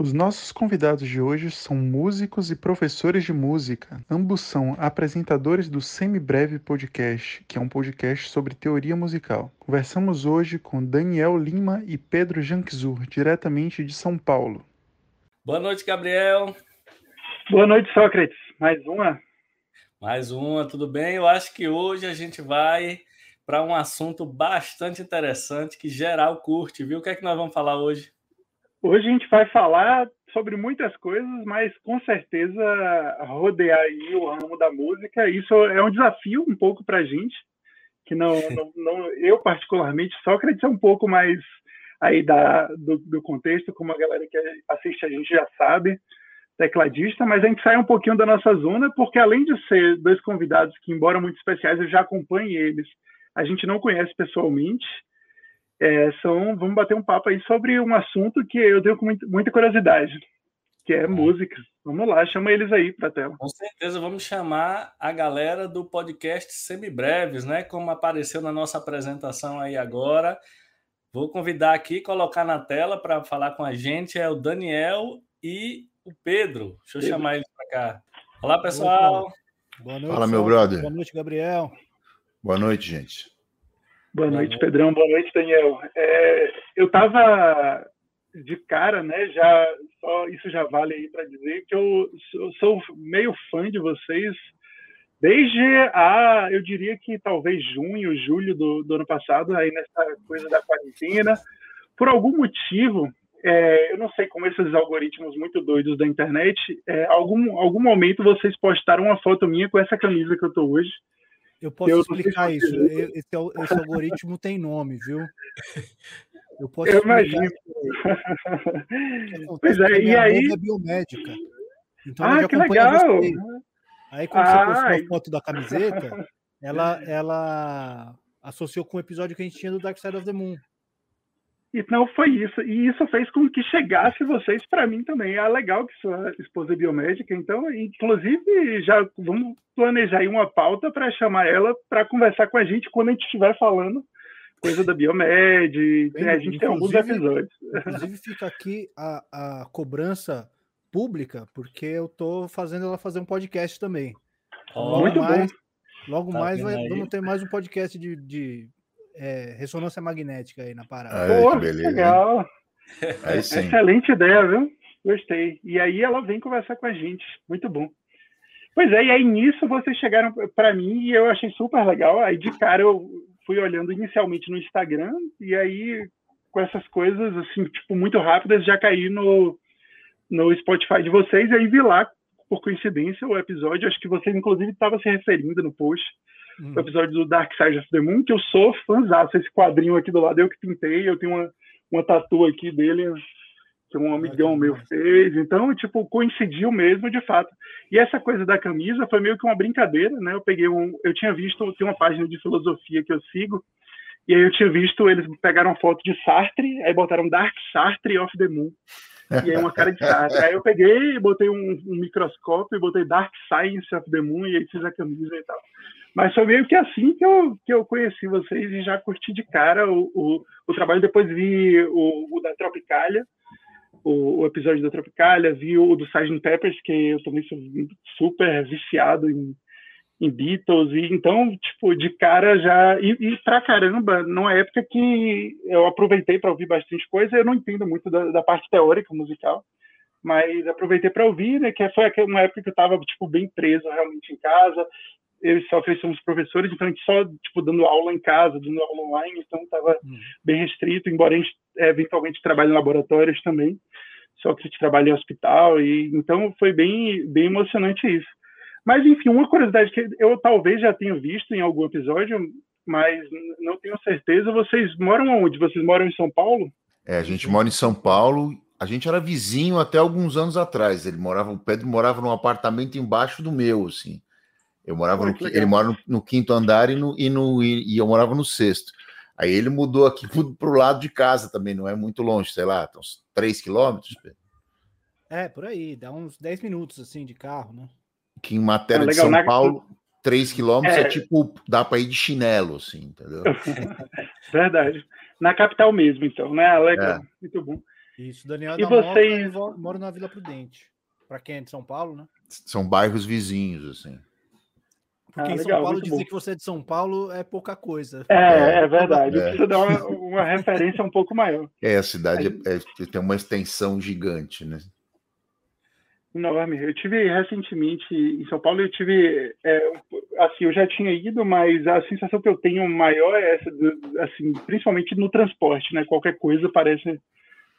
Os nossos convidados de hoje são músicos e professores de música. Ambos são apresentadores do Semibreve Podcast, que é um podcast sobre teoria musical. Conversamos hoje com Daniel Lima e Pedro Janczur, diretamente de São Paulo. Boa noite, Gabriel. Boa noite, Sócrates. Mais uma? Mais uma, tudo bem? Eu acho que hoje a gente vai para um assunto bastante interessante que geral curte, viu? O que é que nós vamos falar hoje? Hoje a gente vai falar sobre muitas coisas, mas com certeza rodear aí o ramo da música, isso é um desafio um pouco para a gente, que não, não, não, eu particularmente, Sócrates é um pouco mais aí da, do, do, contexto, como a galera que assiste a gente já sabe, tecladista, mas a gente sai um pouquinho da nossa zona, porque além de ser dois convidados que, embora muito especiais, eu já acompanho eles, a gente não conhece pessoalmente, é, são, vamos bater um papo aí sobre um assunto que eu tenho muita curiosidade, que é música. Vamos lá, chama eles aí para a tela. Com certeza, vamos chamar a galera do podcast Semibreves, né? Como apareceu na nossa apresentação aí agora. Vou convidar aqui, colocar na tela para falar com a gente, é o Daniel e o Pedro. Deixa eu Pedro. chamar eles para cá. Olá, pessoal. Boa noite. Fala, meu brother. Boa noite, Gabriel. Boa noite, gente. Boa noite, Pedrão. Boa noite, Daniel. É, eu estava de cara, né? Já só isso já vale aí para dizer que eu sou, sou, meio fã de vocês desde a, eu diria que talvez junho, julho do, do ano passado, aí nessa coisa da quarentena. Por algum motivo, é, eu não sei como esses algoritmos muito doidos da internet, é, algum algum momento vocês postaram uma foto minha com essa camisa que eu tô hoje. Eu posso eu explicar isso. Esse, esse, algoritmo tem nome, viu? Eu posso Eu imagino. Pois é, e aí? É biomédica. Então ah, que legal! Você. Aí quando ah, você postou a foto da camiseta, ela, ela associou com o episódio que a gente tinha do Dark Side of the Moon. Então foi isso. E isso fez com que chegasse vocês para mim também. É legal que sua esposa é biomédica, então, inclusive, já vamos planejar aí uma pauta para chamar ela para conversar com a gente quando a gente estiver falando coisa da Biomed. Bem, a gente tem alguns episódios. Inclusive, fica aqui a, a cobrança pública, porque eu estou fazendo ela fazer um podcast também. Oh, muito mais, bom. Logo tá mais vai, vamos ter mais um podcast de, de é, ressonância magnética aí na parada. Aí, Pô, que beleza. Legal. Aí sim. Excelente ideia, viu? Gostei. E aí ela vem conversar com a gente. Muito bom. Pois é, e aí nisso vocês chegaram para mim e eu achei super legal. Aí de cara eu fui olhando inicialmente no Instagram e aí com essas coisas assim, tipo, muito rápidas, já caí no, no Spotify de vocês e aí vi lá, por coincidência, o episódio, acho que vocês inclusive estavam se referindo no post Hum. O episódio do Dark Side of the Moon, que eu sou fãzão. Esse quadrinho aqui do lado, eu que pintei. Eu tenho uma, uma tatu aqui dele, que um amigão meu fez. Então, tipo, coincidiu mesmo, de fato. E essa coisa da camisa foi meio que uma brincadeira, né? Eu peguei um... Eu tinha visto... Tem uma página de filosofia que eu sigo, e aí eu tinha visto, eles pegaram uma foto de Sartre, aí botaram Dark Sartre of the Moon. E aí uma cara de Sartre. Aí eu peguei, botei um, um microscópio botei Dark Science of the Moon, e aí fiz a camisa e tal. Mas foi meio que assim que eu, que eu conheci vocês e já curti de cara o, o, o trabalho. Depois vi o, o da Tropicália, o, o, episódio da Tropicália, vi o do Sgt. Peppers, que eu também sou super viciado em, em Beatles. E então, tipo, de cara já. E, e pra caramba, numa época que eu aproveitei para ouvir bastante coisa, eu não entendo muito da, da parte teórica musical mas aproveitei para ouvir, né, que foi uma época que eu estava tipo bem preso realmente em casa, eu e Sócrates somos professores, então a gente só, tipo, dando aula em casa, dando aula online, então estava hum. bem restrito, embora a gente é, eventualmente trabalhe em laboratórios também. Sócrates trabalha em hospital, e então foi bem, bem emocionante isso. Mas, enfim, uma curiosidade que eu talvez já tenha visto em algum episódio, mas não tenho certeza. Vocês moram onde? Vocês moram em São Paulo? É, a gente mora em São Paulo. A gente era vizinho até alguns anos atrás. Ele morava, o Pedro morava num apartamento embaixo do meu, assim. Eu morava no, ele mora no, no, quinto andar e, no, e, no, e eu morava no sexto. Aí ele mudou aqui para o lado de casa também, não é muito longe, sei lá, uns 3 quilômetros. É, por aí, dá uns 10 minutos assim de carro, né? Que em matéria é, de São Paulo, 3 quilômetros é... é tipo, dá para ir de chinelo, assim, entendeu? Verdade. Na capital mesmo, então, né? Legal, é. muito bom. Isso, Daniel e vocês... Moca, mora na Vila Prudente. Para quem é de São Paulo, né? São bairros vizinhos, assim. Porque ah, em São legal, Paulo dizer bom. que você é de São Paulo é pouca coisa. É, é, é verdade. É. Precisa dar uma, uma, referência um pouco maior. É, a cidade é, é, tem uma extensão gigante, né? Enorme. Eu tive recentemente em São Paulo, eu tive é, assim, eu já tinha ido, mas a sensação que eu tenho maior é essa, assim, principalmente no transporte, né? Qualquer coisa parece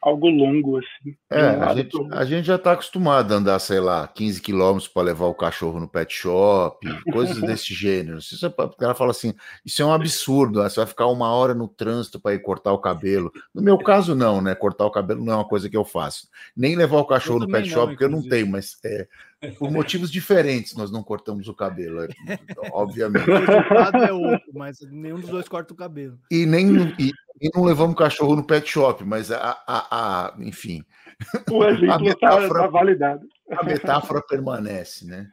algo longo, assim. É, a gente, a gente, já está acostumado a andar, sei lá, 15 quilômetros para levar o cachorro no pet shop, coisas desse gênero. É, o cara fala assim, isso é um absurdo, né? você vai ficar uma hora no trânsito para ir cortar o cabelo. No meu caso, não, né? Cortar o cabelo não é uma coisa que eu faço. Nem levar o cachorro no pet não, shop, porque eu não tenho, mas é, por motivos diferentes nós não cortamos o cabelo, é, obviamente. O resultado é outro, mas nenhum dos dois corta o cabelo. E nem e, e não levamos cachorro no pet shop, mas a, a, a enfim. O exemplo metáfora, tá validado. A metáfora permanece, né?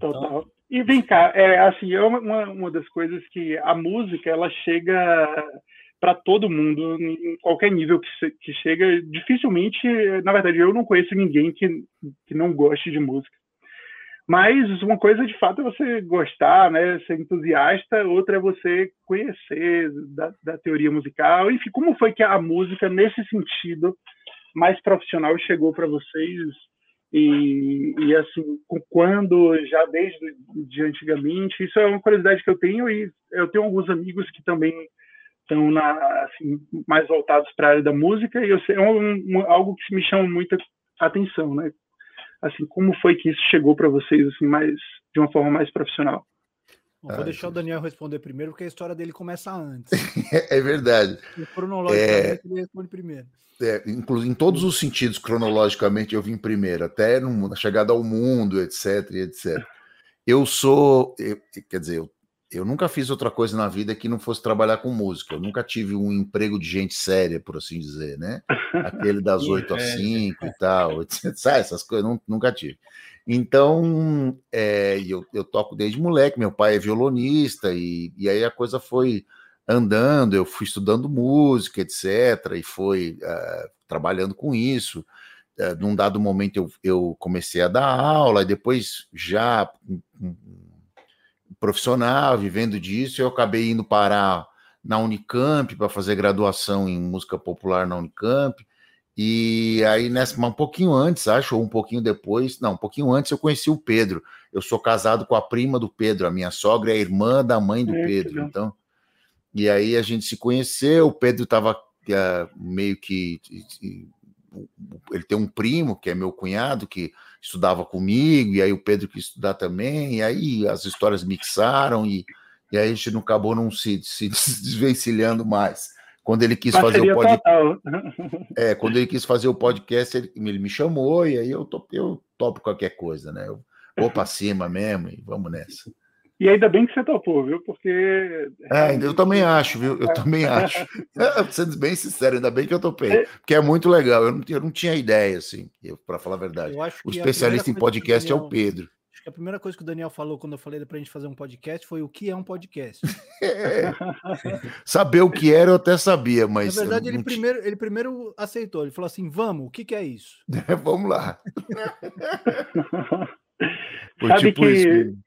Total. E vem cá, é, assim, é uma, uma das coisas que a música ela chega para todo mundo, em qualquer nível que, que chega. Dificilmente, na verdade, eu não conheço ninguém que, que não goste de música. Mas uma coisa de fato é você gostar, né, ser entusiasta, outra é você conhecer da, da teoria musical. Enfim, como foi que a música, nesse sentido mais profissional, chegou para vocês? E, e, assim, quando, já desde de antigamente, isso é uma curiosidade que eu tenho e eu tenho alguns amigos que também estão na, assim, mais voltados para a área da música e eu é um, um, algo que me chama muita atenção, né? Assim, como foi que isso chegou para vocês assim mais de uma forma mais profissional? Bom, vou ah, deixar o Daniel responder primeiro, porque a história dele começa antes. é verdade. cronologicamente, é... ele responde primeiro. É, em todos os sentidos, cronologicamente, eu vim primeiro, até na chegada ao mundo, etc, etc. Eu sou, eu, quer dizer, eu eu nunca fiz outra coisa na vida que não fosse trabalhar com música. Eu nunca tive um emprego de gente séria, por assim dizer, né? Aquele das 8 às 5 e tal, etc. Sabe, essas coisas, nunca tive. Então, é, eu, eu toco desde moleque, meu pai é violonista, e, e aí a coisa foi andando, eu fui estudando música, etc., e foi uh, trabalhando com isso. Uh, num dado momento eu, eu comecei a dar aula, e depois já profissional, vivendo disso, eu acabei indo parar na Unicamp para fazer graduação em música popular na Unicamp. E aí, nessa, um pouquinho antes, acho, ou um pouquinho depois, não, um pouquinho antes, eu conheci o Pedro. Eu sou casado com a prima do Pedro, a minha sogra é a irmã da mãe do é, Pedro. Então, e aí a gente se conheceu. O Pedro estava uh, é, meio que. Ele tem um primo, que é meu cunhado, que estudava comigo, e aí o Pedro quis estudar também, e aí as histórias mixaram, e, e aí a gente não acabou não se, se desvencilhando mais. Quando ele quis fazer o podcast. É, quando ele quis fazer o podcast, ele, ele me chamou, e aí eu topo, eu topo qualquer coisa, né? Eu vou para cima mesmo e vamos nessa. E ainda bem que você topou, viu? Porque. É, eu também acho, viu? Eu é. também acho. Sendo bem sincero, ainda bem que eu topei. É. Porque é muito legal. Eu não, eu não tinha ideia, assim, para falar a verdade. o especialista em podcast Daniel, é o Pedro. Acho que a primeira coisa que o Daniel falou quando eu falei para a gente fazer um podcast foi o que é um podcast. É. Saber o que era, eu até sabia, mas. Na verdade, ele, primeiro, ele primeiro aceitou. Ele falou assim: vamos, o que, que é isso? vamos lá. Sabe tipo que. Isso,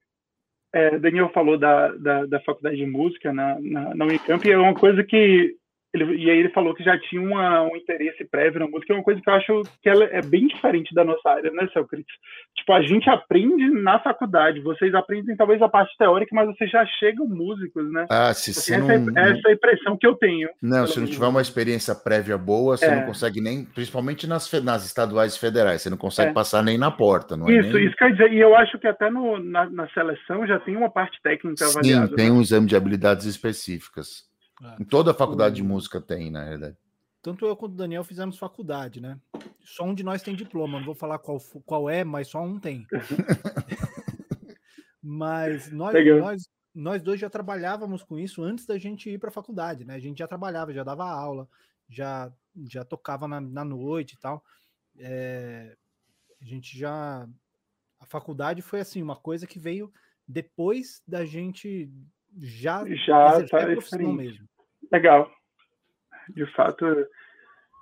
é, Daniel falou da, da, da, faculdade de música na, na, na Unicamp, e é uma coisa que ele, e aí ele falou que já tinha uma, um interesse prévio na música, é uma coisa que eu acho que ela é bem diferente da nossa área, né, Sócrates? Tipo, a gente aprende na faculdade, vocês aprendem talvez a parte teórica, mas vocês já chegam músicos, né? Ah, se você essa, é não, essa é a impressão que eu tenho. Não, se não tiver uma experiência prévia boa, você é. não consegue nem, principalmente nas, nas estaduais e federais, você não consegue é. passar nem na porta, não é? Isso, nem... isso quer dizer, e eu acho que até no, na, na seleção já tem uma parte técnica Sim, avaliada. Sim, tem né? um exame de habilidades específicas. É. Em toda a faculdade o... de música tem, na verdade. Tanto eu quanto o Daniel fizemos faculdade, né? Só um de nós tem diploma, não vou falar qual, qual é, mas só um tem. mas nós, nós, nós dois já trabalhávamos com isso antes da gente ir para a faculdade, né? A gente já trabalhava, já dava aula, já, já tocava na, na noite e tal. É, a gente já. A faculdade foi assim, uma coisa que veio depois da gente já, já tá mesmo. Legal. De fato,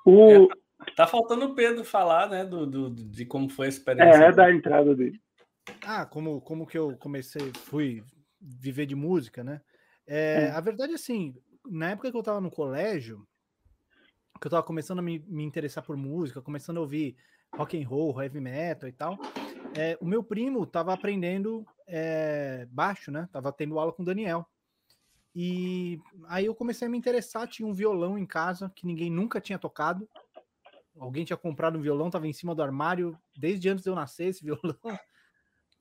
o, Tá faltando o Pedro falar, né, do, do, de como foi a experiência. É, da entrada dele. Ah, como, como que eu comecei, fui viver de música, né? É, é. A verdade é assim, na época que eu tava no colégio, que eu tava começando a me, me interessar por música, começando a ouvir rock and roll, heavy metal e tal, é, o meu primo tava aprendendo é, baixo, né? Tava tendo aula com o Daniel. E aí eu comecei a me interessar, tinha um violão em casa que ninguém nunca tinha tocado. Alguém tinha comprado um violão, tava em cima do armário desde antes de eu nascer esse violão.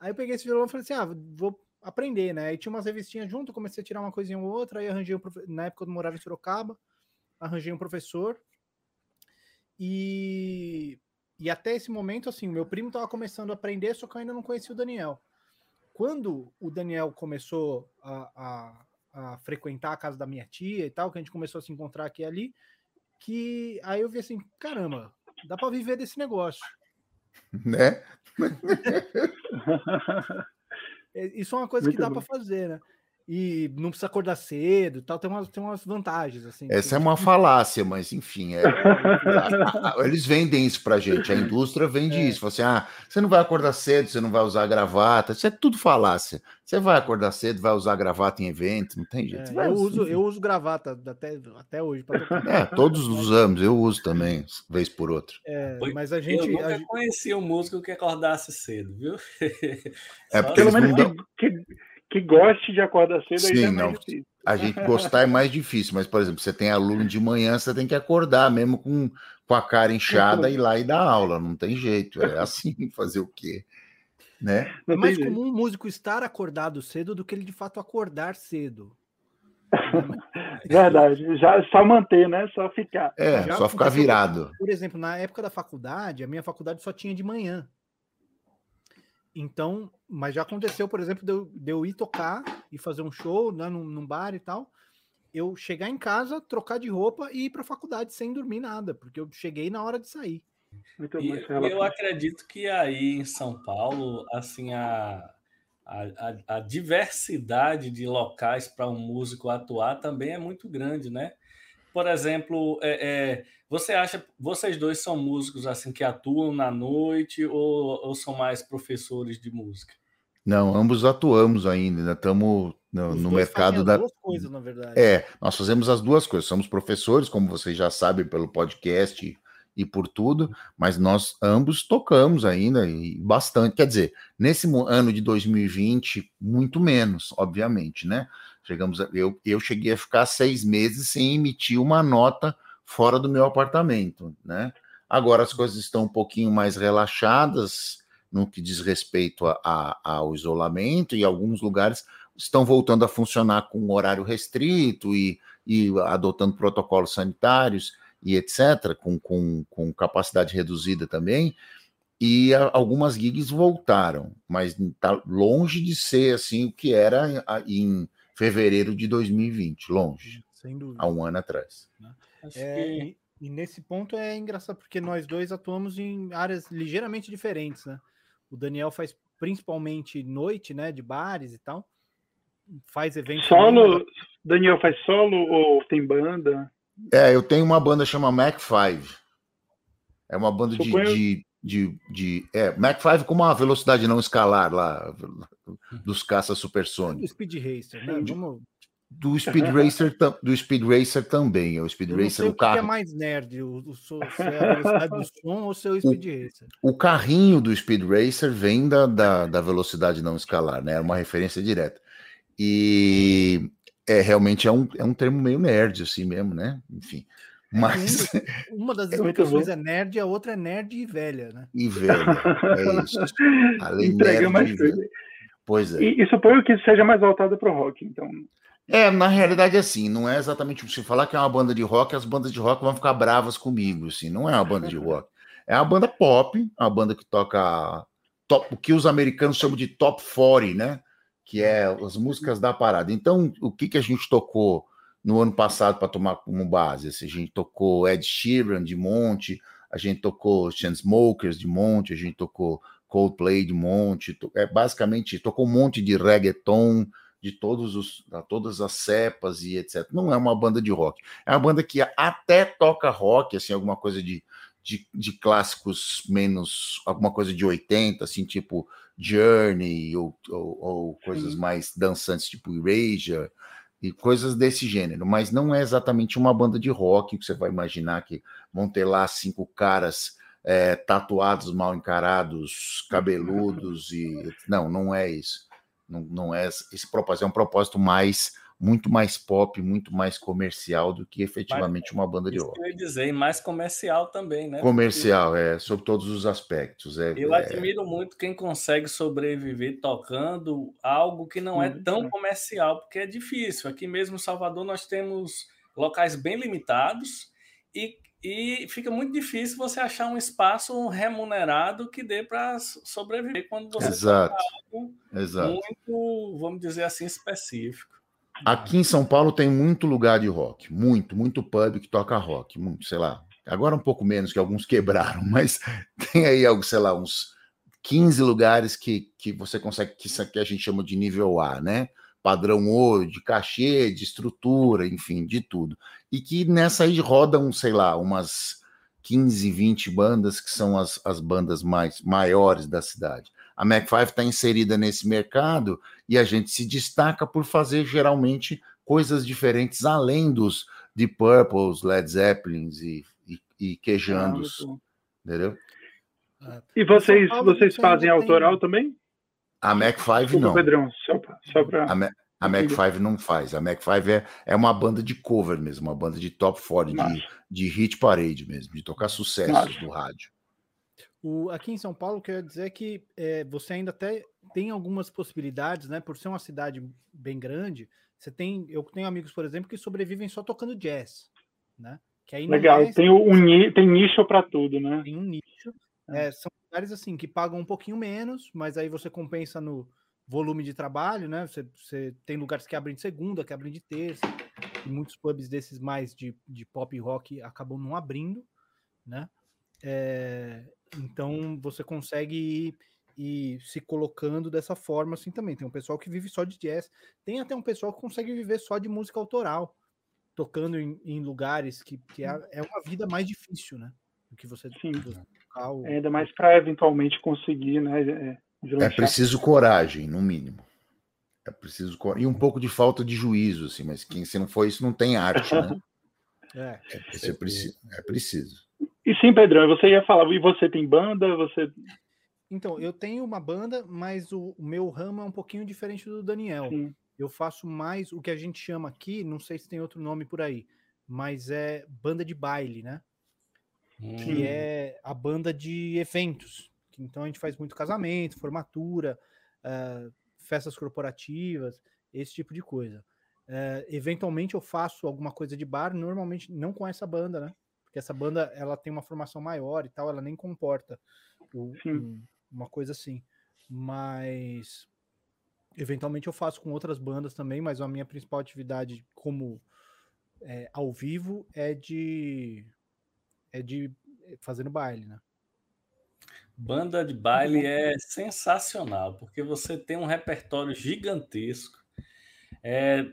Aí eu peguei esse violão e falei assim: ah, vou aprender, né? Aí tinha umas revistinhas junto, comecei a tirar uma coisinha ou outra, aí arranjei um na época eu morava em Sorocaba, arranjei um professor. E e até esse momento, assim, o meu primo estava começando a aprender, só que eu ainda não conhecia o Daniel. Quando o Daniel começou a, a, a, frequentar a casa da minha tia e tal, que a gente começou a se encontrar aqui e ali, que aí eu vi assim, caramba, dá para viver desse negócio. Né? É, isso é uma coisa Muito que dá para fazer, né? E não precisa acordar cedo tal, tem umas, tem umas vantagens. Assim, Essa é uma falácia, mas enfim, é... eles vendem isso pra gente, a indústria vende é. isso. Fala assim: ah, você não vai acordar cedo, você não vai usar gravata, isso é tudo falácia. Você vai acordar cedo, vai usar gravata em evento, não tem jeito. É, eu, uso, eu uso gravata até, até hoje. É, todos usamos, eu uso também, vez por outra. É, mas a gente. Eu nunca a... conheci um músico que acordasse cedo, viu? É porque pelo menos que, que que goste de acordar cedo Sim, é mais não. difícil. A gente gostar é mais difícil, mas, por exemplo, você tem aluno de manhã, você tem que acordar mesmo com, com a cara inchada e ir lá e dar aula, não tem jeito, é assim, fazer o quê? Né? É mais comum um músico estar acordado cedo do que ele de fato acordar cedo. Verdade, já só manter, né? Só ficar. É, já só ficar virado. Por exemplo, na época da faculdade, a minha faculdade só tinha de manhã. Então, mas já aconteceu, por exemplo, de eu, de eu ir tocar e fazer um show né, num, num, bar e tal. Eu chegar em casa, trocar de roupa e ir para a faculdade sem dormir nada, porque eu cheguei na hora de sair. Muito e, eu acredito que aí em São Paulo, assim, a, a, a diversidade de locais para um músico atuar também é muito grande, né? Por exemplo, é, é, você acha, vocês dois são músicos assim que atuam na noite ou, ou são mais professores de música? Não, ambos atuamos ainda, estamos no, no mercado da. Duas coisas, na verdade. É, nós fazemos as duas coisas. Somos professores, como vocês já sabem pelo podcast e por tudo, mas nós ambos tocamos ainda e bastante. Quer dizer, nesse ano de 2020, muito menos, obviamente, né? Chegamos a, eu, eu cheguei a ficar seis meses sem emitir uma nota fora do meu apartamento, né? Agora as coisas estão um pouquinho mais relaxadas no que diz respeito a, a, ao isolamento, e alguns lugares estão voltando a funcionar com horário restrito e, e adotando protocolos sanitários e etc., com, com, com capacidade reduzida também, e a, algumas gigs voltaram, mas está longe de ser assim o que era em fevereiro de 2020, longe, Sem dúvida. há um ano atrás. Né? É, que... e, e, nesse ponto é engraçado, porque nós dois atuamos em áreas ligeiramente diferentes, né? O Daniel faz principalmente noite, né, de bares e tal, faz eventos. Solo, Daniel faz solo ou tem banda? É, eu tenho uma banda chama Mac 5. É uma banda de, de, de, de, É, Mac 5 com uma velocidade não escalar lá, dos caças supersônicos. Speed Racer, né? Vamos... Do Speed Racer, do Speed Racer também. É o Speed Racer, o carro. é mais nerd, o, o, se é a velocidade do som ou o seu Speed o, Racer? O carrinho do Speed Racer vem da, da, da velocidade não escalar, né? É uma referência direta. E é realmente é um, é um termo meio nerd, assim mesmo, né? Enfim. Mas. Uma das explicações é, é nerd, a outra é nerd e velha, né? E velha, é isso. Além Entrega mais coisa. Pois é. E, e suponho que seja mais voltado para o rock, então. É, na realidade, assim, não é exatamente se falar que é uma banda de rock, as bandas de rock vão ficar bravas comigo, assim, não é uma banda de rock. É uma banda pop, uma banda que toca top, o que os americanos chamam de top 40, né? que é as músicas da parada. Então, o que, que a gente tocou no ano passado para tomar como base? Assim, a gente tocou Ed Sheeran de monte, a gente tocou Chainsmokers de monte, a gente tocou Coldplay de monte, é basicamente tocou um monte de reggaeton de todos os, todas as cepas e etc. Não é uma banda de rock, é uma banda que até toca rock, assim, alguma coisa de, de, de clássicos menos, alguma coisa de 80, assim, tipo Journey, ou, ou, ou coisas mais dançantes, tipo Erasure, e coisas desse gênero, mas não é exatamente uma banda de rock que você vai imaginar que vão ter lá cinco caras é, tatuados, mal encarados, cabeludos e não, não é isso. Não, não é esse propósito, é um propósito mais muito mais pop, muito mais comercial do que efetivamente uma banda de rock. Eu ia dizer, e mais comercial também, né? Comercial, Porque é, sobre todos os aspectos. É, eu é... admiro muito quem consegue sobreviver tocando algo que não é tão comercial, porque é difícil. Aqui mesmo em Salvador nós temos locais bem limitados e, e fica muito difícil você achar um espaço remunerado que dê para sobreviver quando você Exato. algo Exato. muito, vamos dizer assim, específico. Aqui em São Paulo tem muito lugar de rock, muito, muito pub que toca rock, muito, sei lá. Agora um pouco menos, que alguns quebraram, mas tem aí, sei lá, uns 15 lugares que, que você consegue, que, que a gente chama de nível A, né? Padrão ouro, de cachê, de estrutura, enfim, de tudo. E que nessa aí rodam, sei lá, umas 15, 20 bandas que são as, as bandas mais maiores da cidade. A Mac 5 está inserida nesse mercado e a gente se destaca por fazer geralmente coisas diferentes além dos de Purples, Led Zeppelins e, e, e quejandos. Entendeu? É. E vocês, vocês fazem autoral também? A Mac 5 não. Pedrão, só pra, só pra... A, Ma a Mac 5 não faz. A Mac 5 é, é uma banda de cover mesmo, uma banda de top 40, de, de hit parade mesmo, de tocar sucessos Nossa. do rádio. O, aqui em São Paulo, quero dizer que é, você ainda até tem algumas possibilidades, né? Por ser uma cidade bem grande, você tem. Eu tenho amigos, por exemplo, que sobrevivem só tocando jazz, né? Que aí Legal, é, tem, um, tem nicho para tudo, né? Tem um nicho. É. É, são lugares assim que pagam um pouquinho menos, mas aí você compensa no volume de trabalho, né? Você, você tem lugares que abrem de segunda, que abrem de terça, e muitos pubs desses mais de, de pop rock acabam não abrindo, né? É, então você consegue ir, ir, se colocando dessa forma assim também. Tem um pessoal que vive só de jazz, tem até um pessoal que consegue viver só de música autoral, tocando em, em lugares que, que é, é, uma vida mais difícil, né? Do que você, Sim. tocar. O... É, ainda mais para eventualmente conseguir, né? É, é preciso coragem, no mínimo. É preciso e um pouco de falta de juízo, assim, mas quem se não for isso não tem arte, né? É, é, é, preciso, é preciso. E sim, Pedrão, você ia falar, e você tem banda? Você. Então, eu tenho uma banda, mas o, o meu ramo é um pouquinho diferente do Daniel. Sim. Eu faço mais o que a gente chama aqui, não sei se tem outro nome por aí, mas é banda de baile, né? Hum. Que é a banda de eventos. Então a gente faz muito casamento, formatura, uh, festas corporativas, esse tipo de coisa. Uh, eventualmente eu faço alguma coisa de bar, normalmente não com essa banda, né? Porque essa banda ela tem uma formação maior e tal, ela nem comporta o, um, uma coisa assim. Mas eventualmente eu faço com outras bandas também, mas a minha principal atividade como é, ao vivo é de é de fazendo baile, né? Banda de baile é sensacional, porque você tem um repertório gigantesco. É,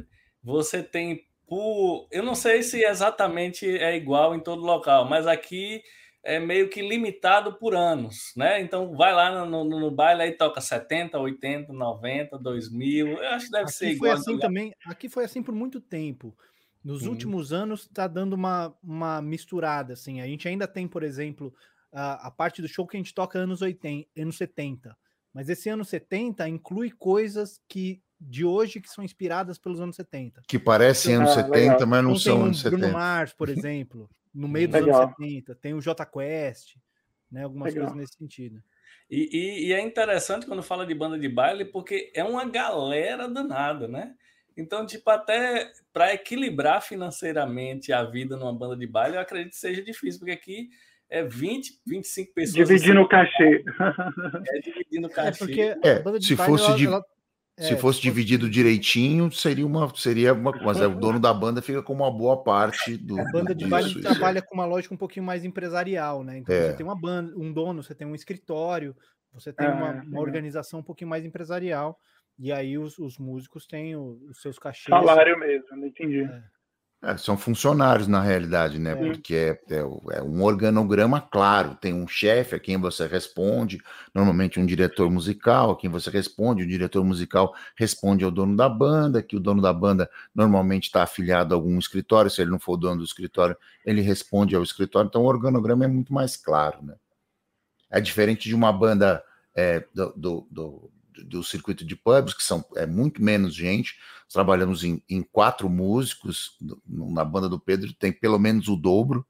você tem por. Eu não sei se exatamente é igual em todo local, mas aqui é meio que limitado por anos, né? Então vai lá no, no, no baile e toca 70, 80, 90, 2000. Eu acho que deve aqui ser igual. Foi assim também. Aqui foi assim por muito tempo. Nos hum. últimos anos está dando uma, uma misturada, assim. A gente ainda tem, por exemplo, a, a parte do show que a gente toca anos 80, anos 70. Mas esse ano 70 inclui coisas que de hoje que são inspiradas pelos anos 70. Que parecem anos ah, 70, legal. mas não então, são anos Bruno 70. Bruno Mars, por exemplo, no meio dos legal. anos 70. Tem o J Quest, né? Algumas legal. coisas nesse sentido. E, e, e, é interessante quando fala de banda de baile, porque é uma galera danada, né? Então, tipo, até para equilibrar financeiramente a vida numa banda de baile, eu acredito que seja difícil, porque aqui é 20, 25 pessoas. Dividindo o cachê. É, dividindo o cachê. É porque é, se fosse ela, de... ela se é, fosse dividido direitinho, seria uma. Seria uma mas é, o dono da banda fica com uma boa parte do. A banda de baile trabalha com uma lógica um pouquinho mais empresarial, né? Então é. você tem uma banda, um dono, você tem um escritório, você tem uma, é, uma organização um pouquinho mais empresarial, e aí os, os músicos têm os, os seus cachês. Salário mesmo, não entendi. É. É, são funcionários, na realidade, né? É. Porque é, é, é, um organograma claro. Tem um chefe a quem você responde, normalmente um diretor musical a quem você responde. O diretor musical responde ao dono da banda, que o dono da banda normalmente está afiliado a algum escritório. Se ele não for o dono do escritório, ele responde ao escritório. Então, o organograma é muito mais claro, né? É diferente de uma banda é, do, do, do do circuito de pubs, que são é muito menos gente. Trabalhamos em, em quatro músicos. Na banda do Pedro tem pelo menos o dobro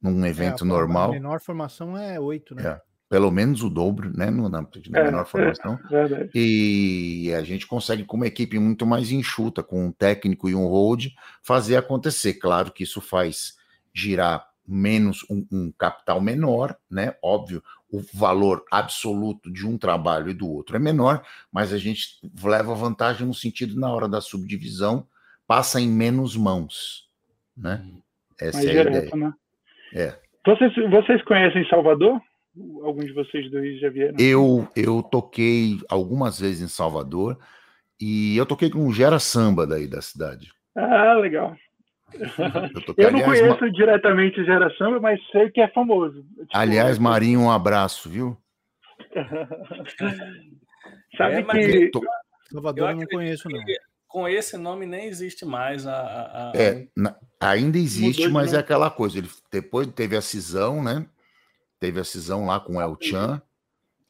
num é, evento é, a, normal. A menor formação é oito, né? É, pelo menos o dobro, né? Na, na é, menor formação. É, e a gente consegue, com uma equipe muito mais enxuta, com um técnico e um hold, fazer acontecer. Claro que isso faz girar menos um, um, capital menor, né? Óbvio, o valor absoluto de um trabalho e do outro é menor, mas a gente leva vantagem no sentido na hora da subdivisão passa em menos mãos, né? Uhum. Essa Mais é a ideia. Né? É. Vocês, vocês conhecem Salvador? Alguns de vocês dois já vieram? Eu eu toquei algumas vezes em Salvador e eu toquei com o Gera Samba daí da cidade. Ah, legal. Eu, eu não aliás, conheço ma... diretamente Gera Samba, mas sei que é famoso. Tipo, aliás, Marinho, um abraço, viu? Sabe é, que. Salvador eu não conheço, não. Com esse nome nem existe mais a. a, a... É, na... ainda existe, mas é aquela coisa. Ele depois teve a cisão, né? Teve a cisão lá com o El Chan.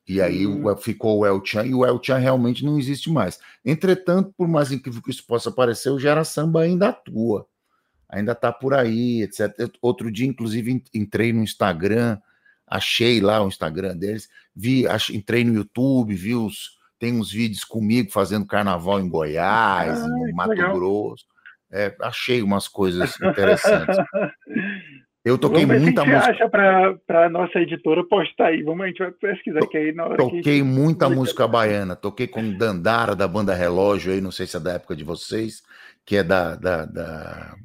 E aí hum. ficou o El Chan e o El Chan realmente não existe mais. Entretanto, por mais incrível que isso possa parecer, o Gera Samba ainda atua ainda está por aí, etc. Outro dia, inclusive, entrei no Instagram, achei lá o Instagram deles, vi, entrei no YouTube, vi os, tem uns vídeos comigo fazendo carnaval em Goiás, ah, no Mato legal. Grosso. É, achei umas coisas interessantes. Eu toquei Vamos muita música. acha para a nossa editora postar aí? Vamos, a gente vai pesquisar to, aí na hora Toquei que... muita música baiana. Toquei com Dandara da banda Relógio aí, não sei se é da época de vocês, que é da, da, da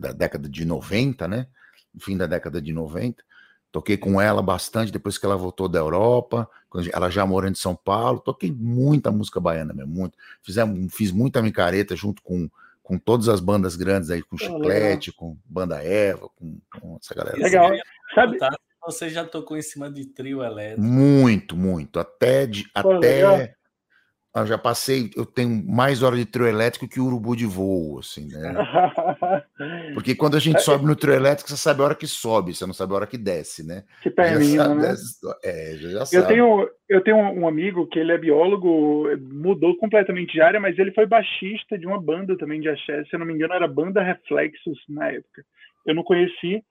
da década de 90, né? Fim da década de 90. Toquei com ela bastante depois que ela voltou da Europa, ela já morando em São Paulo. Toquei muita música baiana mesmo, muito. Fizemos, fiz muita micareta junto com, com todas as bandas grandes aí, com Chiclete, com Banda Eva, com, com essa galera. Legal. Sabe, você já tocou em cima de trio elétrico? Muito, muito. Até, de, Pô, até legal. Eu já passei, eu tenho mais hora de trio elétrico que urubu de voo, assim, né? Porque quando a gente é, sobe no trio elétrico, você sabe a hora que sobe, você não sabe a hora que desce, né? Que termina, né? É, já sabe. Eu tenho, eu tenho um amigo que ele é biólogo, mudou completamente de área, mas ele foi baixista de uma banda também de axé, se eu não me engano era Banda Reflexos na época. Eu não conheci,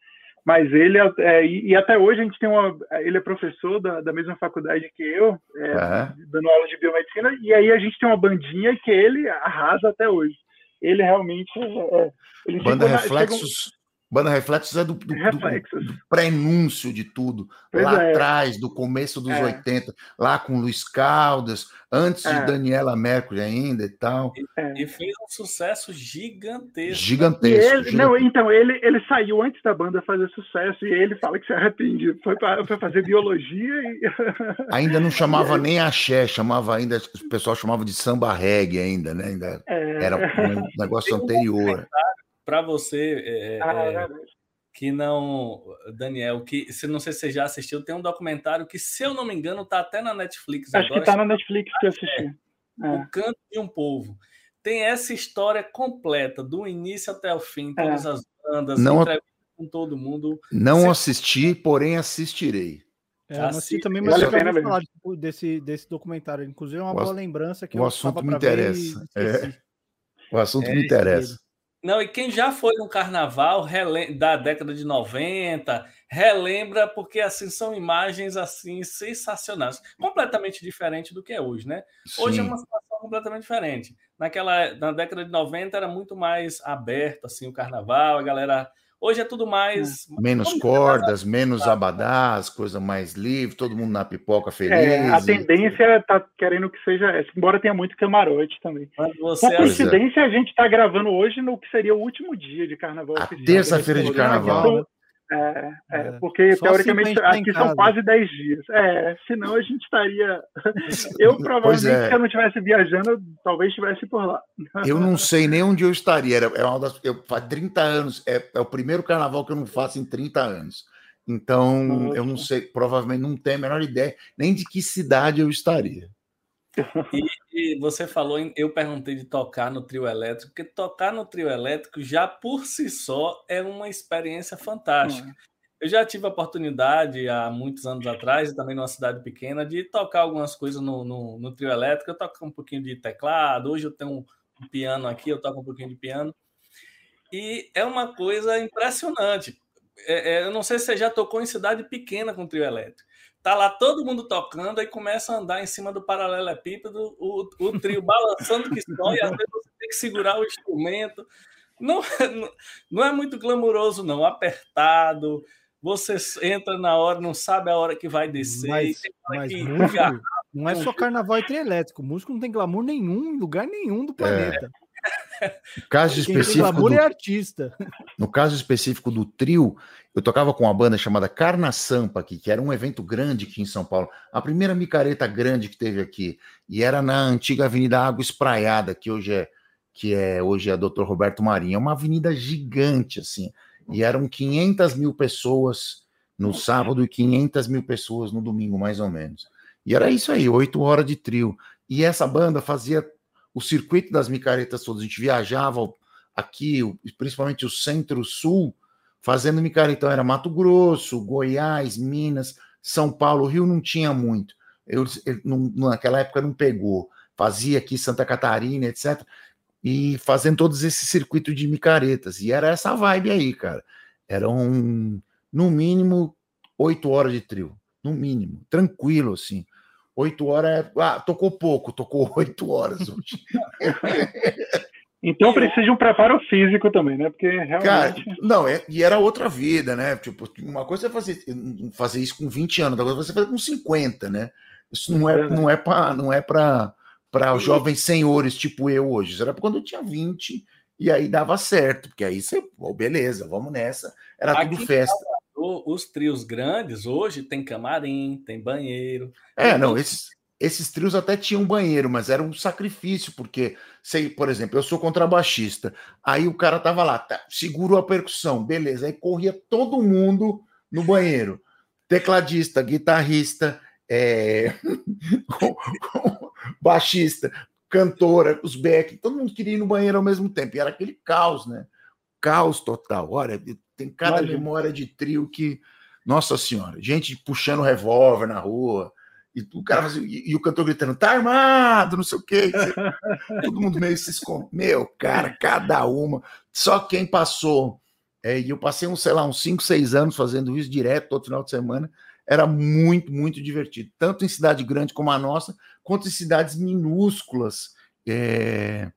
mas ele é, é, e, até hoje a gente tem uma ele é professor da, da mesma faculdade que eu é, uhum. dando aula de biomedicina e aí a gente tem uma bandinha que ele arrasa até hoje ele realmente é, é ele banda reflexos Banda Reflexos é do, do, do, do prenúncio de tudo, pois lá é. atrás, do começo dos é. 80, lá com Luiz Caldas, antes é. de Daniela Mercury ainda e tal. E, e fez um sucesso gigantesco. Gigantesco. Ele, Não, então, ele, ele saiu antes da banda fazer sucesso e ele fala que se arrepende. Foi para fazer biologia e. Ainda não chamava nem axé, chamava ainda, o pessoal chamava de samba reggae ainda, né? Ainda é. Era um negócio anterior para você é, é, ah, é, que não, Daniel, que se não sei se você já assistiu, tem um documentário que, se eu não me engano, tá até na Netflix. Acho agora, que tá na Netflix que eu assisti. É, o Canto de um Povo. Tem essa história completa, do início até o fim, é. todas as bandas, não, com todo mundo. Não assisti, porém assistirei. É, eu assisti também, mas vale eu falar desse, desse documentário. Inclusive, é uma o boa lembrança que o assunto me interessa. É. O assunto me interessa. Não, e quem já foi no carnaval da década de 90, relembra, porque assim são imagens assim sensacionais, completamente diferente do que é hoje, né? Sim. Hoje é uma situação completamente diferente. Naquela na década de 90 era muito mais aberto assim o carnaval, a galera Hoje é tudo mais. É. Menos cordas, menos abadás, coisa mais livre, todo mundo na pipoca feliz. É, a tendência está querendo que seja essa, embora tenha muito camarote também. Você Por coincidência, a gente está gravando hoje no que seria o último dia de carnaval. A terça-feira de carnaval. É, é, é. porque Só teoricamente aqui são quase 10 dias. É, senão a gente estaria. Eu provavelmente, é. se eu não estivesse viajando, talvez estivesse por lá. Eu não sei nem onde eu estaria. Era, é uma das, eu, faz 30 anos, é, é, o primeiro carnaval que eu não faço em 30 anos. Então, Nossa. eu não sei, provavelmente não tenho a menor ideia nem de que cidade eu estaria. E, e, você falou, em, eu perguntei de tocar no trio elétrico, porque tocar no trio elétrico já por si só é uma experiência fantástica. Uhum. Eu já tive a oportunidade há muitos anos atrás, e também numa cidade pequena, de tocar algumas coisas no, no, no trio elétrico. Eu toco um pouquinho de teclado, hoje eu tenho um, um piano aqui, eu toco um pouquinho de piano. E é uma coisa impressionante. É, é, eu não sei se você já tocou em cidade pequena com trio elétrico tá lá todo mundo tocando, aí começa a andar em cima do paralelepípedo, o, o trio balançando que só, e às vezes você tem que segurar o instrumento. Não, não, é muito glamuroso, não, apertado. Você entra na hora, não sabe a hora que vai descer. Mas, mas que... músico, não é só carnaval e trio elétrico. Músico não tem glamour nenhum em lugar nenhum do é. planeta. No caso específico. do, é artista. No caso específico do trio, eu tocava com uma banda chamada Carna Sampa aqui, que era um evento grande aqui em São Paulo. A primeira micareta grande que teve aqui. E era na antiga Avenida Água Espraiada, que hoje é que é hoje é a Dr. Roberto Marinho. É uma avenida gigante, assim. E eram 500 mil pessoas no sábado e 500 mil pessoas no domingo, mais ou menos. E era isso aí, oito horas de trio. E essa banda fazia o circuito das micaretas todas. A gente viajava aqui, principalmente o centro-sul, fazendo micareta. Então era Mato Grosso, Goiás, Minas, São Paulo, Rio não tinha muito. Eu, eu não, naquela época não pegou. Fazia aqui Santa Catarina, etc. E fazendo todos esse circuito de micaretas. E era essa vibe aí, cara. Eram, no mínimo, oito horas de trio. No mínimo. Tranquilo, assim. Oito horas é. Ah, tocou pouco, tocou oito horas hoje. Então precisa de um preparo físico também, né? Porque realmente. Cara, não, é, e era outra vida, né? Tipo, uma coisa é fazer, fazer isso com 20 anos, outra você fazer com 50, né? Isso não é, não é para não é para os jovens senhores tipo eu hoje. Isso era quando eu tinha 20 e aí dava certo, porque aí você, oh, beleza, vamos nessa. Era Aqui tudo festa. Os trios grandes hoje tem camarim, tem banheiro. É, não, esses, esses trios até tinham banheiro, mas era um sacrifício, porque, sei, por exemplo, eu sou contrabaixista, aí o cara tava lá, tá, segurou a percussão, beleza, aí corria todo mundo no banheiro. Tecladista, guitarrista, é... baixista, cantora, os back, todo mundo queria ir no banheiro ao mesmo tempo, e era aquele caos, né? Caos total. Olha, tem cada Imagina. memória de trio que, nossa senhora, gente puxando revólver na rua, e o cara e, e, o cantor gritando, tá armado, não sei o quê. Todo mundo meio se esconde. Meu, cara, cada uma. Só quem passou. É, e eu passei, um, sei lá, uns 5, 6 anos fazendo isso direto todo final de semana. Era muito, muito divertido. Tanto em cidade grande como a nossa, quanto em cidades minúsculas é,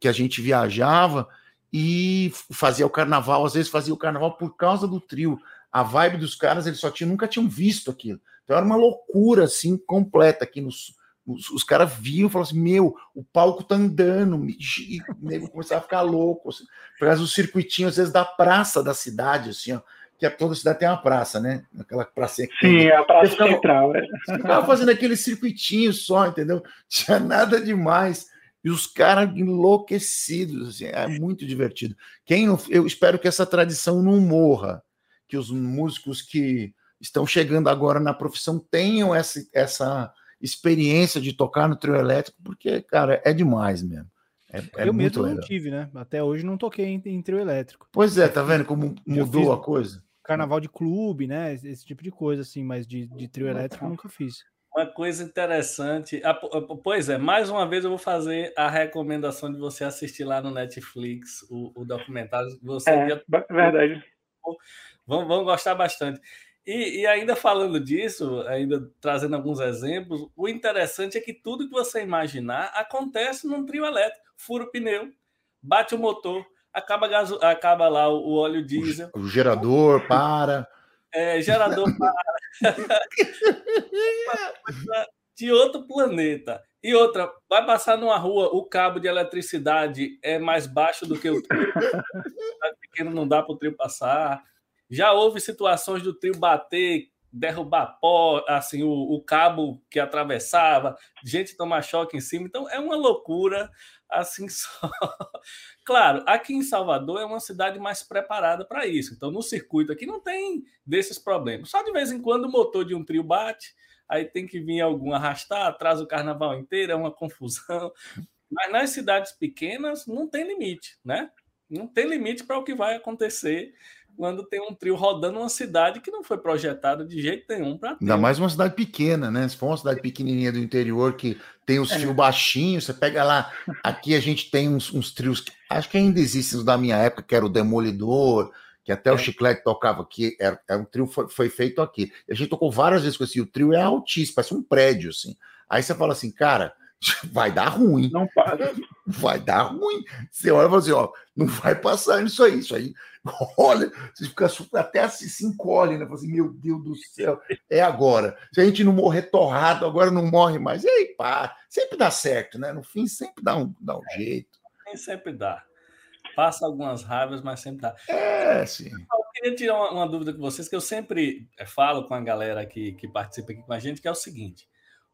que a gente viajava e fazia o carnaval. Às vezes fazia o carnaval por causa do trio. A vibe dos caras, eles só tinham, nunca tinham visto aquilo. Então era uma loucura assim completa aqui nos os, os caras viam e falavam assim: Meu, o palco tá andando, e o nego começava a ficar louco. Assim, faz os circuitinhos, às vezes, da praça da cidade, assim, ó, que a, toda cidade tem uma praça, né? Aquela praça que Sim, tem, a praça ficava, central. É. Ficava fazendo aquele circuitinho só, entendeu? Tinha nada demais. E os caras enlouquecidos, assim, é muito divertido. Quem não, eu espero que essa tradição não morra, que os músicos que estão chegando agora na profissão tenham essa, essa experiência de tocar no trio elétrico, porque, cara, é demais mesmo. É, é eu mesmo não tive, né? Até hoje não toquei em, em trio elétrico. Pois é, tá vendo como mudou a coisa? Carnaval de clube, né? Esse tipo de coisa, assim, mas de, de trio elétrico eu nunca fiz. Uma coisa interessante. Pois é, mais uma vez eu vou fazer a recomendação de você assistir lá no Netflix o, o documentário. Você é, já... verdade. Vão, vão gostar bastante. E, e, ainda falando disso, ainda trazendo alguns exemplos, o interessante é que tudo que você imaginar acontece num trio elétrico. Fura o pneu, bate o motor, acaba, gaso, acaba lá o, óleo diesel. O, o gerador para. É, gerador para. de outro planeta. E outra, vai passar numa rua, o cabo de eletricidade é mais baixo do que o trio. pequeno não dá para o trio passar Já houve situações do trio bater, derrubar pó, assim, o, o cabo que atravessava, gente tomar choque em cima. Então é uma loucura assim só. Claro, aqui em Salvador é uma cidade mais preparada para isso. Então, no circuito aqui não tem desses problemas. Só de vez em quando o motor de um trio bate, aí tem que vir algum arrastar, atrás o carnaval inteiro, é uma confusão. Mas nas cidades pequenas não tem limite, né? Não tem limite para o que vai acontecer quando tem um trio rodando uma cidade que não foi projetada de jeito nenhum para Ainda mais uma cidade pequena, né? Se for uma cidade pequenininha do interior que tem os é. fios baixinhos, você pega lá. Aqui a gente tem uns, uns trios, que, acho que ainda existem os da minha época, que era o Demolidor, que até é. o Chiclete tocava aqui, era, era um trio foi, foi feito aqui. A gente tocou várias vezes com esse, o trio é altíssimo, parece um prédio, assim. Aí você fala assim, cara, vai dar ruim. Não para. Vai dar ruim. Você olha e fala assim, ó, não vai passar nisso aí. Isso aí, olha, você fica até assim, se encolhe, né? Fala assim, meu Deus do céu, é agora. Se a gente não morrer torrado, agora não morre mais. E aí, pá, sempre dá certo, né? No fim, sempre dá um, dá um é, jeito. Sempre dá. Passa algumas raivas, mas sempre dá. É, sim. Eu queria tirar uma, uma dúvida com vocês, que eu sempre eh, falo com a galera que, que participa aqui com a gente, que é o seguinte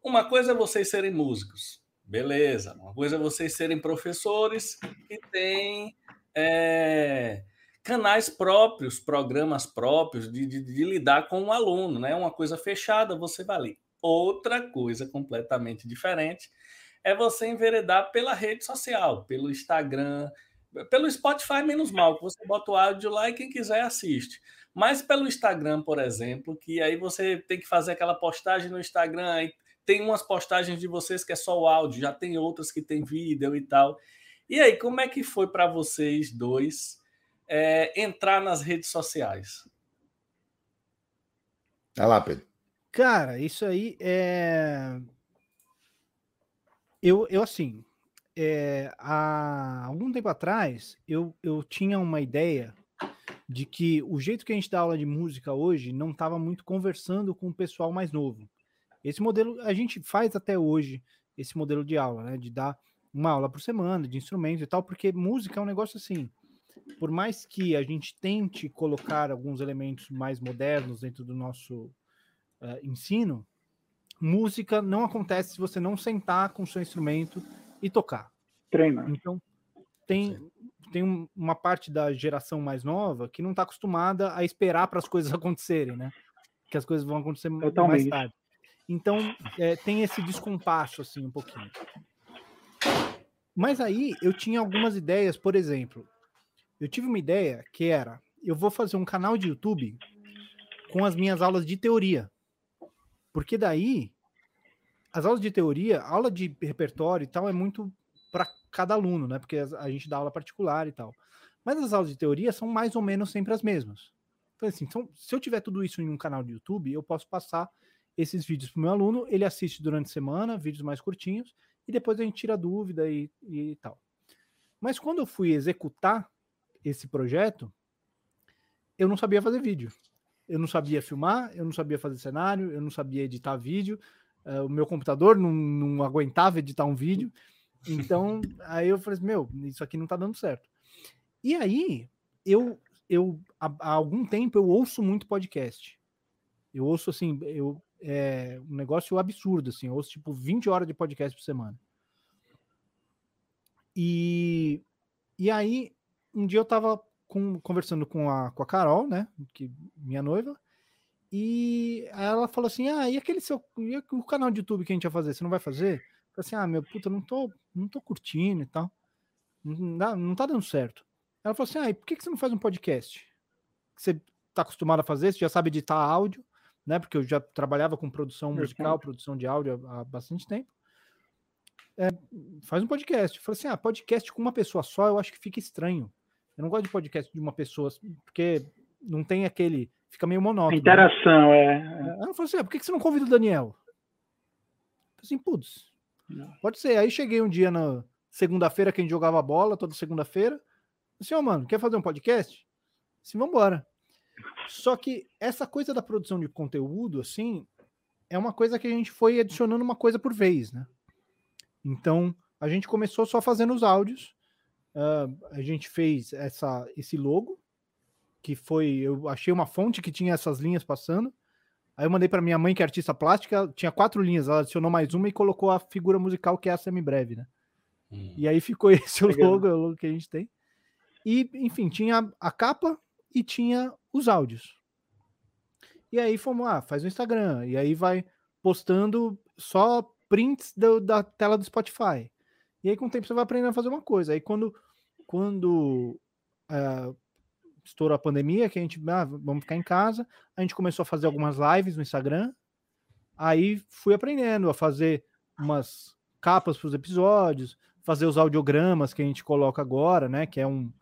uma coisa é vocês serem músicos, beleza. Uma coisa é vocês serem professores que têm é, canais próprios, programas próprios de, de, de, lidar com o um aluno, né? Uma coisa fechada, você vai ali. Outra coisa completamente diferente é você enveredar pela rede social, pelo Instagram, pelo Spotify, menos mal, que você bota o áudio lá e quem quiser assiste. Mas pelo Instagram, por exemplo, que aí você tem que fazer aquela postagem no Instagram, tem umas postagens de vocês que é só o áudio, já tem outras que tem vídeo e tal. E aí, como é que foi para vocês dois é, entrar nas redes sociais? Vai lá, Pedro. Cara, isso aí é. Eu, eu assim, é, há algum tempo atrás, eu, eu tinha uma ideia de que o jeito que a gente dá aula de música hoje não estava muito conversando com o pessoal mais novo. Esse modelo a gente faz até hoje, esse modelo de aula, né? De dar uma aula por semana de instrumentos e tal, porque música é um negócio assim. Por mais que a gente tente colocar alguns elementos mais modernos dentro do nosso uh, ensino, música não acontece se você não sentar com o seu instrumento e tocar. Treina. Então, tem, tem uma parte da geração mais nova que não está acostumada a esperar para as coisas acontecerem, né? Que as coisas vão acontecer Totalmente. mais tarde. Então, é, tem esse descompasso, assim, um pouquinho. Mas aí, eu tinha algumas ideias, por exemplo, eu tive uma ideia que era, eu vou fazer um canal de YouTube com as minhas aulas de teoria. Porque daí, as aulas de teoria, aula de repertório e tal, é muito para cada aluno, né? Porque a gente dá aula particular e tal. Mas as aulas de teoria são mais ou menos sempre as mesmas. Então, assim, então, se eu tiver tudo isso em um canal de YouTube, eu posso passar esses vídeos para o meu aluno, ele assiste durante a semana, vídeos mais curtinhos, e depois a gente tira dúvida e, e tal. Mas quando eu fui executar esse projeto, eu não sabia fazer vídeo. Eu não sabia filmar, eu não sabia fazer cenário, eu não sabia editar vídeo, uh, o meu computador não, não aguentava editar um vídeo. Então, aí eu falei assim, meu, isso aqui não tá dando certo. E aí, eu, eu há, há algum tempo eu ouço muito podcast. Eu ouço assim, eu é um negócio absurdo, assim. Eu ouço tipo 20 horas de podcast por semana. E, e aí, um dia eu tava com, conversando com a, com a Carol, né? Que, minha noiva. E ela falou assim: Ah, e aquele seu. E o canal de YouTube que a gente ia fazer? Você não vai fazer? Eu falei assim: Ah, meu puta, não tô, não tô curtindo e tal. Não, dá, não tá dando certo. Ela falou assim: Ah, e por que, que você não faz um podcast? Que você tá acostumado a fazer, você já sabe editar áudio né? Porque eu já trabalhava com produção musical, produção de áudio há, bastante tempo. É, faz um podcast. Eu falei assim: ah, podcast com uma pessoa só, eu acho que fica estranho. Eu não gosto de podcast de uma pessoa, porque não tem aquele. Fica meio monótono. interação, né? é. Ela falou assim: ah, por que você não convida o Daniel? Eu falei assim, putz, pode ser. Aí cheguei um dia na segunda-feira que a gente jogava bola, toda segunda-feira. Assim, ó, oh, mano, quer fazer um podcast? Assim, vambora. Só que essa coisa da produção de conteúdo, assim, é uma coisa que a gente foi adicionando uma coisa por vez, né? Então, a gente começou só fazendo os áudios, uh, a gente fez essa, esse logo, que foi, eu achei uma fonte que tinha essas linhas passando. Aí eu mandei para minha mãe, que é artista plástica, tinha quatro linhas, ela adicionou mais uma e colocou a figura musical que é a semi-breve, né? Hum. E aí ficou esse o logo, o logo que a gente tem. E, enfim, tinha a capa e tinha os áudios. E aí fomos, ah, faz o Instagram. E aí vai postando só prints do, da tela do Spotify. E aí com o tempo você vai aprendendo a fazer uma coisa. Aí quando, quando uh, estourou a pandemia, que a gente, ah, vamos ficar em casa, a gente começou a fazer algumas lives no Instagram. Aí fui aprendendo a fazer umas capas para os episódios, fazer os audiogramas que a gente coloca agora, né? Que é um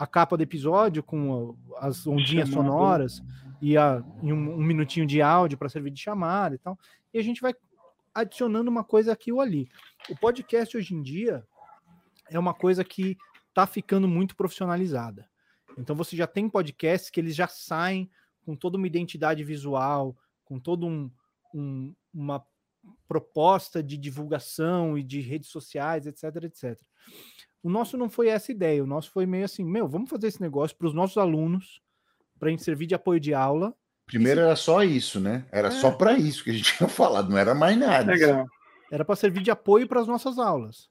a capa do episódio com as ondinhas Chamada. sonoras e, a, e um, um, minutinho de áudio para servir de chamada e tal. E a gente vai adicionando uma coisa aqui ou ali. O podcast hoje em dia é uma coisa que está ficando muito profissionalizada. Então você já tem podcasts que eles já saem com toda uma identidade visual, com toda um, um, uma proposta de divulgação e de redes sociais, etc, etc. O nosso não foi essa ideia, o nosso foi meio assim, meu, vamos fazer esse negócio para os nossos alunos, para a gente servir de apoio de aula. Primeiro se... era só isso, né? Era é. só para isso que a gente tinha falado, não era mais nada. Legal. Era para servir de apoio para as nossas aulas.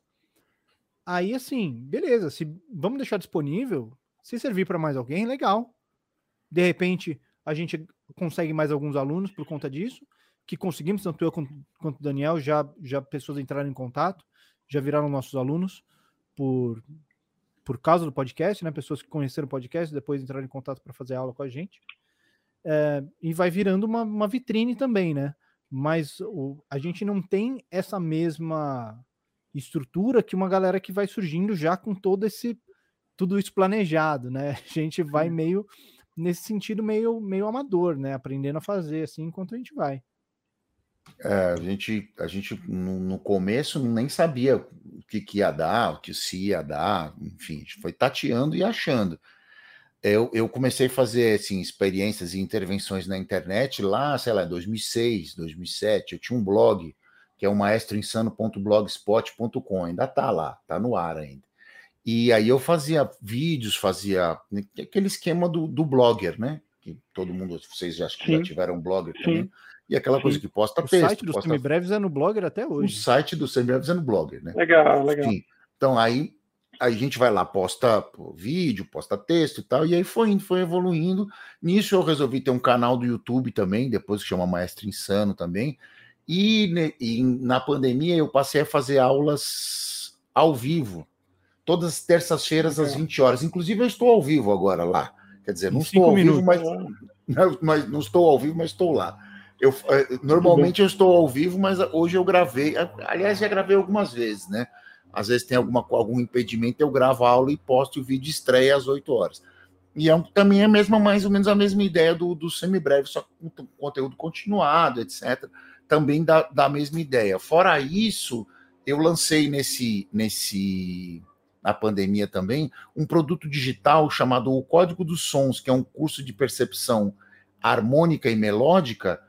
Aí, assim, beleza, se vamos deixar disponível, se servir para mais alguém, legal. De repente, a gente consegue mais alguns alunos por conta disso, que conseguimos, tanto eu quanto o Daniel, já, já pessoas entraram em contato, já viraram nossos alunos por, por causa do podcast, né? Pessoas que conheceram o podcast, depois entraram em contato para fazer aula com a gente. É, e vai virando uma, uma vitrine também, né? Mas o, a gente não tem essa mesma estrutura que uma galera que vai surgindo já com todo esse tudo isso planejado, né? A gente vai meio nesse sentido meio meio amador, né? Aprendendo a fazer assim enquanto a gente vai. É, a gente, a gente no, no, começo nem sabia o que, que ia dar, o que se ia dar, enfim, a gente foi tateando e achando. Eu, eu comecei a fazer assim, experiências e intervenções na internet lá, sei lá, em 2006, 2007. Eu tinha um blog que é o maestroinsano.blogspot.com, ainda tá lá, tá no ar ainda. E aí eu fazia vídeos, fazia aquele esquema do, do blogger, né? Que todo mundo, vocês já, acho que já tiveram blogger Sim. E aquela coisa que posta o texto. O site do posta... Semibreves é no Blogger até hoje. O site do Semibreves é no Blogger, né? Legal, legal. Enfim, então aí, aí a gente vai lá, posta vídeo, posta texto e tal, e aí foi indo, foi evoluindo. Nisso eu resolvi ter um canal do YouTube também, depois que chama Maestro Insano também. E, e na pandemia eu passei a fazer aulas ao vivo, todas as terças-feiras às 20 horas. Inclusive eu estou ao vivo agora lá. Quer dizer, não estou ao minutos. vivo, mas, mas não estou ao vivo, mas estou lá. Eu, eh, normalmente eu estou ao vivo, mas hoje eu gravei. Aliás, já gravei algumas vezes, né? Às vezes tem alguma, algum impedimento, eu gravo a aula e posto o vídeo estreia às 8 horas. E é, também é mesmo, mais ou menos a mesma ideia do, do semibreve, só com conteúdo continuado, etc. Também dá, dá a mesma ideia. Fora isso, eu lancei nesse, nesse na pandemia também um produto digital chamado o Código dos Sons, que é um curso de percepção harmônica e melódica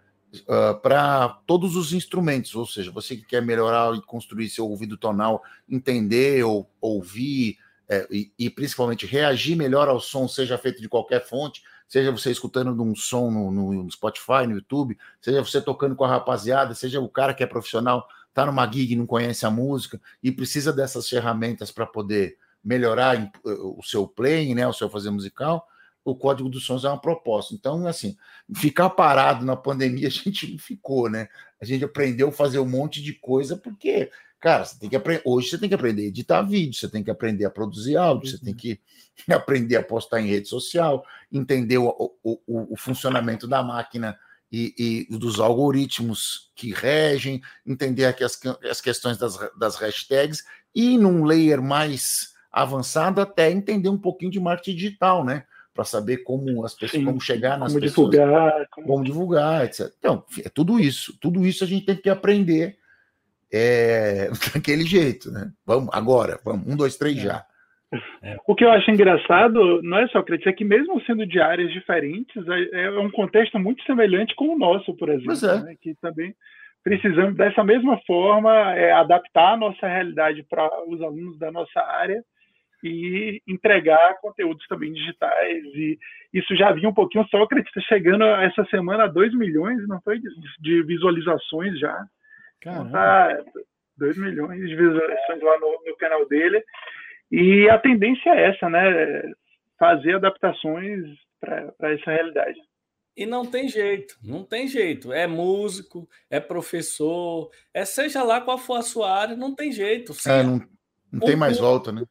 uh, para todos os instrumentos, ou seja, você que quer melhorar e construir seu ouvido tonal, entender ou ouvir é, e, e, principalmente reagir melhor ao som, seja feito de qualquer fonte, seja você escutando um som no, no, Spotify, no YouTube, seja você tocando com a rapaziada, seja o cara que é profissional, tá numa gig não conhece a música e precisa dessas ferramentas para poder melhorar o seu playing, né, o seu fazer musical o código dos sons é uma proposta. Então, assim, ficar parado na pandemia a gente não ficou, né? A gente aprendeu a fazer um monte de coisa, porque, cara, você tem que aprender. Hoje você tem que aprender a editar vídeo, você tem que aprender a produzir áudio, uhum. você tem uhum. que aprender a postar em rede social, entender o, o, o, o funcionamento da máquina e, e, dos algoritmos que regem, entender aqui as, as questões das, das hashtags e num layer mais avançado até entender um pouquinho de marketing digital, né? Para saber como as pessoas, Sim, como chegar nas como pessoas, divulgar, como... como... divulgar, etc. Então, é tudo isso, tudo isso a gente tem que aprender é, daquele jeito, né? Vamos agora, vamos, um, dois, três, é. já. É. O que eu acho engraçado, não é só é que mesmo sendo de áreas diferentes, é, é um contexto muito semelhante com o nosso, por exemplo, é. né? que também precisamos dessa mesma forma é, adaptar a nossa realidade para os alunos da nossa área e entregar conteúdos também digitais. E isso já vinha um pouquinho. Sócrates está chegando essa semana a 2 milhões, não foi? De visualizações já. Então, tá 2 milhões de visualizações lá no, no canal dele. E a tendência é essa, né? Fazer adaptações para essa realidade. E não tem jeito, não tem jeito. É músico, é professor, é seja lá qual for a sua área, não tem jeito. Sim, é, não, não tem mais volta, né?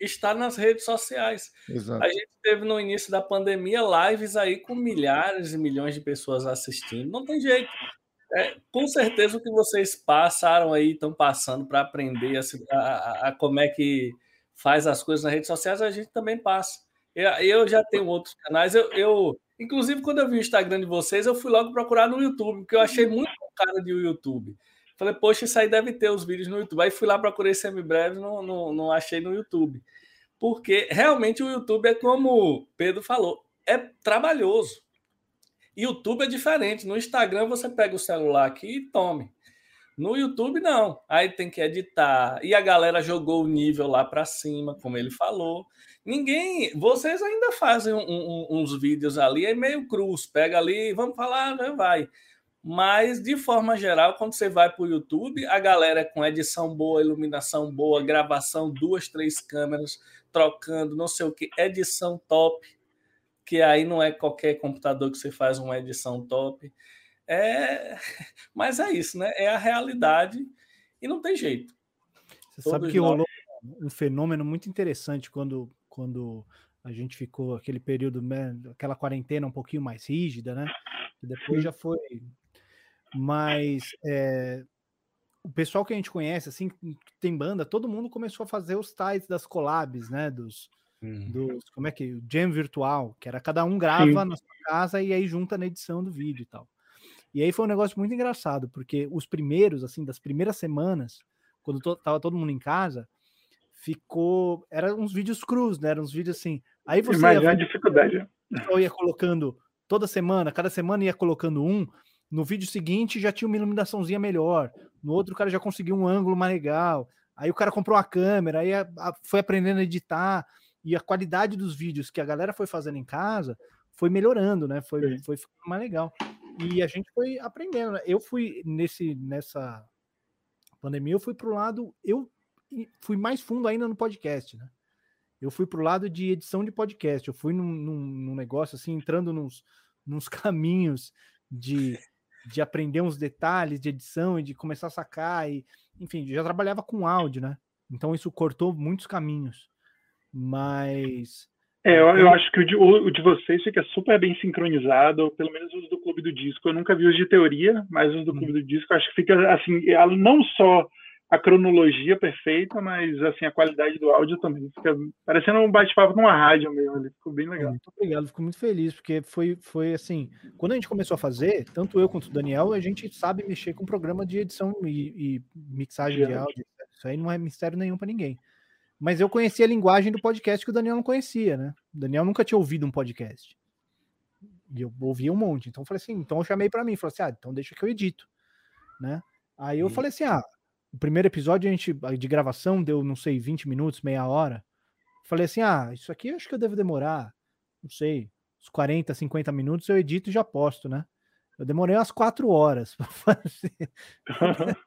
Está nas redes sociais. Exato. A gente teve no início da pandemia lives aí com milhares e milhões de pessoas assistindo. Não tem jeito. É, com certeza o que vocês passaram aí, estão passando para aprender a, a, a, como é que faz as coisas nas redes sociais, a gente também passa. Eu, eu já tenho outros canais. Eu, eu, inclusive, quando eu vi o Instagram de vocês, eu fui logo procurar no YouTube, porque eu achei muito cara de YouTube. Falei, poxa, isso aí deve ter os vídeos no YouTube. Aí fui lá, procurei semi-breve, não, não, não achei no YouTube. Porque realmente o YouTube é como Pedro falou, é trabalhoso. YouTube é diferente. No Instagram você pega o celular aqui e tome. No YouTube, não. Aí tem que editar. E a galera jogou o nível lá para cima, como ele falou. Ninguém. Vocês ainda fazem um, um, uns vídeos ali, é meio cruz. Pega ali, vamos falar, vai. Mas, de forma geral, quando você vai para o YouTube, a galera é com edição boa, iluminação boa, gravação, duas, três câmeras, trocando, não sei o que, edição top, que aí não é qualquer computador que você faz uma edição top. É... Mas é isso, né? É a realidade e não tem jeito. Você Todos sabe que nós... rolou um fenômeno muito interessante quando quando a gente ficou aquele período, né, aquela quarentena um pouquinho mais rígida, né? E depois já foi. Mas é, o pessoal que a gente conhece, assim, tem banda, todo mundo começou a fazer os tais das collabs, né? Dos, uhum. dos como é que o jam virtual, que era cada um grava Sim. na sua casa e aí junta na edição do vídeo e tal. E aí foi um negócio muito engraçado, porque os primeiros, assim, das primeiras semanas, quando to, tava todo mundo em casa, ficou. Eram uns vídeos crus, né? Eram uns vídeos assim. Aí você. Imagina a dificuldade. Eu ia colocando toda semana, cada semana ia colocando um. No vídeo seguinte já tinha uma iluminaçãozinha melhor. No outro o cara já conseguiu um ângulo mais legal. Aí o cara comprou a câmera, aí a, a, foi aprendendo a editar. E a qualidade dos vídeos que a galera foi fazendo em casa foi melhorando, né? Foi, foi ficando mais legal. E a gente foi aprendendo. Né? Eu fui nesse, nessa pandemia, eu fui pro lado. Eu fui mais fundo ainda no podcast, né? Eu fui pro lado de edição de podcast. Eu fui num, num, num negócio assim, entrando nos, nos caminhos de, de aprender uns detalhes de edição e de começar a sacar. E, enfim, já trabalhava com áudio, né? Então isso cortou muitos caminhos. Mas. É, eu, eu acho que o de, o de, vocês fica super bem sincronizado, pelo menos os do Clube do Disco. Eu nunca vi os de teoria, mas os do hum. Clube do Disco acho que fica assim, não só a cronologia perfeita, mas assim a qualidade do áudio também fica parecendo um bate-papo numa rádio mesmo, ele ficou bem legal. Muito obrigado, fico muito feliz porque foi foi assim, quando a gente começou a fazer, tanto eu quanto o Daniel, a gente sabe mexer com programa de edição e, e mixagem de áudio, isso aí não é mistério nenhum para ninguém. Mas eu conhecia a linguagem do podcast que o Daniel não conhecia, né? O Daniel nunca tinha ouvido um podcast. E eu ouvia um monte. Então eu falei assim, então eu chamei para mim, falei assim: "Ah, então deixa que eu edito", né? Aí eu falei assim: "Ah, o primeiro episódio a gente de gravação deu, não sei, 20 minutos, meia hora. Falei assim: ah, isso aqui acho que eu devo demorar, não sei, uns 40, 50 minutos, eu edito e já posto, né? Eu demorei umas quatro horas para fazer.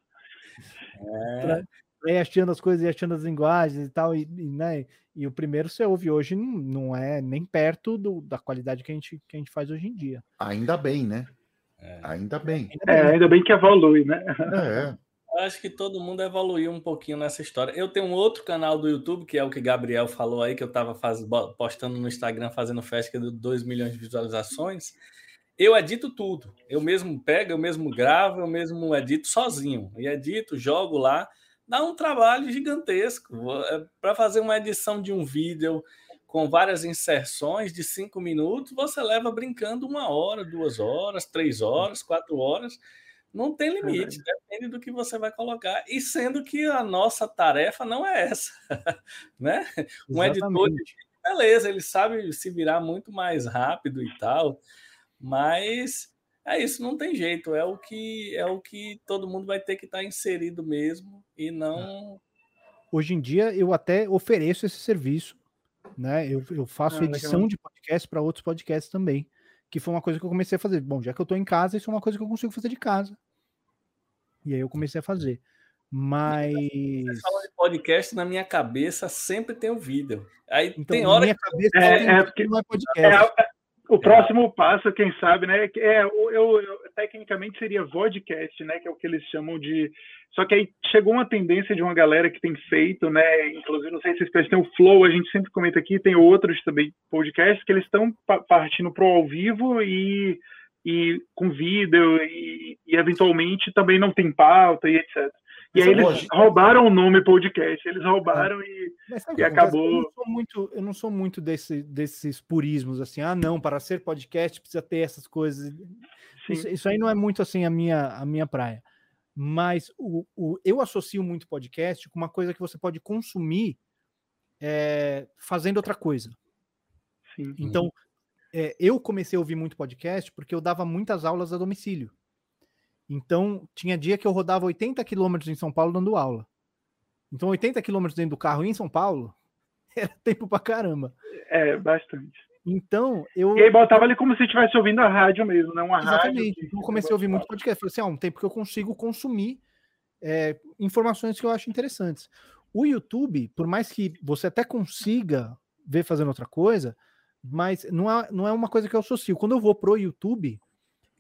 é. pra, ir achando as coisas e achando as linguagens e tal, e, e, né? E o primeiro você ouve hoje não, não é nem perto do, da qualidade que a, gente, que a gente faz hoje em dia. Ainda bem, né? É. Ainda bem. É, ainda bem que evolui, né? É. acho que todo mundo evoluiu um pouquinho nessa história. Eu tenho um outro canal do YouTube, que é o que Gabriel falou aí, que eu estava postando no Instagram, fazendo festa de 2 milhões de visualizações. Eu edito tudo. Eu mesmo pego, eu mesmo gravo, eu mesmo edito sozinho. E edito, jogo lá. Dá um trabalho gigantesco. É, Para fazer uma edição de um vídeo com várias inserções de cinco minutos, você leva brincando uma hora, duas horas, três horas, quatro horas não tem limite, depende do que você vai colocar. E sendo que a nossa tarefa não é essa, né? Um editor, beleza, ele sabe se virar muito mais rápido e tal, mas é isso, não tem jeito, é o que é o que todo mundo vai ter que estar tá inserido mesmo e não hoje em dia eu até ofereço esse serviço, né? Eu, eu faço ah, edição legal. de podcast para outros podcasts também, que foi uma coisa que eu comecei a fazer. Bom, já que eu estou em casa, isso é uma coisa que eu consigo fazer de casa. E aí eu comecei a fazer. Mas. Você fala de podcast, na minha cabeça sempre tem o um vídeo. Aí então, tem hora que. Cabeça, é, é, porque não é podcast. É, é, o próximo passo, quem sabe, né? É, eu, eu, tecnicamente seria vodcast, né? Que é o que eles chamam de. Só que aí chegou uma tendência de uma galera que tem feito, né? Inclusive, não sei se vocês tem o Flow, a gente sempre comenta aqui, tem outros também podcasts que eles estão partindo para o ao vivo e, e com vídeo e, e eventualmente também não tem pauta e etc. E aí eles roubaram o nome podcast, eles roubaram é. e, e acabou. Eu não sou muito, eu não sou muito desse, desses purismos assim, ah, não, para ser podcast precisa ter essas coisas. Isso, isso, aí não é muito assim a minha, a minha praia. Mas o, o, eu associo muito podcast com uma coisa que você pode consumir é, fazendo outra coisa. Sim. Então, é, eu comecei a ouvir muito podcast porque eu dava muitas aulas a domicílio. Então, tinha dia que eu rodava 80 quilômetros em São Paulo dando aula. Então, 80 quilômetros dentro do carro em São Paulo era tempo pra caramba. É, bastante. Então, eu. E aí botava ali como se estivesse ouvindo a rádio mesmo, né? Uma Exatamente. rádio. Então, eu comecei a ouvir muito podcast. Falei assim: ah, um tempo que eu consigo consumir é, informações que eu acho interessantes. O YouTube, por mais que você até consiga ver fazendo outra coisa, mas não é, não é uma coisa que eu associo. Quando eu vou pro YouTube,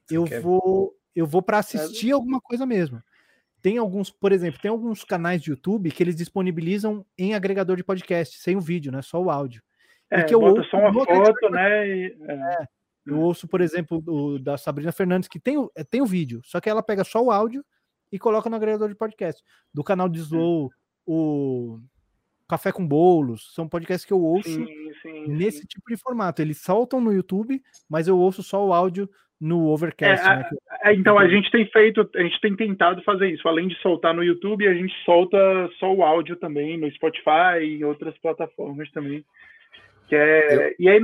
você eu quer? vou eu vou para assistir alguma coisa mesmo. Tem alguns, por exemplo, tem alguns canais de YouTube que eles disponibilizam em agregador de podcast, sem o vídeo, né? Só o áudio. É, que eu ouço só uma foto, né? E, é. É, eu ouço, por exemplo, o da Sabrina Fernandes, que tem o, é, tem o vídeo, só que ela pega só o áudio e coloca no agregador de podcast. Do canal de Slow, o Café com Bolos, são podcasts que eu ouço sim, sim, nesse sim. tipo de formato. Eles soltam no YouTube, mas eu ouço só o áudio no Overcast. É, né? é, então a gente tem feito, a gente tem tentado fazer isso. Além de soltar no YouTube, a gente solta só o áudio também no Spotify e em outras plataformas também. Que é, eu... E aí,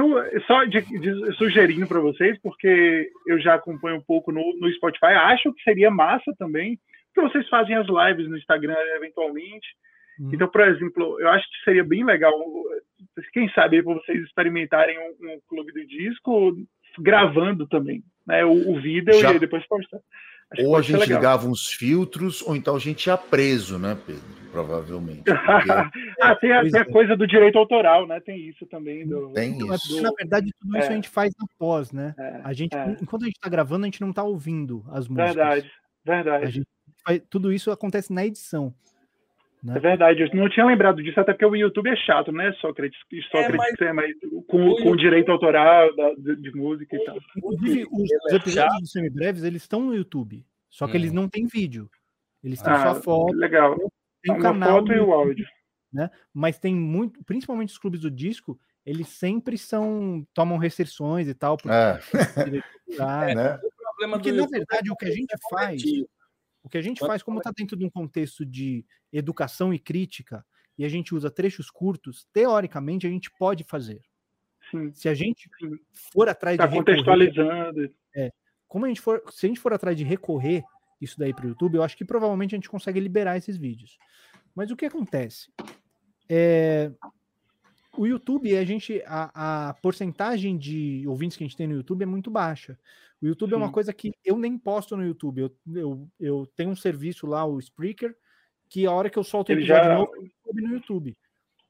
só de, de, sugerindo para vocês, porque eu já acompanho um pouco no, no Spotify, acho que seria massa também, porque vocês fazem as lives no Instagram eventualmente. Hum. Então, por exemplo, eu acho que seria bem legal, quem sabe, para vocês experimentarem um, um clube do disco gravando também né, o, o vídeo Já... e depois postar. Ou a gente ligava uns filtros, ou então a gente ia preso, né, Pedro? Provavelmente. Porque... ah, tem a, tem a, é. coisa do direito autoral, né? Tem isso também. Do, tem do, isso. Na verdade, tudo isso é. a gente faz após, né? É. A gente, é. enquanto a gente está gravando, a gente não está ouvindo as músicas. Verdade, verdade. Gente, tudo isso acontece na edição. Né? É verdade, eu não tinha lembrado disso, até porque o YouTube é chato, né, Sócrates? Sócrates é, mas... é com, com direito autoral da, de, de, música e tal. Inclusive, os, os é episódios do Semibreves, eles estão no YouTube, só que hum. eles não têm vídeo. Eles têm ah, só foto. Legal. Tem um canal foto e o áudio. Né? Mas tem muito, principalmente os clubes do disco, eles sempre são tomam restrições e tal. Porque, é. é, né? porque na verdade o que a gente é faz o que a gente faz, como está dentro de um contexto de educação e crítica, e a gente usa trechos curtos, teoricamente a gente pode fazer. Sim. Se a gente for atrás tá de contextualizando. É, como a gente for, se a gente for atrás de recorrer isso daí para o YouTube, eu acho que provavelmente a gente consegue liberar esses vídeos. Mas o que acontece? É, o YouTube, a gente, a, a porcentagem de ouvintes que a gente tem no YouTube é muito baixa. O YouTube Sim. é uma coisa que eu nem posto no YouTube. Eu, eu, eu tenho um serviço lá, o Spreaker, que a hora que eu solto o episódio já... novo, eu no YouTube.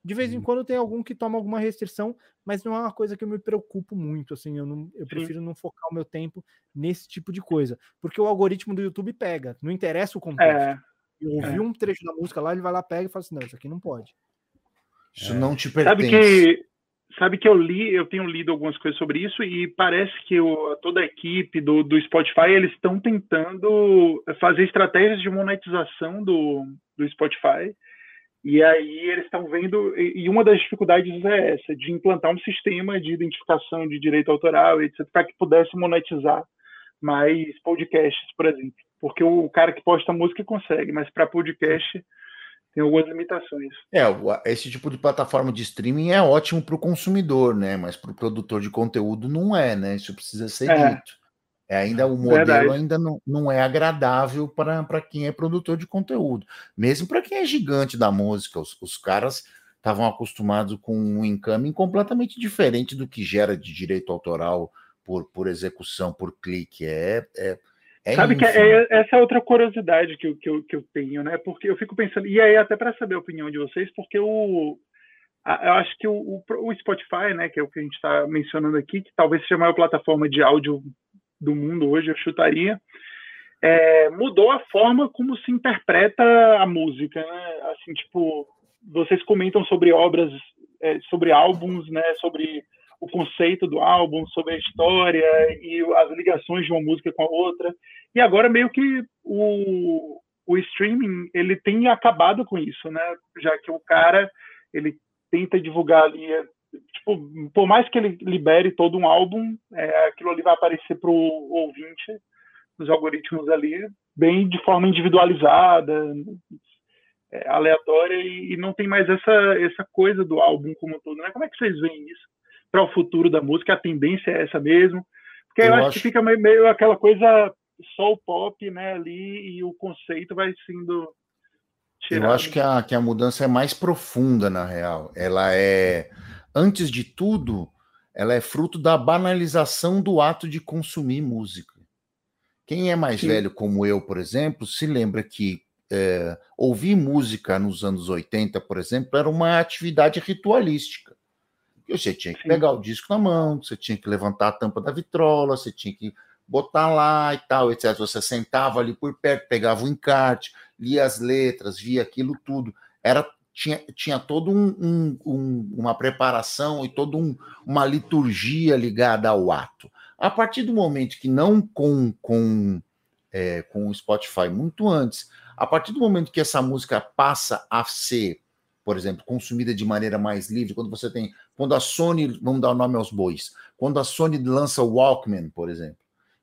De vez em quando tem algum que toma alguma restrição, mas não é uma coisa que eu me preocupo muito, assim, eu, não, eu prefiro não focar o meu tempo nesse tipo de coisa, porque o algoritmo do YouTube pega, não interessa o contexto. É, eu ouvi é. um trecho da música lá, ele vai lá, pega e fala assim, não, isso aqui não pode. Isso é. não te pertence. Sabe que sabe que eu li, eu tenho lido algumas coisas sobre isso e parece que o, toda a equipe do, do Spotify eles estão tentando fazer estratégias de monetização do, do Spotify. E aí eles estão vendo e uma das dificuldades é essa de implantar um sistema de identificação de direito autoral etc para que pudesse monetizar mais podcasts por exemplo. Porque o cara que posta música consegue mas para podcast tem algumas limitações. É, esse tipo de plataforma de streaming é ótimo para o consumidor, né? Mas para o produtor de conteúdo não é, né? Isso precisa ser é, dito. É ainda o modelo Verdade. ainda não, não é agradável para quem é produtor de conteúdo, mesmo para quem é gigante da música. Os, os caras estavam acostumados com um income completamente diferente do que gera de direito autoral por, por execução, por clique. É, é, é Sabe que é, essa é outra curiosidade que eu, que, eu, que eu tenho, né? Porque eu fico pensando, e aí até para saber a opinião de vocês, porque o, eu acho que o, o, Spotify, né, que é o que a gente está mencionando aqui, que talvez seja a maior plataforma de áudio do mundo hoje, eu chutaria, é, mudou a forma como se interpreta a música, né? Assim, tipo, vocês comentam sobre obras, é, sobre álbuns, né? Sobre o conceito do álbum, sobre a história e as ligações de uma música com a outra. E agora meio que o, o streaming ele tem acabado com isso, né? Já que o cara ele tenta divulgar ali tipo, por mais que ele libere todo um álbum, é, aquilo ali vai aparecer para o ouvinte nos algoritmos ali, bem de forma individualizada, é, aleatória, e, e, não tem mais essa, essa coisa do álbum como um todo. Né? Como é que vocês veem isso para o futuro da música? A tendência é essa mesmo? Porque eu, eu acho, acho, que fica meio, meio aquela coisa só o pop né, ali e o conceito vai sendo Tirado. Eu acho que a, que a mudança é mais profunda, na real. Ela é antes de tudo, ela é fruto da banalização do ato de consumir música. Quem é mais Sim. velho, como eu, por exemplo, se lembra que é, ouvir música nos anos 80, por exemplo, era uma atividade ritualística. Você tinha que Sim. pegar o disco na mão, você tinha que levantar a tampa da vitrola, você tinha que botar lá e tal, etc. Você sentava ali por perto, pegava o encarte, lia as letras, via aquilo tudo. Era tinha, tinha todo um, um, um, uma preparação e toda uma liturgia ligada ao ato. A partir do momento que não com, com, é, com o Spotify, muito antes, a partir do momento que essa música passa a ser, por exemplo, consumida de maneira mais livre, quando você tem, quando a Sony, vamos dar o nome aos bois, quando a Sony lança o Walkman, por exemplo,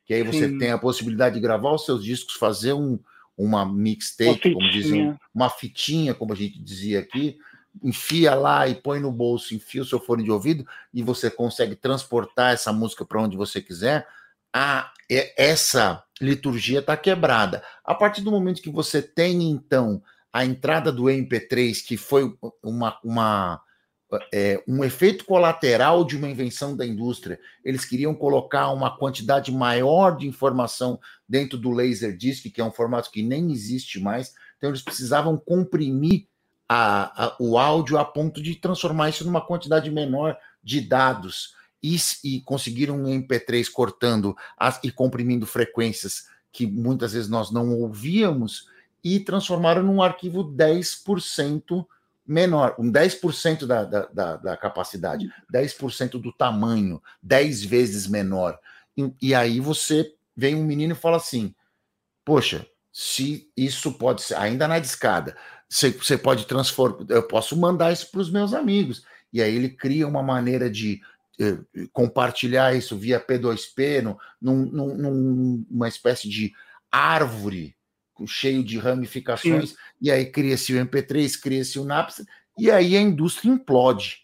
que aí você Sim. tem a possibilidade de gravar os seus discos, fazer um, uma mixtape, como dizem, uma fitinha, como a gente dizia aqui, enfia lá e põe no bolso, enfia o seu fone de ouvido e você consegue transportar essa música para onde você quiser. Ah, essa liturgia está quebrada. A partir do momento que você tem, então, a entrada do MP3, que foi uma, uma é, um efeito colateral de uma invenção da indústria. Eles queriam colocar uma quantidade maior de informação dentro do Laserdisc, que é um formato que nem existe mais. Então, eles precisavam comprimir a, a, o áudio a ponto de transformar isso numa quantidade menor de dados. E, e conseguiram um MP3 cortando as, e comprimindo frequências que muitas vezes nós não ouvíamos e transformaram num arquivo 10% menor, um 10% da, da, da, da capacidade, 10% do tamanho, 10 vezes menor. E, e, aí você vem um menino e fala assim: Poxa, se isso pode ser, ainda na discada, você, pode transformar, eu posso mandar isso para os meus amigos. E aí ele cria uma maneira de eh, compartilhar isso via P2P, num, num, num, numa espécie de árvore cheio de ramificações, Sim. e aí cria-se o MP3, cria-se o Napster, e aí a indústria implode.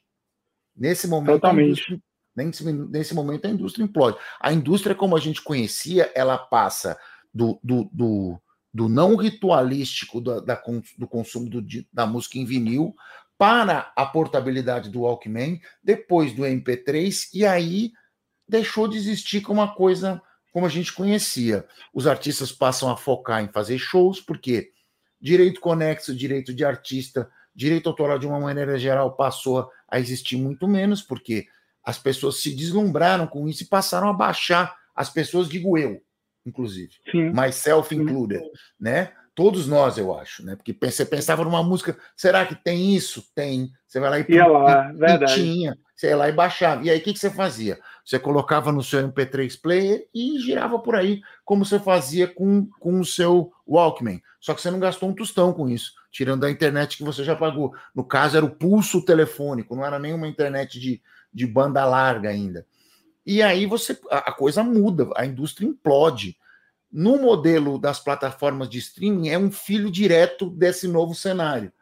Nesse momento, Totalmente. Nesse, nesse, momento a indústria implode. A indústria, como a gente conhecia, ela passa do, do, do, do não ritualístico da, da, do consumo do, da música em vinil para a portabilidade do Walkman, depois do MP3, e aí deixou de existir como uma coisa como a gente conhecia. Os artistas passam a focar em fazer shows, porque direito conexo, direito de artista, direito autoral de uma maneira geral passou a existir muito menos, porque as pessoas se deslumbraram com isso e passaram a baixar. As pessoas, digo eu, inclusive, Sim. myself included, Sim. né? Todos nós, eu acho, né? Porque você pensava numa música, será que tem isso? Tem. Você vai lá e, ia lá, e, verdade. Tinha. Você ia lá e baixava. E aí, o que, que você fazia? Você colocava no seu MP3 player e girava por aí, como você fazia com, com o seu Walkman. Só que você não gastou um tostão com isso, tirando da internet que você já pagou. No caso, era o pulso telefônico, não era nenhuma internet de, de banda larga ainda. E aí você a coisa muda, a indústria implode no modelo das plataformas de streaming, é um filho direto desse novo cenário.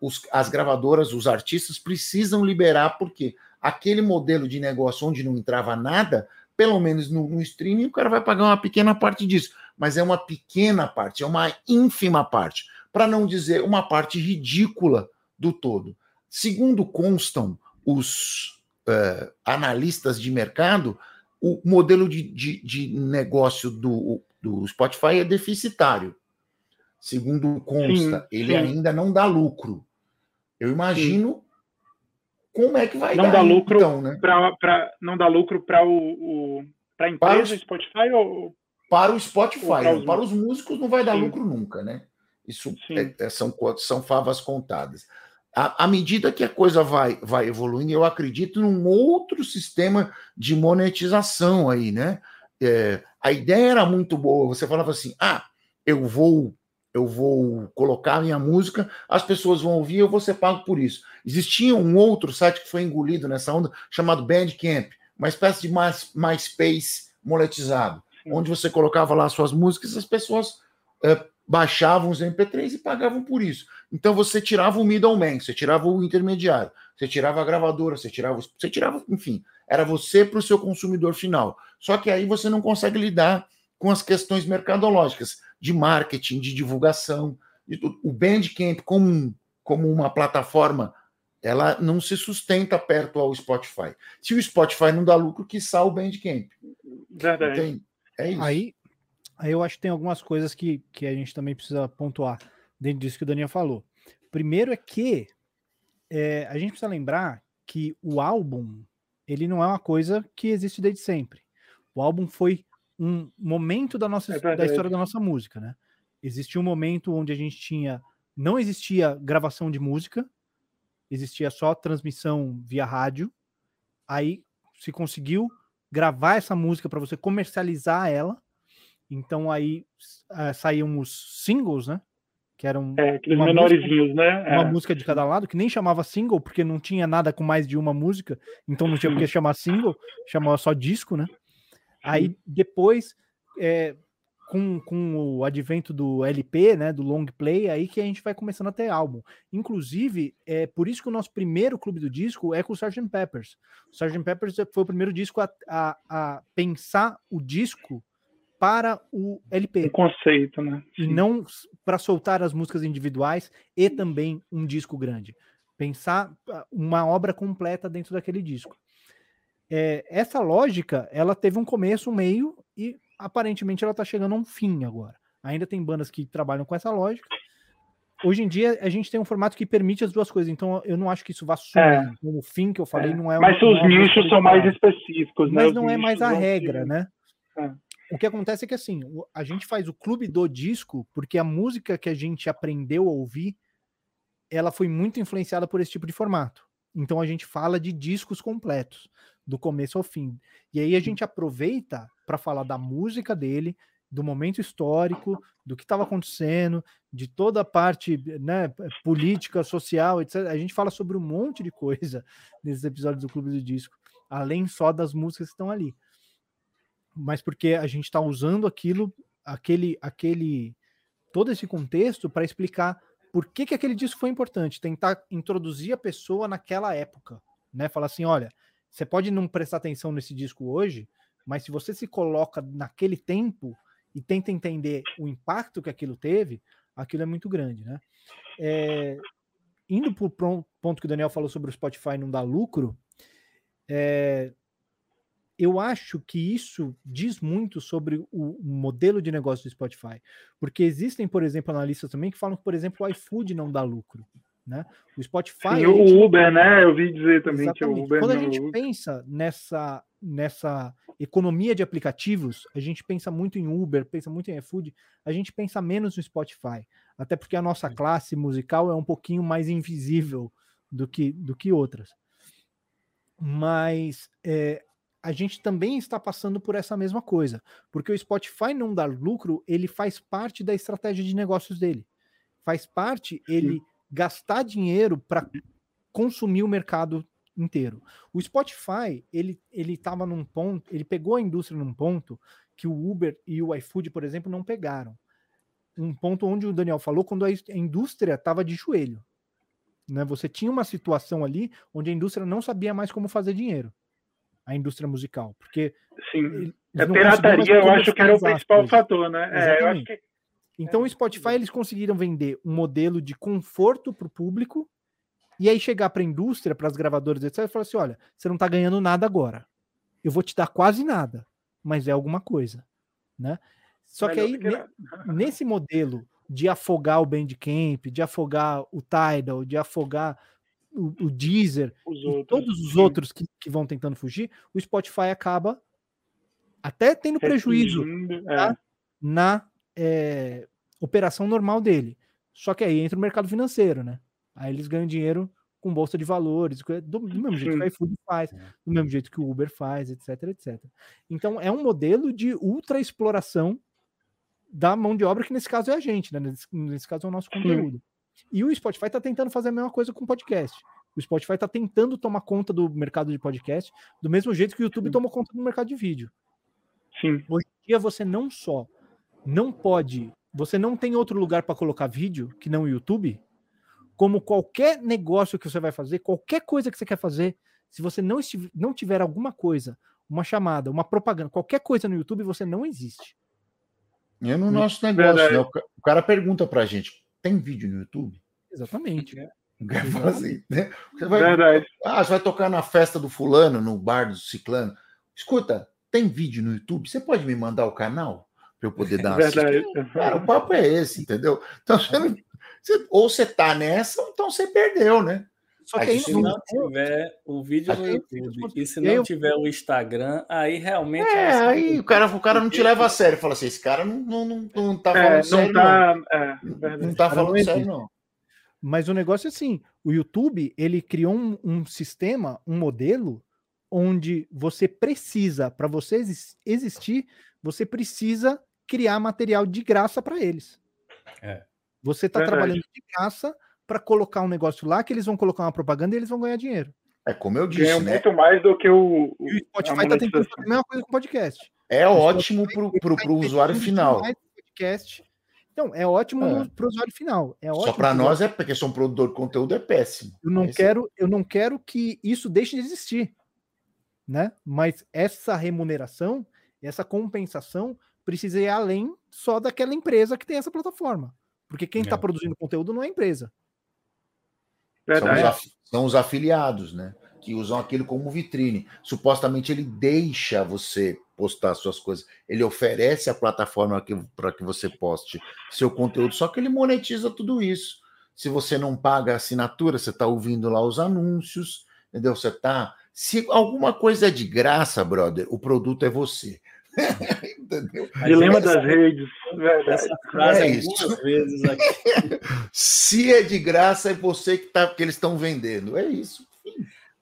Os, as gravadoras, os artistas precisam liberar, porque aquele modelo de negócio onde não entrava nada pelo menos no, no streaming, o cara vai pagar uma pequena parte disso, mas é uma pequena parte, é uma ínfima parte, para não dizer uma parte ridícula do todo. Segundo constam os uh, analistas de mercado, o modelo de, de, de negócio do, do Spotify é deficitário. Segundo consta, sim, ele sim. ainda não dá lucro. Eu imagino sim. como é que vai não dar, dá lucro então, né? Pra, pra, não dá lucro para o, o para a empresa para Spotify ou para o Spotify, para os, para os músicos não vai dar lucro nunca, né? Isso é, é, são, são favas contadas. À, à, medida que a coisa vai, vai evoluindo, eu acredito num outro sistema de monetização aí, né? É, a ideia era muito boa. Você falava assim: ah, eu vou eu vou colocar minha música, as pessoas vão ouvir, eu vou ser pago por isso. Existia um outro site que foi engolido nessa onda, chamado Bandcamp, uma espécie de MySpace monetizado, Sim. onde você colocava lá suas músicas, as pessoas é, baixavam os MP3 e pagavam por isso. Então você tirava o middleman, você tirava o intermediário, você tirava a gravadora, você tirava, você tirava, enfim, era você para o seu consumidor final. Só que aí você não consegue lidar com as questões mercadológicas de marketing, de divulgação. O Bandcamp como, como uma plataforma, ela não se sustenta perto ao Spotify. Se o Spotify não dá lucro, que o Bandcamp. Verdade. É isso. Aí, aí eu acho que tem algumas coisas que, que a gente também precisa pontuar dentro disso que o Daniel falou. Primeiro é que é, a gente precisa lembrar que o álbum ele não é uma coisa que existe desde sempre. O álbum foi um momento da nossa é da história da nossa música, né? Existia um momento onde a gente tinha não existia gravação de música, existia só transmissão via rádio. Aí se conseguiu gravar essa música para você comercializar ela. Então aí uh, saíam os singles, né? Que eram é, aqueles menorzinhos, né? Uma é. música de cada lado, que nem chamava single, porque não tinha nada com mais de uma música, então não tinha por que chamar single, chamava só disco, né? Aí depois, é, com, com o advento do LP, né, do long play, aí que a gente vai começando a ter álbum. Inclusive, é por isso que o nosso primeiro clube do disco é com o Sgt. Peppers. O Sgt. Peppers foi o primeiro disco a, a, a pensar o disco para o LP. O conceito, né? E não para soltar as músicas individuais e também um disco grande. Pensar ah, uma obra completa dentro daquele disco é, essa lógica ela teve um começo, um meio e aparentemente ela está chegando a um fim agora. Ainda tem bandas que trabalham com essa lógica. Hoje em dia a gente tem um formato que permite as duas coisas, então eu não acho que isso vá sumir. É. O fim que eu falei é. não é. Mas uma, os nichos são mais específicos, né? Mas não é mais a regra, né? É. O que acontece é que assim, a gente faz o clube do disco porque a música que a gente aprendeu a ouvir, ela foi muito influenciada por esse tipo de formato. Então a gente fala de discos completos do começo ao fim. E aí a gente aproveita para falar da música dele, do momento histórico, do que estava acontecendo, de toda a parte né, política, social, etc. A gente fala sobre um monte de coisa nesses episódios do Clube do Disco, além só das músicas que estão ali. Mas porque a gente está usando aquilo, aquele, aquele, todo esse contexto para explicar por que, que aquele disco foi importante, tentar introduzir a pessoa naquela época, né? Falar assim, olha, você pode não prestar atenção nesse disco hoje, mas se você se coloca naquele tempo e tenta entender o impacto que aquilo teve, aquilo é muito grande, né? É, indo para o ponto que o Daniel falou sobre o Spotify não dar lucro, é, eu acho que isso diz muito sobre o modelo de negócio do Spotify, porque existem, por exemplo, analistas também que falam que, por exemplo, o iFood não dá lucro. Né? O Spotify. Sim, o Uber, né? Eu vi dizer também Exatamente. que o Uber. Quando a gente pensa nessa, nessa economia de aplicativos, a gente pensa muito em Uber, pensa muito em iFood, a gente pensa menos no Spotify. Até porque a nossa classe musical é um pouquinho mais invisível do que, do que outras. Mas é, a gente também está passando por essa mesma coisa, porque o Spotify não dar lucro, ele faz parte da estratégia de negócios dele. Faz parte ele gastar dinheiro para consumir o mercado inteiro. O Spotify, ele ele estava num ponto, ele pegou a indústria num ponto que o Uber e o iFood, por exemplo, não pegaram. Um ponto onde o Daniel falou quando a indústria estava de joelho. Né? Você tinha uma situação ali onde a indústria não sabia mais como fazer dinheiro. A indústria musical, porque sim, a pirataria eu acho que era o principal fator, né? É, eu acho que então, o Spotify eles conseguiram vender um modelo de conforto para o público e aí chegar para a indústria, para as gravadoras, etc., e falar assim: olha, você não está ganhando nada agora. Eu vou te dar quase nada, mas é alguma coisa. Né? Só que aí, nesse modelo de afogar o Bandcamp, de afogar o Tidal, de afogar o, o Deezer, os todos os outros que, que, vão tentando fugir, o Spotify acaba até tendo prejuízo é. na é, operação normal dele. Só que aí entra o mercado financeiro, né? Aí eles ganham dinheiro com bolsa de valores, do, do mesmo jeito que o iFood faz, do mesmo jeito que o Uber faz, etc, etc. Então é um modelo de ultra exploração da mão de obra, que nesse caso é a gente, né? Nesse, nesse caso é o nosso conteúdo. E o Spotify está tentando fazer a mesma coisa com o podcast. O Spotify está tentando tomar conta do mercado de podcast, do mesmo jeito que o YouTube Sim. tomou conta do mercado de vídeo. Sim. Hoje em dia você não só não pode, você não tem outro lugar para colocar vídeo que não o YouTube, como qualquer negócio que você vai fazer, qualquer coisa que você quer fazer, se você não, estiver, não tiver alguma coisa, uma chamada, uma propaganda, qualquer coisa no YouTube, você não existe. É no nosso negócio, né? O cara pergunta pra gente: tem vídeo no YouTube? Exatamente. É. Assim, né? Você vai, Verdade. Ah, você vai tocar na festa do fulano, no bar do ciclano. Escuta, tem vídeo no YouTube? Você pode me mandar o canal? para eu poder dar uma Verdade. Cara, o papo é esse, entendeu? Então, você não, você, ou você tá nessa, ou então você perdeu, né? Só que aí, se não tiver o vídeo no YouTube e se não tiver o Instagram, aí realmente. É, é aí o cara, o cara não te leva a sério. Fala assim: esse cara não, não, não, não tá falando é, sério. Tá, não. É, não tá falando não sério, não. Mas o negócio é assim: o YouTube ele criou um, um sistema, um modelo, onde você precisa, para você existir, você precisa criar material de graça para eles. É. Você está trabalhando de graça para colocar um negócio lá que eles vão colocar uma propaganda e eles vão ganhar dinheiro. É como eu disse, Ganha né? muito mais do que o. E o Spotify está tentando fazer a mesma coisa com o podcast. É o ótimo para o usuário final. Podcast. Então, é ótimo é. para o usuário final. É Só para nós é porque sou um produtor de conteúdo é péssimo. Eu não, quero, eu não quero que isso deixe de existir. Né? Mas essa remuneração, essa compensação precisa ir além só daquela empresa que tem essa plataforma. Porque quem está é. produzindo conteúdo não é a empresa. São os, são os, afiliados, né? Que usam aquilo como vitrine. Supostamente ele deixa você postar suas coisas. Ele oferece a plataforma para que você poste seu conteúdo, só que ele monetiza tudo isso. Se você não paga a assinatura, você está ouvindo lá os anúncios, entendeu? Você está. Se alguma coisa é de graça, brother, o produto é você. Dilema das redes. Essa frase é isso. vezes aqui. Se é de graça, é você que, tá, que eles estão vendendo. É isso.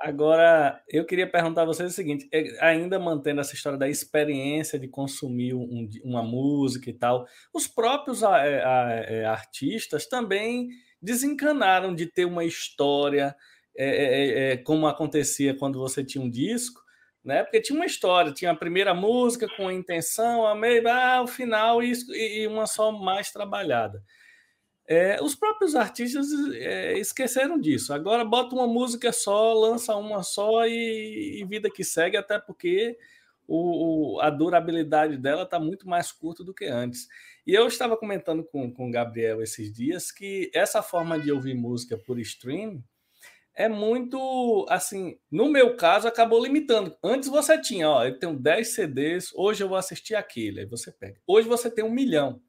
Agora, eu queria perguntar a vocês o seguinte: é, ainda mantendo essa história da experiência de consumir um, uma música e tal, os próprios a, a, a, artistas também desencanaram de ter uma história, é, é, é, como acontecia quando você tinha um disco, né? Porque tinha uma história, tinha a primeira música com a intenção, a meio, ah, o final e, e uma só mais trabalhada. É, os próprios artistas é, esqueceram disso. Agora bota uma música só, lança uma só e, e vida que segue, até porque o, o, a durabilidade dela está muito mais curta do que antes. E eu estava comentando com, com o Gabriel esses dias que essa forma de ouvir música por stream é muito assim, no meu caso acabou limitando. Antes você tinha, ó, eu tenho 10 CDs, hoje eu vou assistir aquele, aí você pega. Hoje você tem um milhão.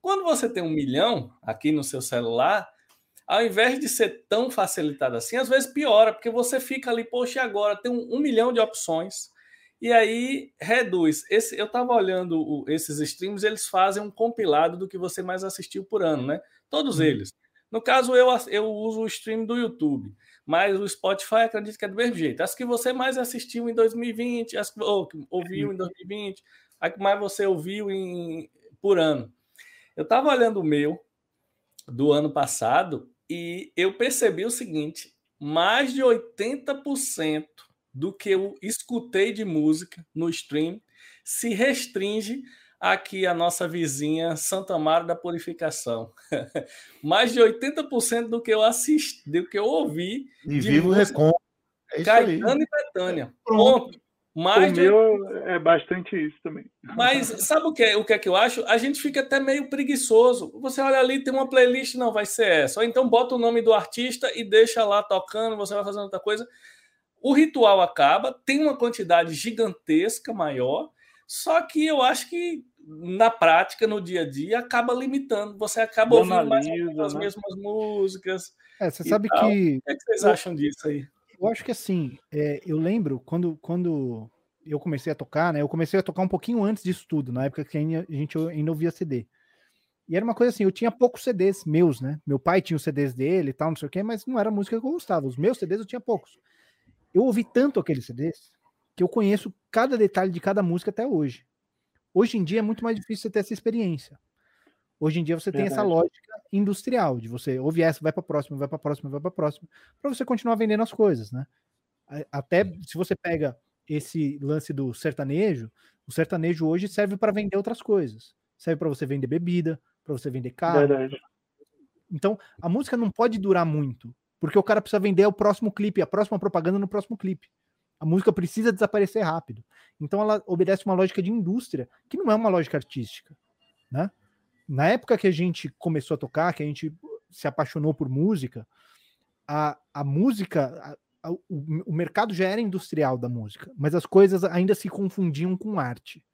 Quando você tem um milhão aqui no seu celular, ao invés de ser tão facilitado assim, às vezes piora, porque você fica ali, poxa, agora tem um, um milhão de opções, e aí reduz. Esse, eu estava olhando o, esses streams, eles fazem um compilado do que você mais assistiu por ano, né? Todos uhum. eles. No caso, eu, eu uso o stream do YouTube mas o Spotify acredito que é do mesmo jeito. As que você mais assistiu em 2020, as que ou, ouviu em 2020, a que mais você ouviu em, por ano. Eu estava olhando o meu do ano passado e eu percebi o seguinte: mais de 80% do que eu escutei de música no stream se restringe aqui a nossa vizinha Santa Maria da Purificação. Mais de 80% do que eu assisti, do que eu ouvi. E vivo Recon. É Caetano e Betânia. Pronto. Mais o meu é bastante isso também. Mas sabe o que, é, o que é que eu acho? A gente fica até meio preguiçoso. Você olha ali, tem uma playlist, não vai ser essa. Ou então bota o nome do artista e deixa lá tocando, você vai fazendo outra coisa. O ritual acaba, tem uma quantidade gigantesca maior, só que eu acho que na prática, no dia a dia, acaba limitando. Você acaba ouvindo mais as né? mesmas músicas. É, você sabe tal. que. O que, é que vocês acham disso aí? Eu acho que assim, é, eu lembro quando, quando eu comecei a tocar, né? Eu comecei a tocar um pouquinho antes disso tudo, na época que a gente ainda ouvia CD. E era uma coisa assim, eu tinha poucos CDs meus, né? Meu pai tinha os CDs dele e tal, não sei o quê, mas não era música que eu gostava. Os meus CDs eu tinha poucos. Eu ouvi tanto aqueles CDs que eu conheço cada detalhe de cada música até hoje. Hoje em dia é muito mais difícil você ter essa experiência. Hoje em dia você tem essa lógica industrial de você ouvir essa, vai para a próxima, vai para a próxima, vai para a próxima, para você continuar vendendo as coisas, né? Até se você pega esse lance do sertanejo, o sertanejo hoje serve para vender outras coisas. Serve para você vender bebida, para você vender carro. Verdade. Então, a música não pode durar muito, porque o cara precisa vender o próximo clipe, a próxima propaganda no próximo clipe. A música precisa desaparecer rápido. Então ela obedece uma lógica de indústria, que não é uma lógica artística, né? Na época que a gente começou a tocar, que a gente se apaixonou por música, a, a música, a, a, o, o mercado já era industrial da música, mas as coisas ainda se confundiam com arte.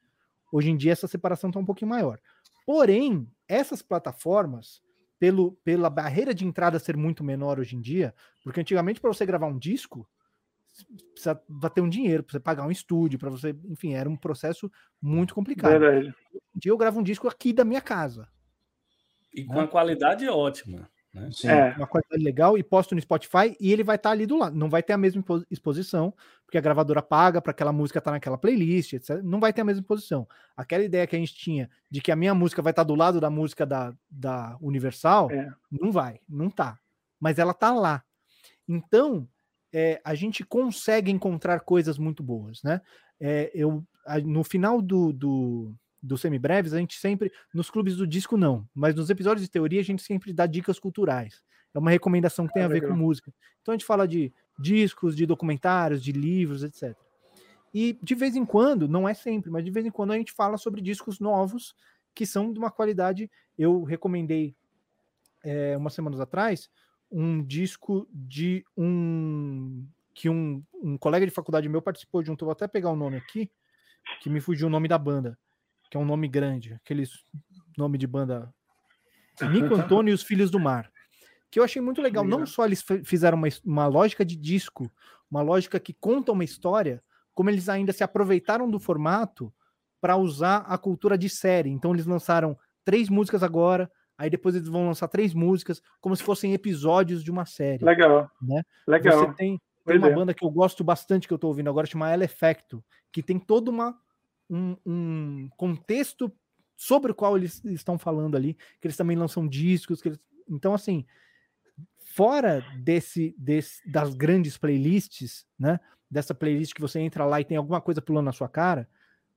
Hoje em dia essa separação está um pouquinho maior. Porém, essas plataformas, pelo, pela barreira de entrada ser muito menor hoje em dia, porque antigamente para você gravar um disco, precisa ter um dinheiro para você pagar um estúdio, para você, enfim, era um processo muito complicado. Verdade. Um dia eu gravo um disco aqui da minha casa. E com né? uma qualidade ótima. Né? Sim, é. uma qualidade legal e posto no Spotify e ele vai estar tá ali do lado. Não vai ter a mesma exposição, porque a gravadora paga para aquela música estar tá naquela playlist, etc. Não vai ter a mesma exposição. Aquela ideia que a gente tinha de que a minha música vai estar tá do lado da música da, da Universal, é. não vai, não tá. Mas ela tá lá. Então, é, a gente consegue encontrar coisas muito boas, né? É, eu, a, no final do, do, do Semibreves, a gente sempre, nos clubes do disco não, mas nos episódios de teoria a gente sempre dá dicas culturais. É uma recomendação que tem ah, a ver legal. com música. Então a gente fala de discos, de documentários, de livros, etc. E de vez em quando, não é sempre, mas de vez em quando a gente fala sobre discos novos que são de uma qualidade. Eu recomendei é, umas semanas atrás um disco de um que um, um colega de faculdade meu participou junto. Vou até pegar o nome aqui, que me fugiu o nome da banda, que é um nome grande, aquele nome de banda Nico Antônio e os Filhos do Mar. Que eu achei muito legal. Não só eles fizeram uma, uma lógica de disco, uma lógica que conta uma história, como eles ainda se aproveitaram do formato para usar a cultura de série. Então eles lançaram três músicas agora, Aí depois eles vão lançar três músicas, como se fossem episódios de uma série. Legal. Né? Legal. Você tem, tem uma banda que eu gosto bastante que eu estou ouvindo agora, chama El Effecto, que tem todo uma, um, um, contexto sobre o qual eles estão falando ali, que eles também lançam discos. Eles... Então, assim, fora desse, desse das grandes playlists, né? Dessa playlist que você entra lá e tem alguma coisa pulando na sua cara,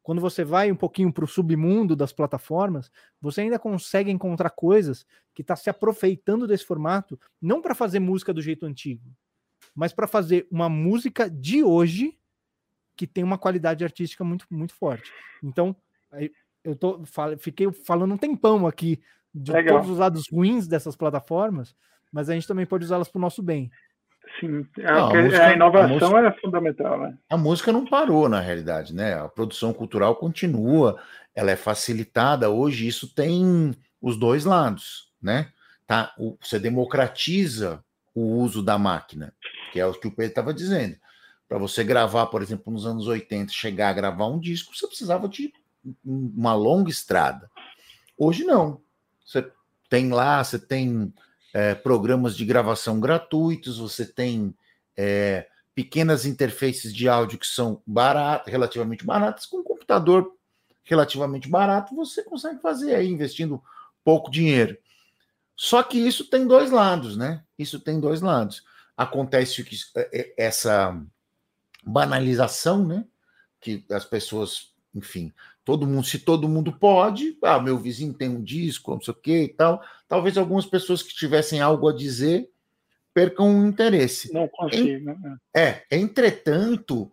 quando você vai um pouquinho para o submundo das plataformas, você ainda consegue encontrar coisas que está se aproveitando desse formato, não para fazer música do jeito antigo, mas para fazer uma música de hoje que tem uma qualidade artística muito, muito forte. Então, eu tô, fiquei falando um tempão aqui de Legal. todos os lados ruins dessas plataformas, mas a gente também pode usá-las para o nosso bem. Sim, a, não, a, música, a inovação a música, é fundamental, né? A música não parou, na realidade, né? A produção cultural continua, ela é facilitada. Hoje isso tem os dois lados, né? Tá, o, você democratiza o uso da máquina, que é o que o Pedro estava dizendo. Para você gravar, por exemplo, nos anos 80, chegar a gravar um disco, você precisava de uma longa estrada. Hoje não. Você tem lá, você tem é, programas de gravação gratuitos, você tem é, pequenas interfaces de áudio que são baratas, relativamente baratas, com um computador relativamente barato, você consegue fazer aí investindo pouco dinheiro. Só que isso tem dois lados, né? Isso tem dois lados. Acontece que é, é, essa banalização, né? Que as pessoas, enfim, todo mundo, se todo mundo pode, ah, meu vizinho tem um disco, não sei o que e tal, talvez algumas pessoas que tivessem algo a dizer percam o interesse. Não consigo, né? É, entretanto,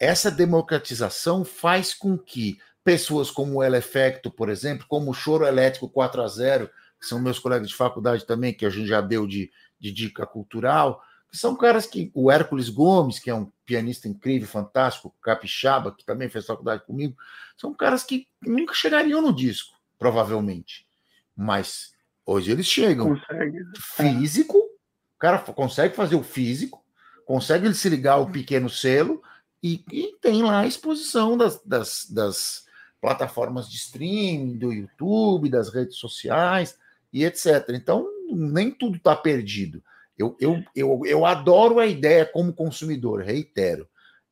essa democratização faz com que pessoas como o Elefecto, por exemplo, como o Choro Elétrico 4 a 0 que são meus colegas de faculdade também, que a gente já deu de, de dica cultural, são caras que. O Hércules Gomes, que é um pianista incrível, fantástico, capixaba, que também fez faculdade comigo, são caras que nunca chegariam no disco, provavelmente. Mas hoje eles chegam. Consegue. Físico, o cara consegue fazer o físico, consegue se ligar ao pequeno selo e, e tem lá a exposição das, das, das plataformas de streaming, do YouTube, das redes sociais e etc. Então, nem tudo está perdido. Eu, eu, eu, eu adoro a ideia como consumidor, reitero.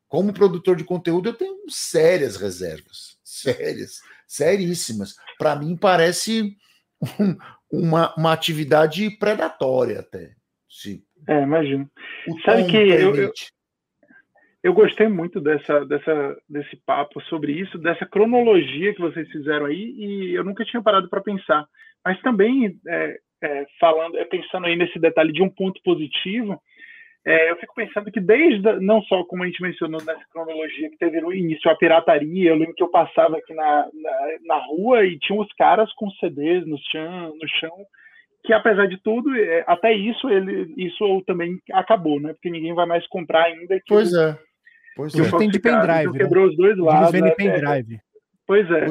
Como produtor de conteúdo, eu tenho sérias reservas. Sérias, seríssimas. Para mim, parece um, uma, uma atividade predatória, até. Sim. É, imagino. Sabe que eu, eu, eu, gostei muito dessa, dessa, desse papo sobre isso, dessa cronologia que vocês fizeram aí, e eu nunca tinha parado para pensar. Mas também, é, é, falando, é, pensando aí nesse detalhe de um ponto positivo, é, eu fico pensando que desde, não só como a gente mencionou nessa cronologia, que teve no início a pirataria, eu lembro que eu passava aqui na, na, na rua e tinha os caras com CDs no chão, no chão que apesar de tudo, é, até isso ele isso também acabou, né? Porque ninguém vai mais comprar ainda. Que pois é. Pois é. tem de pendrive. Né? Quebrou os dois lados. Eles vendem né? pendrive. Pois é.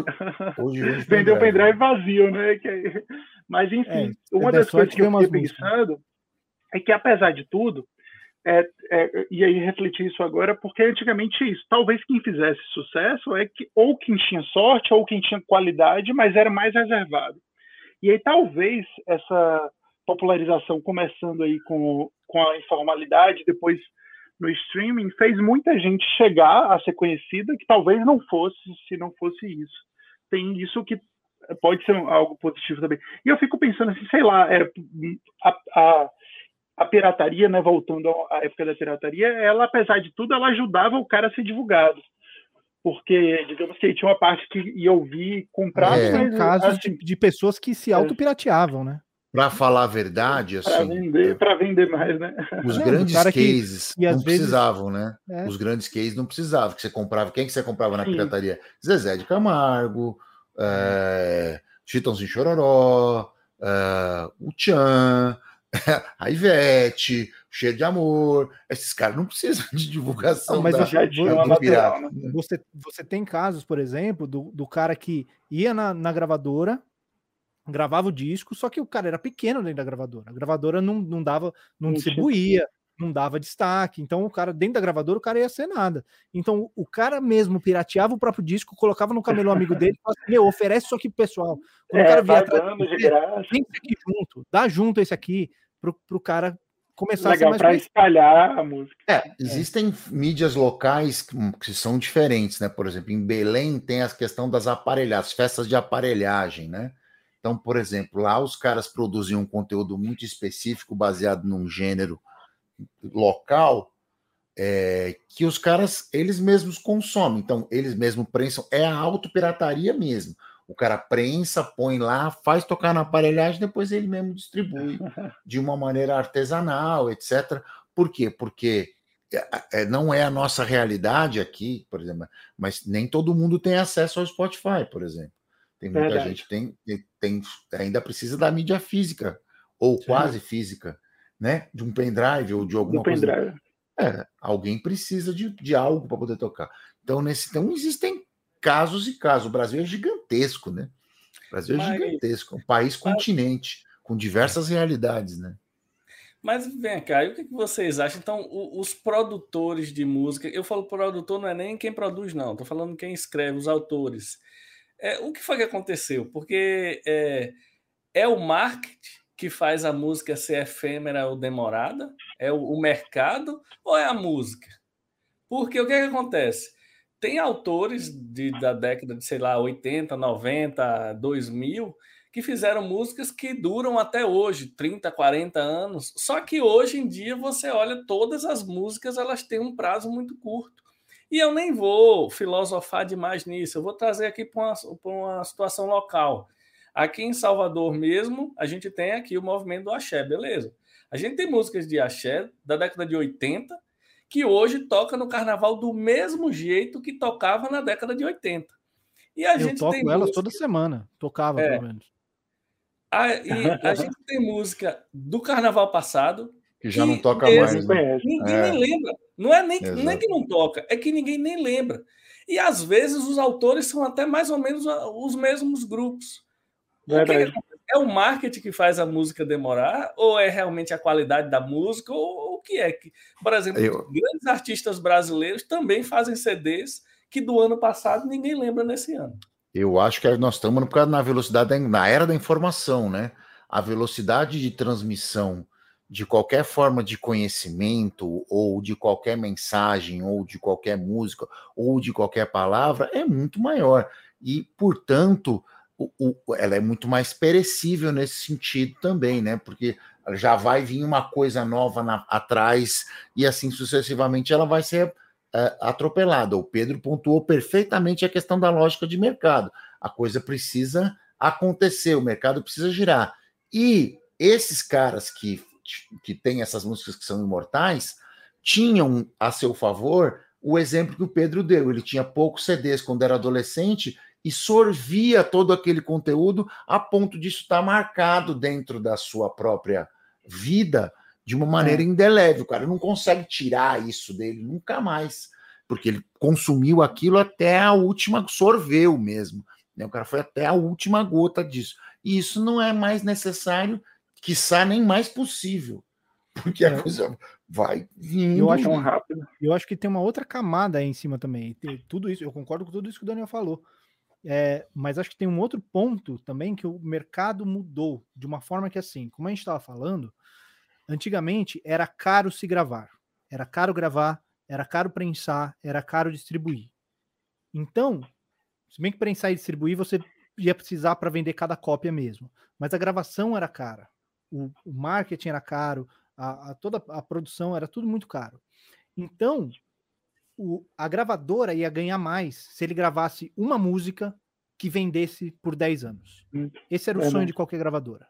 Hoje, hoje Vendeu o pendrive vazio, né? Que... Mas, enfim, é, uma das coisas que eu fiquei pensando é que, apesar de tudo, é, é, e aí refletir isso agora, porque antigamente isso, talvez quem fizesse sucesso é que ou quem tinha sorte ou quem tinha qualidade, mas era mais reservado. E aí talvez essa popularização começando aí com, com a informalidade, depois no streaming fez muita gente chegar a ser conhecida que talvez não fosse se não fosse isso. Tem isso que pode ser algo positivo também. E eu fico pensando assim, sei lá, é, a, a, a, pirataria, né, voltando à época da pirataria, ela, apesar de tudo, ela ajudava o cara a ser divulgado. Porque, digamos que tinha uma parte que ia ouvir, comprar. É. Mas, casos assim, de, de, pessoas que se é. autopirateavam, né? Para falar a verdade, assim. Para vender, para vender mais, né? Os não, grandes cases que, não precisavam, vezes, né? É. Os grandes cases não precisavam, que você comprava. Quem que você comprava na Sim. pirataria? Zezé de Camargo, é, Chitãozinho Chororó, é, o Tchan, a Ivete, Cheio de Amor. Esses caras não precisam de divulgação. Não, mas da, já tinha uma material, né? você, você tem casos, por exemplo, do, do cara que ia na, na gravadora gravava o disco, só que o cara era pequeno dentro da gravadora. A gravadora não, não dava, não distribuía, não dava destaque. Então o cara, dentro da gravadora, o cara ia ser nada. Então o cara mesmo pirateava o próprio disco, colocava no camelô amigo dele e falava assim, meu, oferece isso aqui pro pessoal. Quando é, o cara vier atrás, tem esse aqui junto, dá junto esse aqui pro, pro cara começar Legal, a ser mais para espalhar a música. É, existem é. mídias locais que, que, são diferentes, né? Por exemplo, em Belém tem a questão das aparelhagens, festas de aparelhagem, né? Então, por exemplo, lá os caras produziam um conteúdo muito específico, baseado num gênero local, é, que os caras, eles mesmos consomem. Então, eles mesmos prensam, é a autopirataria mesmo. O cara prensa, põe lá, faz tocar na aparelhagem, depois ele mesmo distribui de uma maneira artesanal, etc. Por quê? Porque é, é, não é a nossa realidade aqui, por exemplo, mas nem todo mundo tem acesso ao Spotify, por exemplo. Tem muita Verdade. gente que tem, tem, ainda precisa da mídia física, ou Sim. quase física, né? De um pendrive ou de alguma coisa. Pendrive. É, alguém precisa de, de algo para poder tocar. Então, nesse, então, existem casos e casos. O Brasil é gigantesco, né? O Brasil é Mas... gigantesco, um país continente, com diversas realidades, né? Mas vem cá, e o que vocês acham? Então, os produtores de música, eu falo produtor, não é nem quem produz, não, estou falando quem escreve, os autores. É, o que foi que aconteceu? Porque é, é o marketing que faz a música ser efêmera ou demorada? É o, o mercado ou é a música? Porque o que, é que acontece? Tem autores de, da década de, sei lá, 80, 90, 2000, que fizeram músicas que duram até hoje, 30, 40 anos. Só que hoje em dia você olha todas as músicas, elas têm um prazo muito curto. E eu nem vou filosofar demais nisso, eu vou trazer aqui para uma, uma situação local. Aqui em Salvador mesmo, a gente tem aqui o movimento do axé, beleza. A gente tem músicas de axé da década de 80 que hoje toca no carnaval do mesmo jeito que tocava na década de 80. E a eu gente toco tem elas música... toda semana, tocava é. pelo menos. A, e a gente tem música do carnaval passado. Que já que não toca mais. Né? Ninguém é. nem lembra. Não é nem, nem que não toca, é que ninguém nem lembra. E às vezes os autores são até mais ou menos os mesmos grupos. É o marketing que faz a música demorar? Ou é realmente a qualidade da música? Ou o que é? que Por exemplo, Eu... grandes artistas brasileiros também fazem CDs que do ano passado ninguém lembra nesse ano. Eu acho que nós estamos na velocidade, na era da informação, né? A velocidade de transmissão de qualquer forma de conhecimento, ou de qualquer mensagem, ou de qualquer música, ou de qualquer palavra, é muito maior. E, portanto, o, o, ela é muito mais perecível nesse sentido também, né? Porque já vai vir uma coisa nova na, atrás, e assim sucessivamente ela vai ser uh, atropelada. O Pedro pontuou perfeitamente a questão da lógica de mercado. A coisa precisa acontecer, o mercado precisa girar. E esses caras que, que têm essas músicas que são imortais tinham a seu favor o exemplo que o Pedro deu. Ele tinha poucos CDs quando era adolescente e sorvia todo aquele conteúdo a ponto disso estar marcado dentro da sua própria vida de uma maneira é. indelével. O cara não consegue tirar isso dele nunca mais, porque ele consumiu aquilo até a última, sorveu mesmo. Né? O cara foi até a última gota disso. E isso não é mais necessário, quiçá nem mais possível, porque a é. coisa vai vindo eu acho, rápido. Eu acho que tem uma outra camada aí em cima também. Tudo isso, eu concordo com tudo isso que o Daniel falou. É, mas acho que tem um outro ponto também que o mercado mudou de uma forma que, assim, como a gente estava falando, antigamente era caro se gravar, era caro gravar, era caro prensar, era caro distribuir. Então, se bem que prensar e distribuir você ia precisar para vender cada cópia mesmo, mas a gravação era cara, o, o marketing era caro, a, a, toda a produção era tudo muito caro. Então, o, a gravadora ia ganhar mais se ele gravasse uma música que vendesse por 10 anos. Hum, Esse era o é sonho de qualquer gravadora.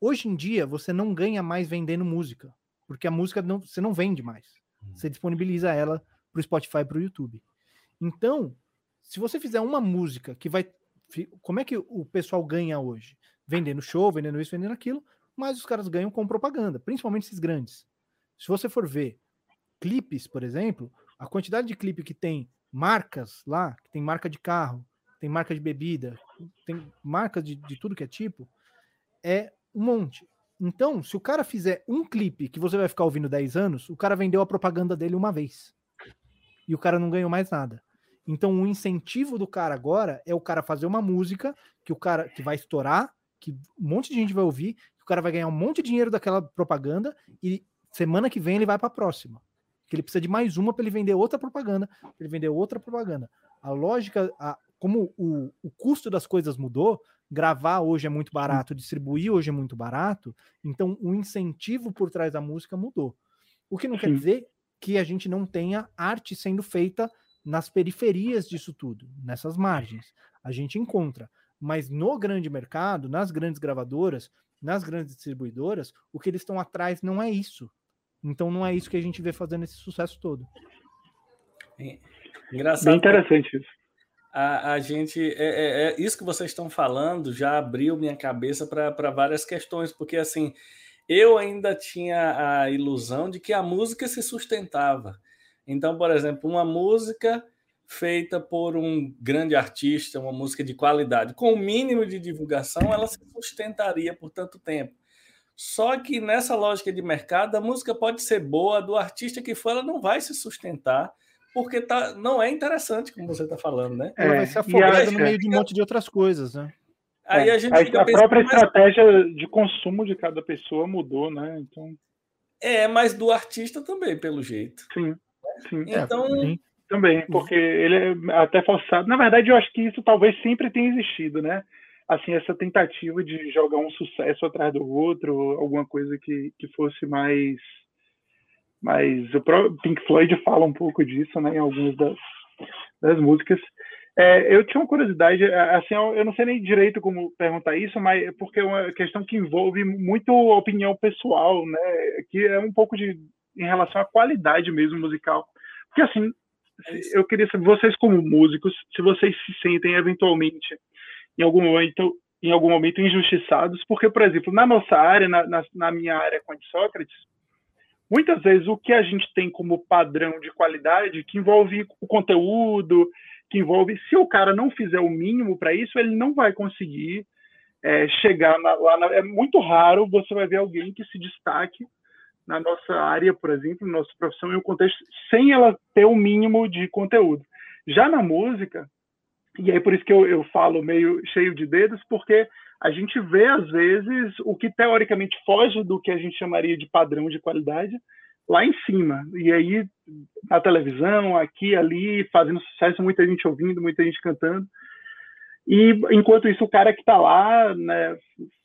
Hoje em dia, você não ganha mais vendendo música, porque a música não, você não vende mais. Hum. Você disponibiliza ela para o Spotify e para o YouTube. Então, se você fizer uma música que vai. Como é que o pessoal ganha hoje? Vendendo show, vendendo isso, vendendo aquilo, mas os caras ganham com propaganda, principalmente esses grandes. Se você for ver clipes, por exemplo, a quantidade de clipe que tem marcas lá, que tem marca de carro, tem marca de bebida, tem marca de, de tudo que é tipo, é um monte. Então, se o cara fizer um clipe que você vai ficar ouvindo 10 anos, o cara vendeu a propaganda dele uma vez. E o cara não ganhou mais nada. Então, o incentivo do cara agora é o cara fazer uma música que o cara que vai estourar, que um monte de gente vai ouvir, que o cara vai ganhar um monte de dinheiro daquela propaganda e semana que vem ele vai para a próxima que ele precisa de mais uma para ele vender outra propaganda, para ele vender outra propaganda. A lógica, a, como o, o custo das coisas mudou, gravar hoje é muito barato, distribuir hoje é muito barato, então o incentivo por trás da música mudou. O que não Sim. quer dizer que a gente não tenha arte sendo feita nas periferias disso tudo, nessas margens. A gente encontra. Mas no grande mercado, nas grandes gravadoras, nas grandes distribuidoras, o que eles estão atrás não é isso. Então não é isso que a gente vê fazendo esse sucesso todo. É, engraçado. Bem interessante isso. A, a gente. É, é, é, isso que vocês estão falando já abriu minha cabeça para várias questões, porque assim, eu ainda tinha a ilusão de que a música se sustentava. Então, por exemplo, uma música feita por um grande artista, uma música de qualidade, com o mínimo de divulgação, ela se sustentaria por tanto tempo. Só que nessa lógica de mercado, a música pode ser boa, do artista que for, ela não vai se sustentar, porque tá, não é interessante, como você está falando, né? Ela vai se afogar no meio de um monte de outras coisas, né? Aí a, gente a, a própria mais... estratégia de consumo de cada pessoa mudou, né? Então... É, mas do artista também, pelo jeito. Sim. sim. Então. É, também, porque ele é até forçado. Na verdade, eu acho que isso talvez sempre tenha existido, né? Assim essa tentativa de jogar um sucesso atrás do outro, alguma coisa que, que fosse mais mas o próprio Pink Floyd fala um pouco disso, né, em algumas das, das músicas. É, eu tinha uma curiosidade, assim, eu não sei nem direito como perguntar isso, mas é porque é uma questão que envolve muito opinião pessoal, né, que é um pouco de em relação à qualidade mesmo musical. Porque assim, eu queria saber, vocês como músicos, se vocês se sentem eventualmente em algum momento em algum momento injustiçados, porque, por exemplo, na nossa área, na, na, na minha área com Sócrates, muitas vezes o que a gente tem como padrão de qualidade, que envolve o conteúdo, que envolve, se o cara não fizer o mínimo para isso, ele não vai conseguir é, chegar na, lá. Na, é muito raro você vai ver alguém que se destaque na nossa área, por exemplo, na nossa profissão, em um contexto, sem ela ter o mínimo de conteúdo. Já na música, e aí por isso que eu, eu falo meio cheio de dedos, porque a gente vê, às vezes, o que teoricamente foge do que a gente chamaria de padrão de qualidade lá em cima. E aí, na televisão, aqui, ali, fazendo sucesso, muita gente ouvindo, muita gente cantando. E, enquanto isso, o cara que está lá, né,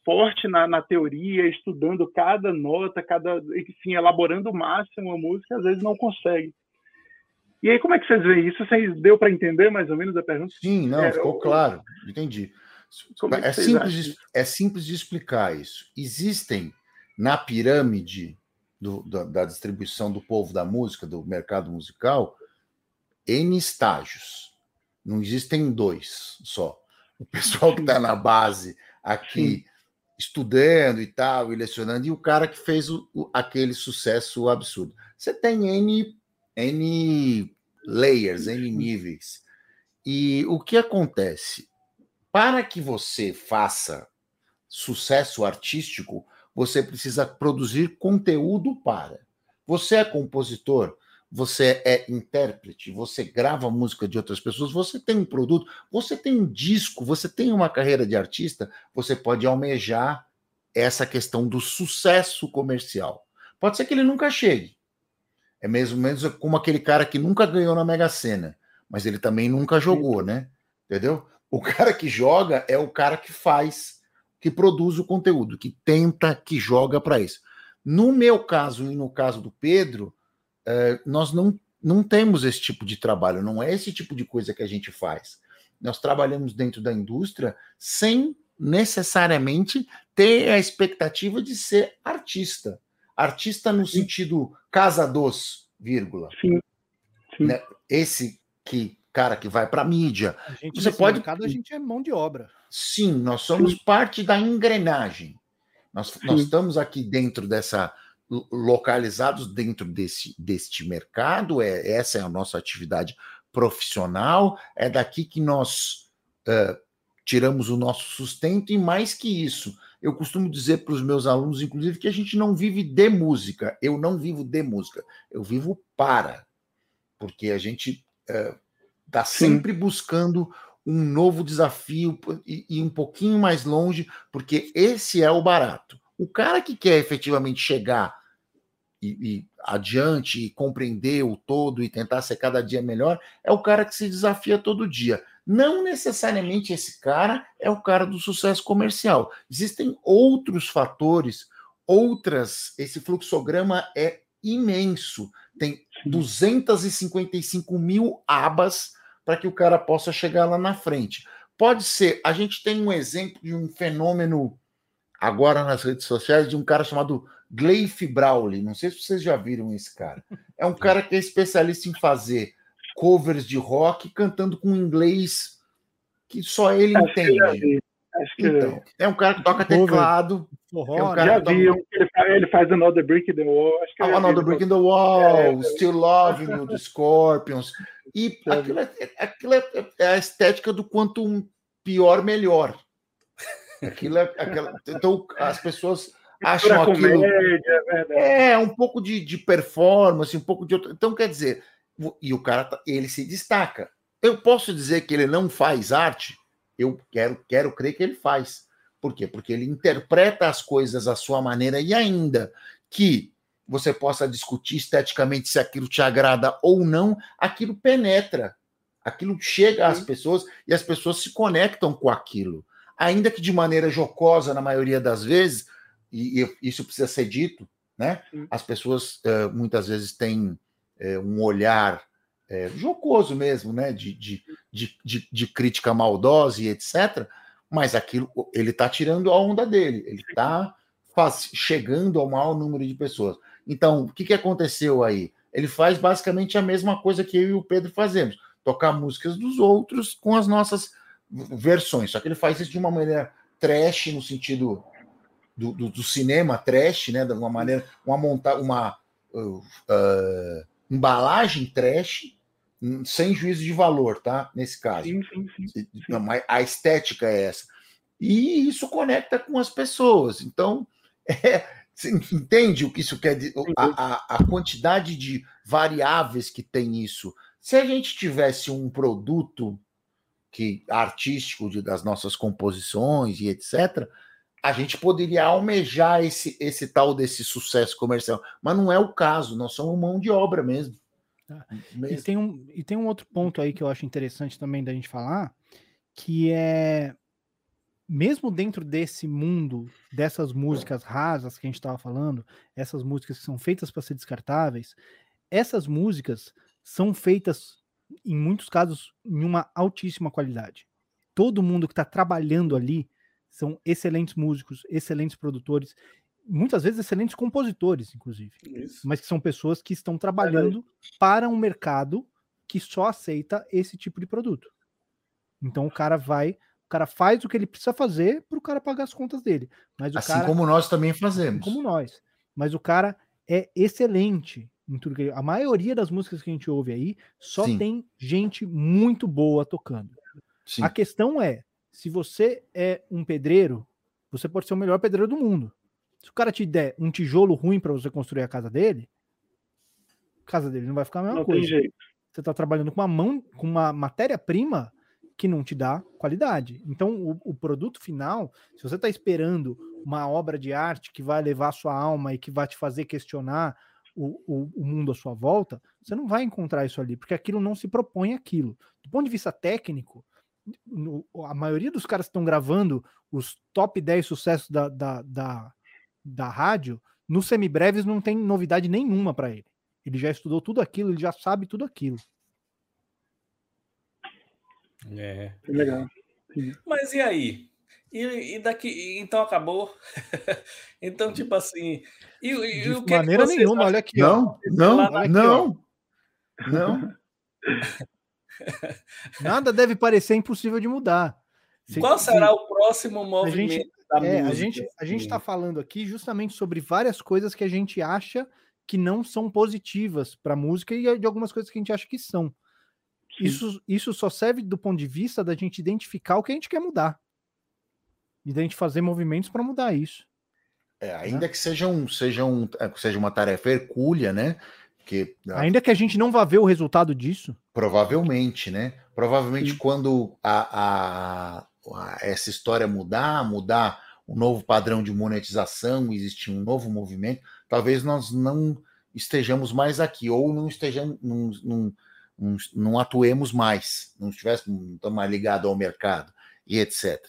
forte na, na, teoria, estudando cada nota, cada, enfim, elaborando o máximo a música, às vezes não consegue. E aí, como é que vocês veem isso? Vocês deu para entender mais ou menos a pergunta? Sim, não, é, ficou eu... claro, entendi. É, é simples, de, é simples de explicar isso. Existem na pirâmide do, da, da, distribuição do povo da música, do mercado musical, N estágios. Não existem dois só. O pessoal que está na base aqui Sim. estudando e tal, e lecionando, e o cara que fez o, o, aquele sucesso absurdo. Você tem N, N layers, N níveis. E o que acontece? Para que você faça sucesso artístico, você precisa produzir conteúdo para. Você é compositor, você é intérprete, você grava música de outras pessoas, você tem um produto, você tem um disco, você tem uma carreira de artista, você pode almejar essa questão do sucesso comercial. Pode ser que ele nunca chegue, é mesmo menos como aquele cara que nunca ganhou na Mega Sena, mas ele também nunca jogou, né? Entendeu? O cara que joga é o cara que faz, que produz o conteúdo, que tenta, que joga para isso. No meu caso e no caso do Pedro, eh, nós não, não temos esse tipo de trabalho, não é esse tipo de coisa que a gente faz. Nós trabalhamos dentro da indústria sem necessariamente ter a expectativa de ser artista. Artista no sentido casa dos, vírgula. Sim. sim. Né? Esse que cara que vai para a mídia. Gente, você pode. Mercado, a gente é mão de obra. Sim, nós somos sim. parte da engrenagem. Nós, nós estamos aqui dentro dessa localizados dentro desse deste mercado. É essa é a nossa atividade profissional. É daqui que nós uh, tiramos o nosso sustento e mais que isso, eu costumo dizer para os meus alunos, inclusive, que a gente não vive de música. Eu não vivo de música, eu vivo para. Porque a gente está é, sempre buscando um novo desafio e, e um pouquinho mais longe, porque esse é o barato. O cara que quer efetivamente chegar e, e, adiante e compreender o todo e tentar ser cada dia melhor, é o cara que se desafia todo dia. Não necessariamente esse cara é o cara do sucesso comercial. Existem outros fatores, outras. Esse fluxograma é imenso. Tem 255 mil abas para que o cara possa chegar lá na frente. Pode ser. A gente tem um exemplo de um fenômeno agora nas redes sociais de um cara chamado Gleif Brawley. Não sei se vocês já viram esse cara. É um cara que é especialista em fazer covers de rock cantando com inglês que só ele Acho entende. Então, é um cara que toca teclado. é um cara já vi, toca... ele, faz, ele faz Another Brick in the Wall. Acho que ah, Another Brick in the Wall, é, Still Loving You, The Scorpions. E aquilo, é, aquilo é, é, a estética do quanto um pior, melhor. Aquilo é aquela. Então, as pessoas acham aquilo. Comédia, é, é, um pouco de, de performance, um pouco de outro. Então, quer dizer, e o cara tá, ele se destaca. Eu posso dizer que ele não faz arte? Eu quero, quero crer que ele faz. Por quê? Porque ele interpreta as coisas à sua maneira e ainda que você possa discutir esteticamente se aquilo te agrada ou não, aquilo penetra, aquilo chega às pessoas e as pessoas se conectam com aquilo. Ainda que de maneira jocosa, na maioria das vezes, e, e isso precisa ser dito, né? As pessoas uh, muitas vezes têm é, um olhar é, jocoso mesmo, né? De, de, de, de, de crítica maldosa e etc. Mas aquilo, ele está tirando a onda dele, ele está chegando ao maior número de pessoas. Então, o que, que aconteceu aí? Ele faz basicamente a mesma coisa que eu e o Pedro fazemos: tocar músicas dos outros com as nossas versões. Só que ele faz isso de uma maneira trash, no sentido do, do, do cinema trash, né? De uma maneira, uma montar uma uh, uh, embalagem trash, hum, sem juízo de valor, tá? Nesse caso. Sim, sim, sim. Não, a estética é essa. E isso conecta com as pessoas. Então, é, você entende o que isso quer dizer? A, a, a quantidade de variáveis que tem isso. Se a gente tivesse um produto que artístico de, das nossas composições e etc., a gente poderia almejar esse, esse tal desse sucesso comercial. Mas não é o caso, nós somos mão de obra mesmo. Tá. mesmo. E, tem um, e tem um outro ponto aí que eu acho interessante também da gente falar, que é mesmo dentro desse mundo, dessas músicas rasas que a gente estava falando, essas músicas que são feitas para ser descartáveis, essas músicas são feitas, em muitos casos, em uma altíssima qualidade. Todo mundo que está trabalhando ali são excelentes músicos, excelentes produtores, muitas vezes excelentes compositores, inclusive, Isso. mas que são pessoas que estão trabalhando é para um mercado que só aceita esse tipo de produto. Então o cara vai, o cara faz o que ele precisa fazer para o cara pagar as contas dele. Mas assim cara, como nós também fazemos. Assim como nós. Mas o cara é excelente em tudo que a maioria das músicas que a gente ouve aí só Sim. tem gente muito boa tocando. Sim. A questão é se você é um pedreiro, você pode ser o melhor pedreiro do mundo. Se o cara te der um tijolo ruim para você construir a casa dele, a casa dele não vai ficar a mesma não coisa. Você está trabalhando com uma mão, com uma matéria-prima que não te dá qualidade. Então, o, o produto final, se você está esperando uma obra de arte que vai levar a sua alma e que vai te fazer questionar o, o, o, mundo à sua volta, você não vai encontrar isso ali, porque aquilo não se propõe aquilo. Do ponto de vista técnico, no, a maioria dos caras que estão gravando os top 10 sucessos da, da, da, da rádio, no semibreves não tem novidade nenhuma para ele. Ele já estudou tudo aquilo, ele já sabe tudo aquilo. É. Legal. Mas e aí? E, e daqui, então acabou. então, tipo assim. E, e, De o que maneira é que nenhuma, olha aqui. Não, não, não, não. Não. Nada deve parecer impossível de mudar. Qual será o próximo movimento a gente, da é, música? A gente a gente está falando aqui justamente sobre várias coisas que a gente acha que não são positivas para a música e de algumas coisas que a gente acha que são. Isso, isso só serve do ponto de vista da gente identificar o que a gente quer mudar e da gente fazer movimentos para mudar isso. É, ainda né? que seja, um, seja, um, é, seja uma tarefa hercúlea, né? Que, Ainda que a gente não vá ver o resultado disso. Provavelmente, né? Provavelmente Sim. quando a, a, a, essa história mudar, mudar um novo padrão de monetização, existir um novo movimento, talvez nós não estejamos mais aqui, ou não estejamos, não, não, não, não atuemos mais, não estivéssemos não mais ligados ao mercado e etc.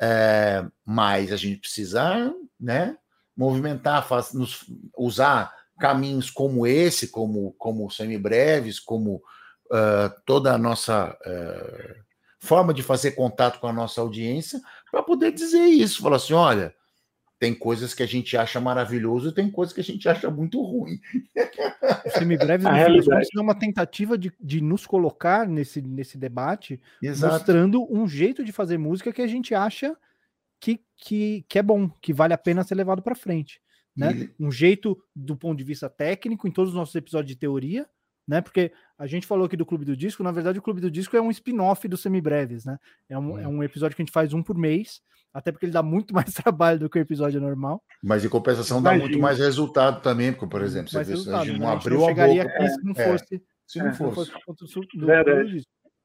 É, mas a gente precisa né, movimentar, faz, nos, usar caminhos como esse, como, como semibreves, como uh, toda a nossa uh, forma de fazer contato com a nossa audiência, para poder dizer isso, falar assim, olha, tem coisas que a gente acha maravilhoso e tem coisas que a gente acha muito ruim. O semibreves é uma tentativa de, de nos colocar nesse, nesse debate, Exato. mostrando um jeito de fazer música que a gente acha que, que, que é bom, que vale a pena ser levado para frente né? Um jeito do ponto de vista técnico em todos os nossos episódios de teoria, né? Porque a gente falou aqui do Clube do Disco, na verdade o Clube do Disco é um spin-off do Semibreves, né? É um, é. é um episódio que a gente faz um por mês, até porque ele dá muito mais trabalho do que o episódio normal. Mas em compensação dá muito mais resultado também, porque, por exemplo, você vê, a gente não né? abriu a, boca. Aqui se não é, fosse, se não fosse, fosse do, do,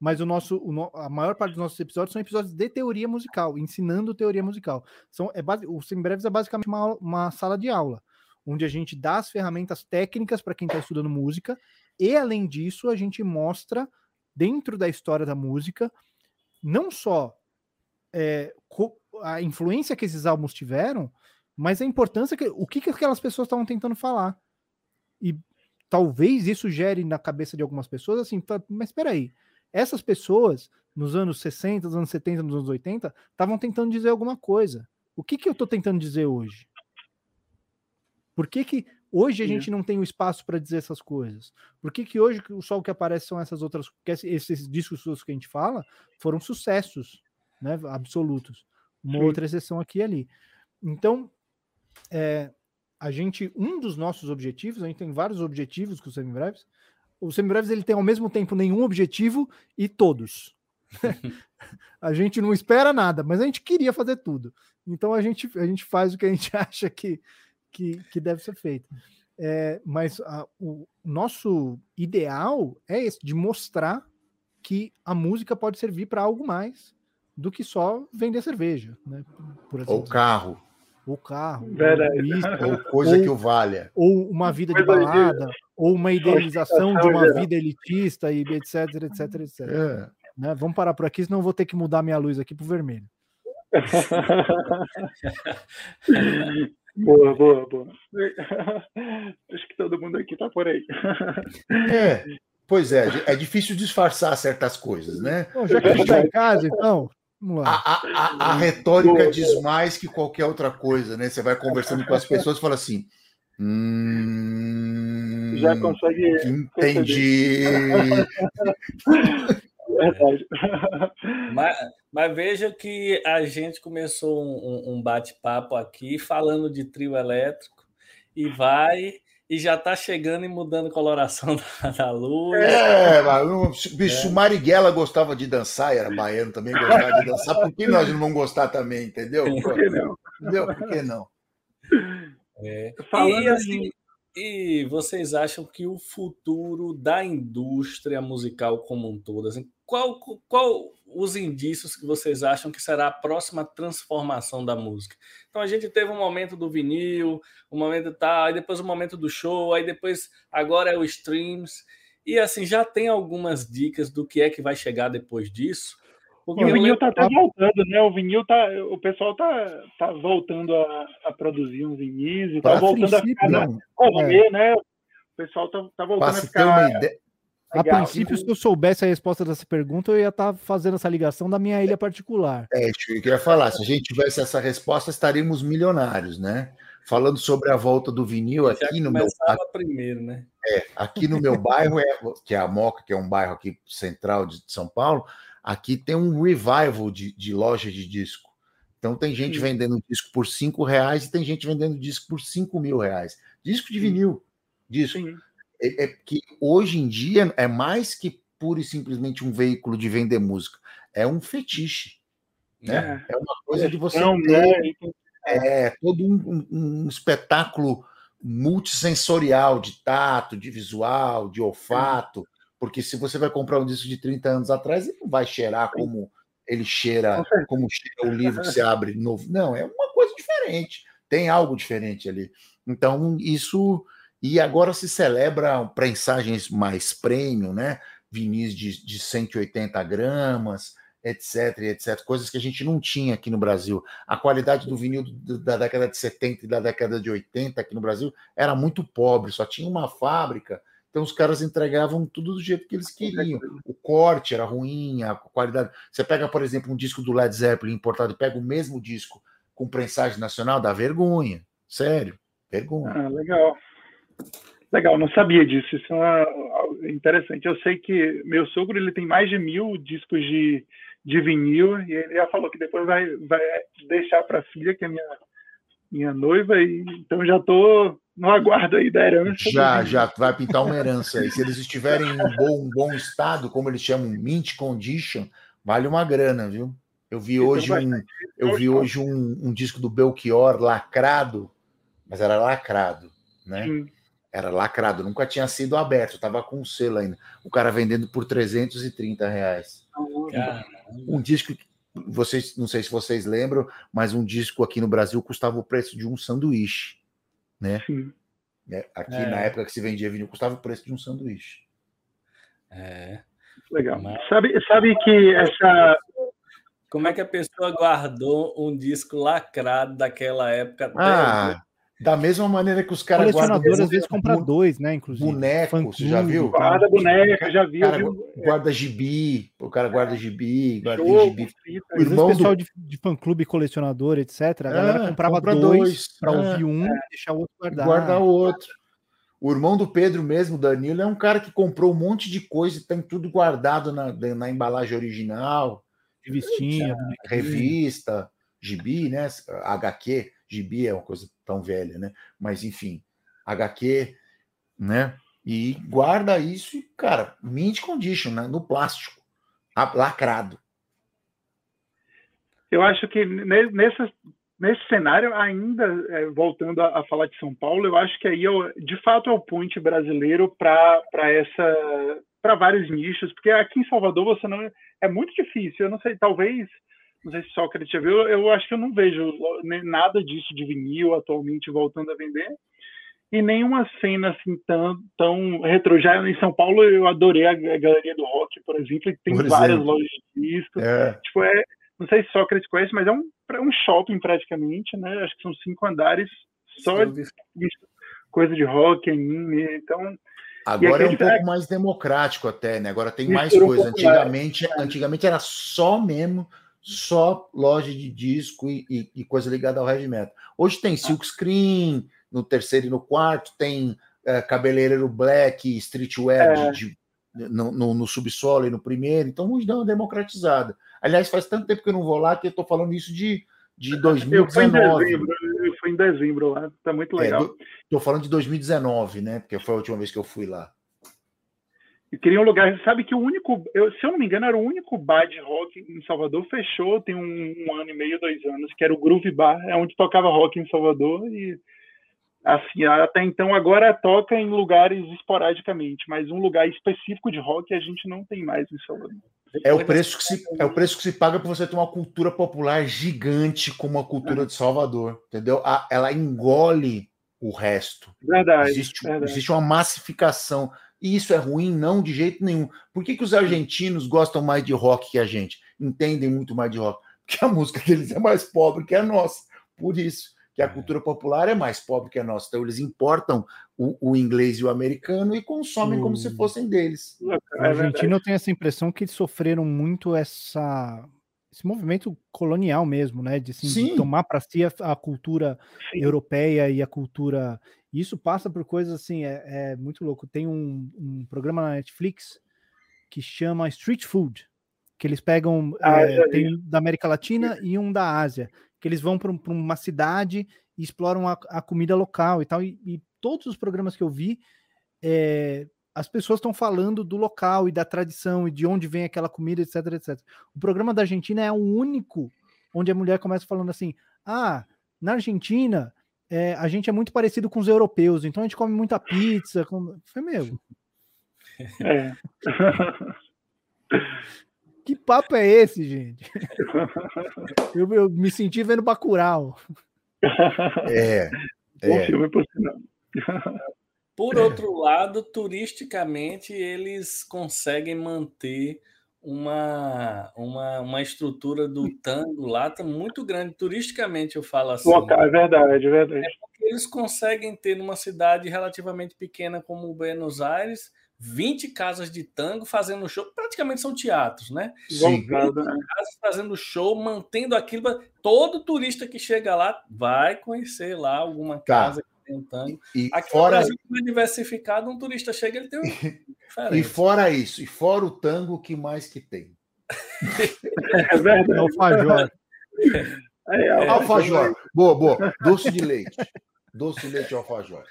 mas o nosso, o, a maior parte dos nossos episódios são episódios de teoria musical, ensinando teoria musical. São, é base, o Sembreves é basicamente uma, uma sala de aula, onde a gente dá as ferramentas técnicas para quem está estudando música, e além disso, a gente mostra dentro da história da música, não só é, a influência que esses álbuns tiveram, mas a importância que o que, que aquelas pessoas estavam tentando falar. E talvez isso gere na cabeça de algumas pessoas assim, mas espera aí, essas pessoas, nos anos 60, nos anos 70, nos anos 80, estavam tentando dizer alguma coisa. O que, que eu estou tentando dizer hoje? Por que, que Hoje a gente não tem o espaço para dizer essas coisas. Por que, que hoje só o que aparece são essas outras. esses discos que a gente fala foram sucessos né, absolutos. Uma Sim. outra exceção aqui e ali. Então, é, a gente. Um dos nossos objetivos, a gente tem vários objetivos com os semibreves. O semibreves ele tem ao mesmo tempo nenhum objetivo e todos. a gente não espera nada, mas a gente queria fazer tudo. Então a gente, a gente faz o que a gente acha que, que, que deve ser feito. É, mas a, o nosso ideal é esse, de mostrar que a música pode servir para algo mais do que só vender cerveja. Né, Ou carro. Ou carro. Ou, ou coisa ou, que o valha. Ou uma vida de balada, ou uma idealização de uma vida elitista, e etc, etc, etc. É. Né? Vamos parar por aqui, senão eu vou ter que mudar minha luz aqui para o vermelho. boa, boa, boa. Acho que todo mundo aqui está por aí. É, pois é, é difícil disfarçar certas coisas, né? Bom, já que a gente está em casa, então. Vamos lá. A, a, a retórica boa, diz boa. mais que qualquer outra coisa, né? Você vai conversando com as pessoas e fala assim. Hum, já consegue. Entendi. Verdade. Mas, mas, veja que a gente começou um, um bate-papo aqui falando de trio elétrico e vai e já está chegando e mudando a coloração da, da luz. É, mas, bicho, é. Marighella gostava de dançar, era baiano também gostava de dançar, por que nós não vamos gostar também, entendeu? Por que não? Entendeu? Por que não? É. Falando e, assim, e vocês acham que o futuro da indústria musical como um todo, assim, qual, qual os indícios que vocês acham que será a próxima transformação da música? Então a gente teve um momento do vinil, um momento tal, aí depois o um momento do show, aí depois agora é o streams. E assim, já tem algumas dicas do que é que vai chegar depois disso? Porque o vinil está até voltando, né? O vinil tá. O pessoal tá, tá voltando a, a produzir uns vinis e tá voltando a ficar não. correr, é. né? O pessoal tá, tá voltando a ficar. A princípio, se eu soubesse a resposta dessa pergunta, eu ia estar tá fazendo essa ligação da minha ilha particular. É, eu queria falar. Se a gente tivesse essa resposta, estaríamos milionários, né? Falando sobre a volta do vinil aqui no meu primeiro, né? É, aqui no meu bairro, é, que é a Moca, que é um bairro aqui central de São Paulo, aqui tem um revival de, de loja de disco. Então tem gente Sim. vendendo disco por cinco reais e tem gente vendendo disco por cinco mil reais. Disco de vinil, disco. Sim é, é que hoje em dia é mais que pura e simplesmente um veículo de vender música, é um fetiche. Né? É, é uma coisa de você Não, ter é, todo um, um, um, espetáculo multissensorial de tato, de visual, de olfato, porque se você vai comprar um disco de 30 anos atrás, ele não vai cheirar como ele cheira, como cheira o livro que você abre novo. Não, é uma coisa diferente, tem algo diferente ali. Então, isso e agora se celebra prensagens mais premium, né? Vinis de, de 180 gramas, etc, etc. Coisas que a gente não tinha aqui no Brasil. A qualidade do vinil da década de 70 e da década de 80 aqui no Brasil era muito pobre, só tinha uma fábrica. Então os caras entregavam tudo do jeito que eles queriam. O corte era ruim, a qualidade. Você pega, por exemplo, um disco do Led Zeppelin importado e pega o mesmo disco com prensagem nacional, dá vergonha. Sério, vergonha. Ah, legal. Legal, não sabia disso. Isso é interessante. Eu sei que meu sogro ele tem mais de mil discos de, de vinil e ele já falou que depois vai, vai deixar para a filha, que é minha, minha noiva, e então já estou no aguardo aí da herança. Já, já vai pintar uma herança aí. Se eles estiverem em um bom, um bom estado, como eles chamam, mint condition, vale uma grana, viu? Eu vi então hoje um, eu vi hoje um, um disco do Belchior lacrado, mas era lacrado, né? Sim era lacrado, nunca tinha sido aberto, estava com um selo ainda. O cara vendendo por 330 reais. Um disco, vocês, não sei se vocês lembram, mas um disco aqui no Brasil custava o preço de um sanduíche, né? Sim. É, aqui é. na época que se vendia vinil custava o preço de um sanduíche. É. Legal. Mas... Sabe, sabe que essa. Como é que a pessoa guardou um disco lacrado daquela época até ah, da mesma maneira que os caras guardam. às vezes compram dois, né? Inclusive. Boneco, você já viu? Guarda boneca, já viu. Cara, guarda gibi, o cara guarda gibi, guarda Show, gibi. O irmão pessoal do... de, de fã-clube, colecionador, etc. A galera ah, comprava compra dois, dois para é, ouvir um é. e deixar o outro guardar. Guarda o outro. O irmão do Pedro mesmo, Danilo, é um cara que comprou um monte de coisa e tem tudo guardado na, na embalagem original. Revistinha, revista, gibi, né? HQ, gibi é uma coisa tão velha, né? Mas enfim, HQ, né? E guarda isso cara, mint condition, né? No plástico, lacrado. Eu acho que nesse, nesse cenário, ainda é, voltando a, a, falar de São Paulo, eu acho que aí eu, de fato é o ponte brasileiro para essa para vários nichos, porque aqui em Salvador você não é muito difícil. Eu não sei, talvez não sei se Sócrates já viu, eu acho que eu não vejo nada disso de vinil atualmente voltando a vender e nenhuma cena assim tão, tão retro. Já em São Paulo eu adorei a, Galeria do Rock, por exemplo, que tem por várias exemplo. lojas de discos. É. Tipo, é, não sei se Sócrates conhece, mas é um, um shopping praticamente, né? Acho que são cinco andares só de coisa de rock, anime, então... Agora é um pouco mais democrático até, né? Agora tem mais coisa. Antigamente, antigamente era só mesmo, só loja de disco e, e, e coisa ligada ao heavy metal. Hoje tem silk screen, no terceiro e no quarto, tem é, cabeleireiro black, streetwear é. de, de, no, no, no, subsolo e no primeiro, então vamos dar uma democratizada. Aliás, faz tanto tempo que eu não vou lá que eu estou falando isso de, de 2019. Eu fui em dezembro, eu fui em dezembro lá, tá muito é, legal. Estou é, falando de 2019, né? Porque foi a última vez que eu fui lá. Eu queria um lugar, sabe que o único, eu, se eu não me engano, era o único bar de rock em Salvador, fechou tem um, um ano e meio, dois anos, que era o Groove Bar, é onde tocava rock em Salvador e assim, até então agora toca em lugares esporadicamente, mas um lugar específico de rock a gente não tem mais em Salvador. É o preço que se, é o preço que se paga para você ter uma cultura popular gigante como a cultura de Salvador, entendeu? A, ela engole o resto. Verdade existe, verdade. existe uma massificação. E isso é ruim? Não, de jeito nenhum. Por que, que os argentinos gostam mais de rock que a gente? Entendem muito mais de rock? Porque a música deles é mais pobre que a nossa. Por isso que a é. cultura popular é mais pobre que a nossa. Então, eles importam o, o inglês e o americano e consomem como se fossem deles. É a Argentina, eu tenho essa impressão que eles sofreram muito essa esse movimento colonial mesmo, né? De, assim, de tomar para si a, a cultura Sim. europeia e a cultura. Isso passa por coisas assim, é, é muito louco. Tem um, um, programa na Netflix que chama Street Food, que eles pegam ah, é, tem da América Latina e um da Ásia que eles vão para uma cidade e exploram a, a comida local e tal. E, e, todos os programas que eu vi, é, as pessoas estão falando do local e da tradição e de onde vem aquela comida, etc, etc. O programa da Argentina é o único onde a mulher começa falando assim: ah, na Argentina é, a gente é muito parecido com os europeus, então a gente come muita pizza. Com... Foi mesmo. É. Que papo é esse, gente? eu, eu, me senti vendo Bacurau. É. é. filme, por Por outro lado, turisticamente, eles conseguem manter uma, uma, uma estrutura do tango lá tá muito grande. Turisticamente, eu falo assim. Local, é verdade, é verdade. É porque eles conseguem ter numa cidade relativamente pequena como Buenos Aires 20 casas de tango fazendo show, praticamente são teatros, né? Sim. casas fazendo show, mantendo aquilo. Todo turista que chega lá vai conhecer lá alguma tá. casa um tango. E, Aqui fora... no Brasil, é diversificado, um turista chega, ele tem um. e fora isso, e fora o tango, o que mais que tem? é verdade. É o Fajor. É, é, alfajor. Boa, boa. Doce de leite. Doce de leite alfajor.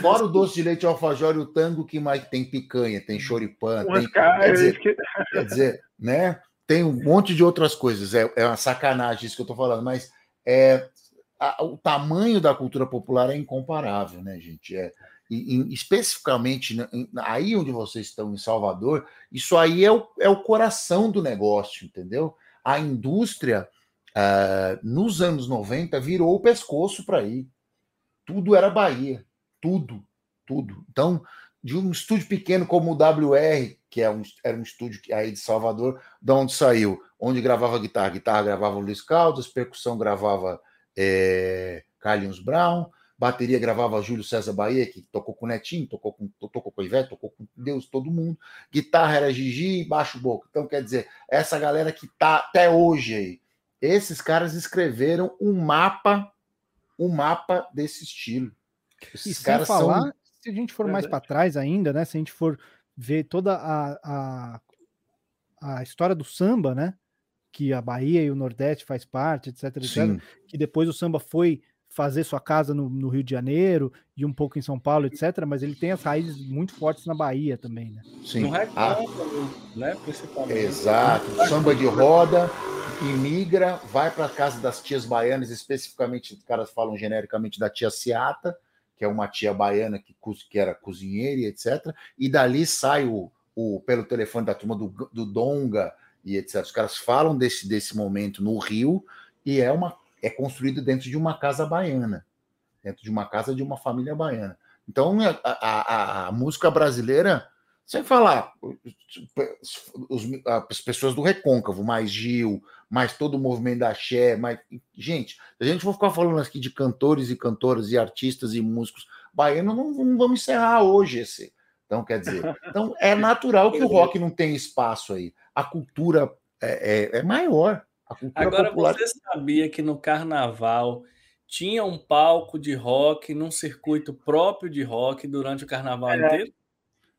Fora o doce de leite, alfajor e o tango, que mais tem picanha, tem choripã, tem, quer, dizer, quer dizer, né? Tem um monte de outras coisas. É, é uma sacanagem isso que eu estou falando, mas é, a, o tamanho da cultura popular é incomparável, né, gente? É, e, e, especificamente aí onde vocês estão em Salvador, isso aí é o, é o coração do negócio, entendeu? A indústria, uh, nos anos 90, virou o pescoço para ir. Tudo era Bahia tudo, tudo. Então, de um estúdio pequeno como o WR, que é um, era um estúdio aí de Salvador, de onde saiu, onde gravava guitarra, guitarra gravava o Luiz Caldas, percussão gravava é, Carlinhos Brown, bateria gravava Júlio César Bahia, que tocou com o Netinho, tocou com, tocou com o Ivete, tocou com Deus, todo mundo. Guitarra era Gigi e baixo boca. Então, quer dizer, essa galera que tá até hoje aí, esses caras escreveram um mapa, um mapa desse estilo. Esses e sem falar, são... se a gente for mais para trás ainda, né? Se a gente for ver toda a, a, a história do samba, né? Que a Bahia e o Nordeste faz parte, etc, etc. Que depois o samba foi fazer sua casa no, no, Rio de Janeiro e um pouco em São Paulo, etc. Mas ele tem as raízes muito fortes na Bahia também, né? Sim. No recado, ah. né? Principalmente. Exato. Samba de roda, imigra, vai para a casa das tias baianas, especificamente, os caras falam genericamente da tia Ciata, que é uma tia baiana que, que era cozinheira e etc. E dali sai o, o pelo telefone da turma do, do Donga e etc. Os caras falam desse, desse momento no Rio e é uma é construído dentro de uma casa baiana, dentro de uma casa de uma família baiana. Então, a, a, a música brasileira, sem falar, os, as pessoas do Recôncavo, mais Gil, mais todo o movimento da Xé, mais, gente, a gente for ficar falando aqui de cantores e cantoras e artistas e músicos baianos, não, não vamos encerrar hoje esse. Então, quer dizer, então é natural que o rock não tenha espaço aí. A cultura é, é, é maior. Agora, popular... você sabia que no carnaval tinha um palco de rock num circuito próprio de rock durante o carnaval é. inteiro?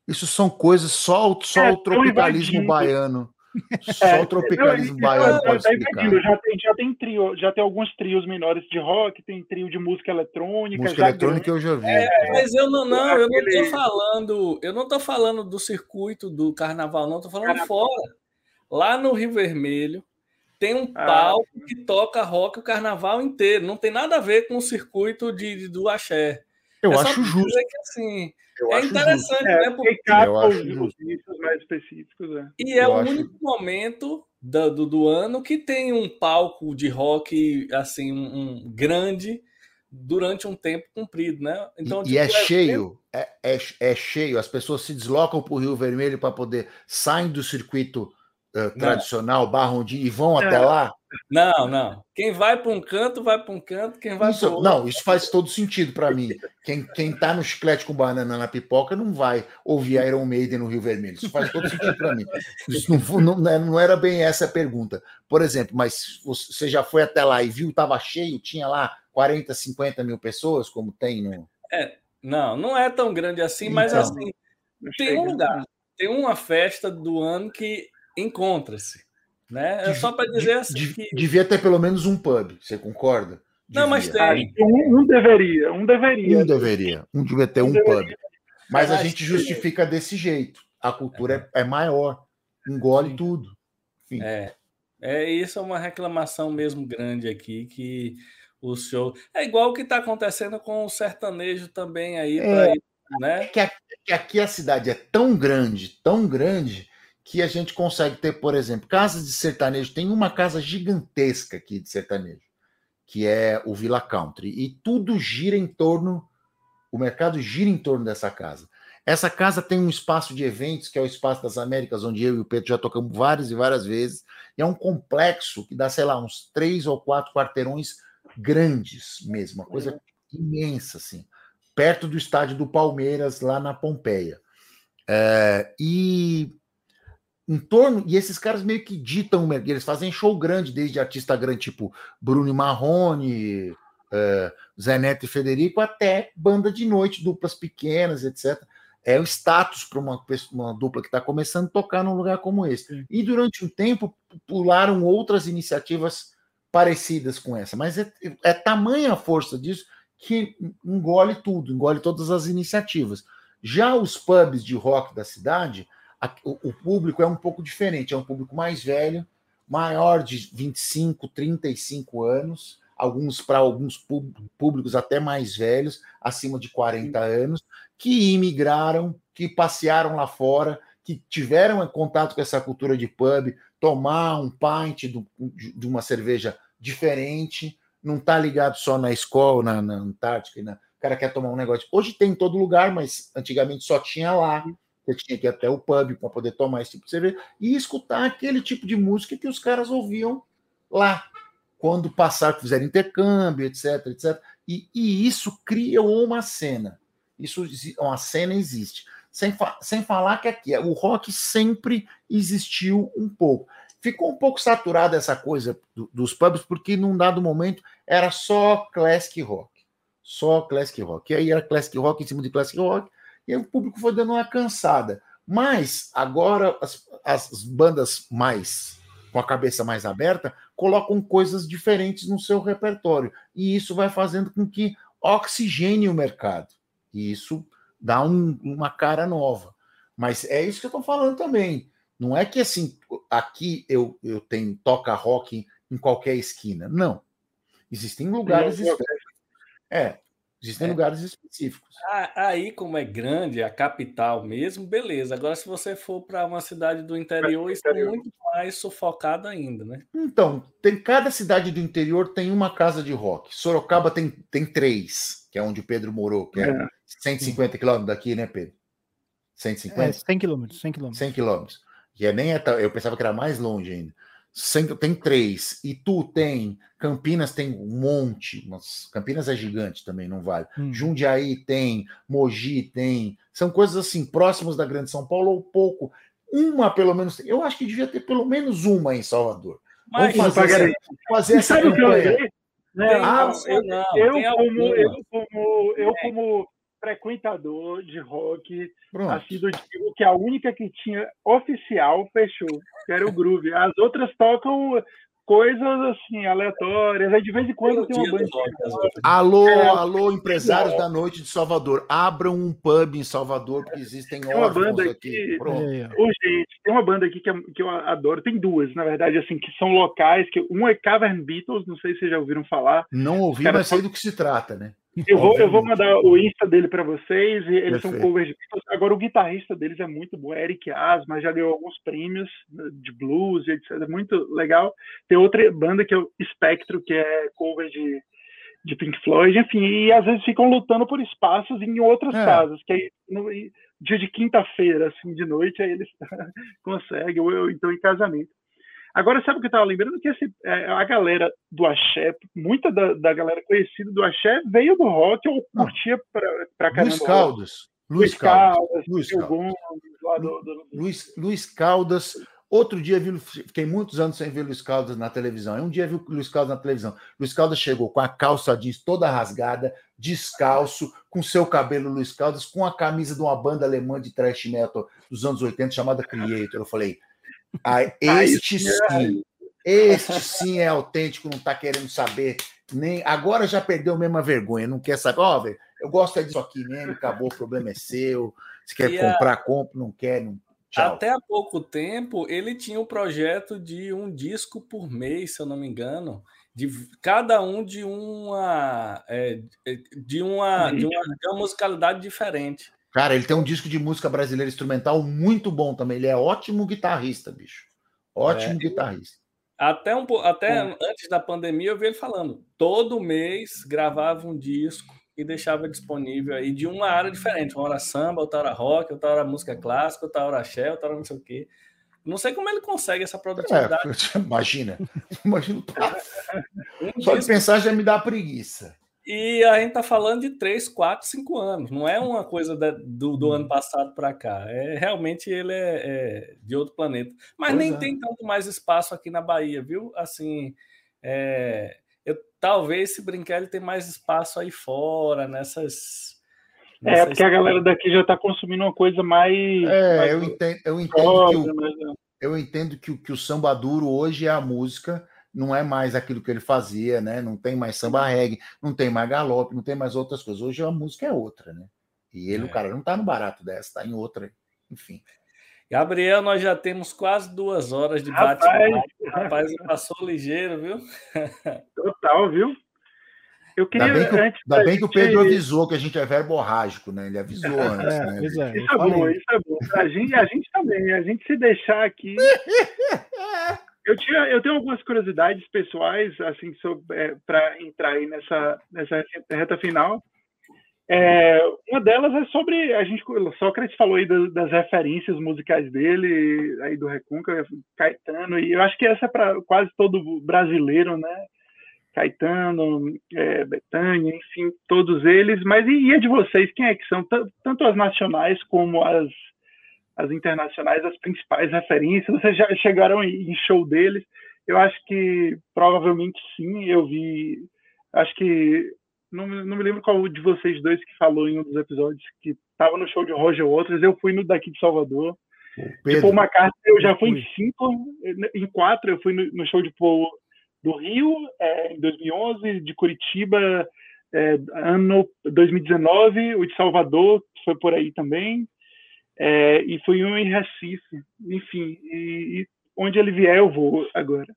Isso são coisas só, só é, o tropicalismo baiano. Só é, o tropicalismo baiano pode explicar. Já tem, já tem trio, já tem alguns trios menores de rock, tem trio de música eletrônica. Música eletrônica grande. eu já vi. É, mas eu não, não, eu não tô falando, eu não tô falando do circuito do carnaval, não, tô falando Caramba. fora. Lá no Rio Vermelho, tem um ah. palco ah. que toca rock o carnaval inteiro. Não tem nada a ver com o circuito de, do axé. Eu é acho justo. Que, assim, eu é interessante, justo. né? Porque eu acho os mais específicos. É. E é eu o único momento do, do, do, ano que tem um palco de rock assim um, um grande durante um tempo comprido, né? Então, e, tipo, e é, é cheio, é, é, é, cheio. As pessoas se deslocam para o Rio Vermelho para poder saem do circuito uh, tradicional, onde e vão é. até lá? Não, não. Quem vai para um canto, vai para um canto, quem vai para outro. Não, isso faz todo sentido para mim. Quem, quem tá no chiclete com banana na pipoca não vai ouvir Iron Maiden no Rio Vermelho. Isso faz todo sentido para mim. Isso não, não, né, não era bem essa a pergunta. Por exemplo, mas você já foi até lá e viu, estava cheio, tinha lá 40, 50 mil pessoas, como tem no. É, não, não é tão grande assim, então, mas assim, tem um lugar, tem uma festa do ano que encontra-se. Né? É só para dizer assim. que... Devia ter pelo menos um pub, você concorda? Devia. Não, mas tem. Um, um, deveria, um deveria. Um deveria, um devia ter um, um pub. Mas a gente justifica desse jeito. A cultura é, é maior, engole Sim. tudo. Enfim. É, é, isso é uma reclamação mesmo grande aqui, que o show. É igual o que está acontecendo com o sertanejo também aí. É, né? que, aqui, que aqui a cidade é tão grande, tão grande, que a gente consegue ter, por exemplo, casas de sertanejo. Tem uma casa gigantesca aqui de sertanejo, que é o Villa Country, e tudo gira em torno, o mercado gira em torno dessa casa. Essa casa tem um espaço de eventos, que é o Espaço das Américas, onde eu e o Pedro já tocamos várias e várias vezes, e é um complexo que dá, sei lá, uns três ou quatro quarteirões grandes mesmo, uma coisa imensa, assim, perto do estádio do Palmeiras, lá na Pompeia. É, e em torno, e esses caras meio que ditam, eles fazem show grande, desde artista grande, tipo Bruno Marrone, uh, Zé Neto e Federico, até banda de noite, duplas pequenas, etc. É o status para uma, uma, dupla que está começando a tocar num lugar como esse. E durante um tempo pularam outras iniciativas parecidas com essa, mas é, é tamanha a força disso que engole tudo, engole todas as iniciativas. Já os pubs de rock da cidade, o, público é um pouco diferente, é um público mais velho, maior de 25, 35 anos, alguns para alguns públicos até mais velhos, acima de 40 anos, que imigraram, que passearam lá fora, que tiveram contato com essa cultura de pub, tomar um pint de uma cerveja diferente, não está ligado só na escola, na, na Antártica, na, o cara quer tomar um negócio. Hoje tem em todo lugar, mas antigamente só tinha lá. Você tinha que ir até o pub para poder tomar esse tipo de cerveja e escutar aquele tipo de música que os caras ouviam lá, quando passaram, fizeram intercâmbio, etc, etc. E, e isso cria uma cena. Isso, uma cena existe. Sem, fa sem falar que aqui o rock sempre existiu um pouco. Ficou um pouco saturada essa coisa do, dos pubs, porque num dado momento era só classic rock. Só classic rock. E aí era classic rock em cima de classic rock E aí o público foi dando uma cansada. Mas agora as, as bandas mais com a cabeça mais aberta colocam coisas diferentes no seu repertório. E isso vai fazendo com que oxigene o mercado. E isso dá um, uma cara nova. Mas é isso que eu estou falando também. Não é que assim, aqui eu, eu tenho toca rock em qualquer esquina. Não. Existem lugares. É, Existem é. lugares específicos. Aí, como é grande, a capital mesmo, beleza. Agora, se você for para uma cidade do interior, isso é muito mais sufocado ainda, né? Então, tem cada cidade do interior tem uma casa de rock. Sorocaba tem, tem três, que é onde o Pedro morou, que é, é. 150 quilômetros daqui, né, Pedro? 150? É, 100 quilômetros, 100 quilômetros. 100 quilômetros. Que é nem é, eu pensava que era mais longe ainda tem três, e tu tem, Campinas tem um monte, mas Campinas é gigante também, não vale. Hum. Jundiaí tem, Mogi tem, são coisas assim, próximos da Grande São Paulo ou pouco. Uma, pelo menos, eu acho que devia ter pelo menos uma em Salvador. Mas, Vamos fazer, essa, fazer essa campanha. Não, ah, eu, não, eu, como, eu, como, eu, como frequentador de rock Pronto. assíduo, digo que a única que tinha oficial fechou, que era o Groove. As outras tocam coisas assim, aleatórias. Aí de vez em quando tem uma banda. Alô, é, alô, empresários é. da noite de Salvador. Abram um pub em Salvador, porque existem tem uma banda aqui. aqui. Pronto. gente, tem uma banda aqui que, é, que eu adoro. Tem duas, na verdade, assim, que são locais. Que um é Cavern Beatles, não sei se vocês já ouviram falar. Não ouvi, mas sei do que se trata, né? Eu vou, eu vou mandar o Insta dele para vocês. E eles Perfeito. são covers de Agora, o guitarrista deles é muito bom, é Eric Asma, já ganhou alguns prêmios né, de blues, etc. É muito legal. Tem outra banda que é o Spectro, que é cover de, de Pink Floyd, enfim, e às vezes ficam lutando por espaços em outras é. casas, que aí no dia de quinta-feira, assim, de noite, aí eles conseguem, ou eu, então em casamento. Agora, sabe o que eu estava lembrando? Que esse, é, a galera do axé, muita da, da, galera conhecida do axé veio do rock ou curtia para caramba. Luiz Caldas. Luiz Caldas. Luiz Caldas. Luiz, Luiz Caldas. Outro dia vi, fiquei muitos anos sem ver Luiz Caldas na televisão. Um dia vi o Luiz Caldas na televisão. Luiz Caldas chegou com a calça jeans toda rasgada, descalço, com seu cabelo Luiz Caldas, com a camisa de uma banda alemã de thrash metal dos anos 80 chamada Creator. Eu falei, ah, este sim, este sim é autêntico, não está querendo saber nem agora já perdeu mesmo a vergonha, não quer saber, ó, oh, eu gosto é disso aqui mesmo, acabou, o problema é seu. Se quer e comprar, a... compra, não quer, não. Tchau. Até há pouco tempo ele tinha um projeto de um disco por mês, se eu não me engano, de cada um de uma é, de uma, de uma, de uma musicalidade diferente. Cara, ele tem um disco de música brasileira instrumental muito bom também. Ele é ótimo guitarrista, bicho. Ótimo é, guitarrista. Até, um, até antes da pandemia eu vi ele falando. Todo mês gravava um disco e deixava disponível aí de uma área diferente. Uma hora samba, outra hora rock, outra hora música clássica, outra hora axé, outra hora não sei o quê. Não sei como ele consegue essa produtividade. É, imagina. imagina. Um Só de pensar já me dá preguiça. E a gente tá falando de 3, 4, 5 anos. Não é uma coisa da, do, do ano passado para cá. É realmente ele é, é, de outro planeta. Mas pois nem é. tem tanto mais espaço aqui na Bahia, viu? Assim, é, eu, talvez se brincar ele tem mais espaço aí fora nessas. É, porque a galera daqui já está consumindo uma coisa mais. É, mais eu entendo, eu entendo, que o, né? eu entendo que, o, que o samba duro hoje é a música não é mais aquilo que ele fazia, né? Não tem mais samba reggae, não tem mais galope, não tem mais outras coisas. Hoje a música é outra, né? E ele, é. o cara, não tá no barato dessa, tá em outra, enfim. Gabriel, nós já temos quase duas horas de bate-papo. Rapaz, passou ligeiro, viu? Total, viu? Eu queria. Ainda bem que, antes ainda bem que o Pedro avisou que a gente é verborrágico, né? Ele avisou antes. É, né? Isso é, isso é bom, isso é bom. A gente, a gente também, a gente se deixar aqui. Eu, tinha, eu tenho algumas curiosidades pessoais, assim, é, para entrar aí nessa, nessa reta final. É, uma delas é sobre a gente, Sócrates falou aí das, das, referências musicais dele, aí do Recunca, Caetano, e eu acho que essa é para quase todo brasileiro, né? Caetano, é, Betânia, enfim, todos eles. Mas e, e a de vocês? Quem é que são? Tanto as nacionais como as as internacionais, as principais referências. Vocês já chegaram em show deles? Eu acho que provavelmente sim. Eu vi, acho que não, não me lembro qual de vocês dois que falou em um dos episódios que estava no show de Roger Waters, eu fui no daqui de Salvador. Pedro, de Paul McCartney eu já fui em cinco, em quatro eu fui no, no show de Paul do Rio é, em 2011, de Curitiba é, ano 2019, o de Salvador foi por aí também, é, e fui um em Recife, enfim, e, e onde ele vier eu vou agora.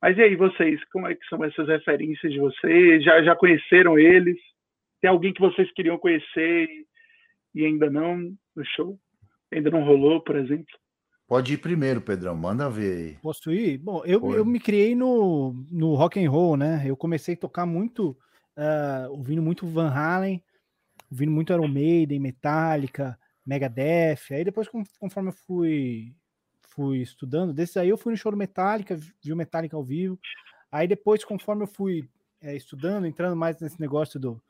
Mas e aí, vocês, como é que são essas referências de vocês? Já, já conheceram eles? Tem alguém que vocês queriam conhecer e, e ainda não no show? Ainda não rolou, por exemplo? Pode ir primeiro, Pedrão, manda ver aí. Posso ir? Bom, eu, eu me criei no, no rock and roll, né? Eu comecei a tocar muito, uh, ouvindo muito Van Halen, ouvindo muito Iron Maiden, Metallica, Megadeth. Aí depois, conforme eu fui fui estudando. Desse aí eu fui no show do Metallica, vi o Metallica ao vivo. Aí depois, conforme eu fui é, estudando, entrando mais nesse negócio do,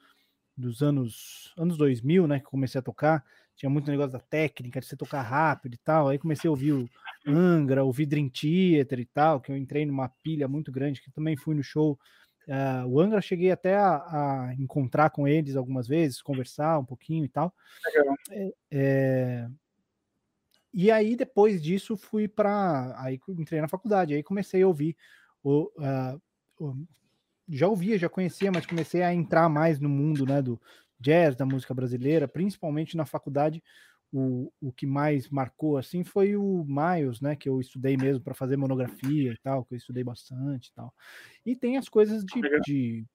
dos anos, anos 2000, né, que comecei a tocar, tinha muito negócio da técnica, de você tocar rápido e tal. Aí comecei a ouvir o Angra, ouvir Dream Theater e tal, que eu entrei numa pilha muito grande, que também fui no show. Uh, o Angra cheguei até a, a, encontrar com eles algumas vezes, conversar um pouquinho e tal. É, é, e aí, depois disso, fui para. Aí entrei na faculdade, aí comecei a ouvir. O, uh, o, já ouvia, já conhecia, mas comecei a entrar mais no mundo né, do jazz, da música brasileira, principalmente na faculdade. O, o que mais marcou assim foi o Miles, né? Que eu estudei mesmo para fazer monografia e tal, que eu estudei bastante e tal. E tem as coisas de, de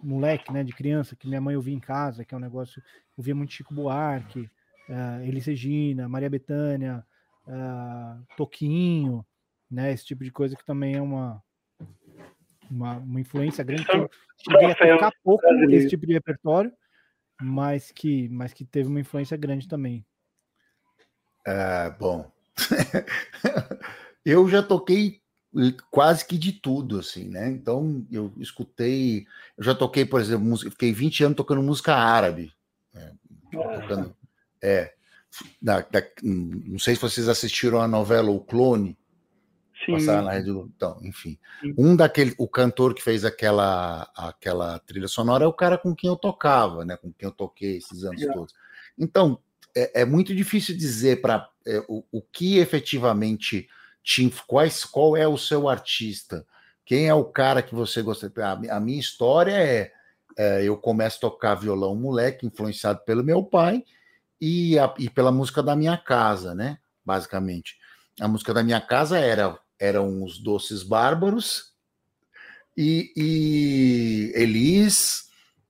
moleque, né? De criança, que minha mãe ouvia em casa, que é um negócio. Ouvia muito Chico Buarque, uh, Elis Regina, Maria Bethânia, uh, Toquinho, né? Esse tipo de coisa que também é uma, uma, uma influência grande. Eu cheguei a tocar pouco esse tipo de repertório, mas que, mas que teve uma influência grande também. É, bom, eu já toquei quase que de tudo, assim, né? Então eu escutei, eu já toquei, por exemplo, música, fiquei 20 anos tocando música árabe, né? tocando é. Não sei se vocês assistiram a novela O Clone. Sim. na Rede Então, enfim. Sim. Um daquele, o cantor que fez aquela, aquela trilha sonora é o cara com quem eu tocava, né? Com quem eu toquei esses anos é. todos. Então, é, é, muito difícil dizer para é, o, o que efetivamente te, quais, qual é o seu artista, quem é o cara que você gosta. A, a minha história é, é, eu começo a tocar violão moleque, influenciado pelo meu pai, e, a, e pela música da minha casa, né? Basicamente. A música da minha casa era eram os Doces Bárbaros e, e Elis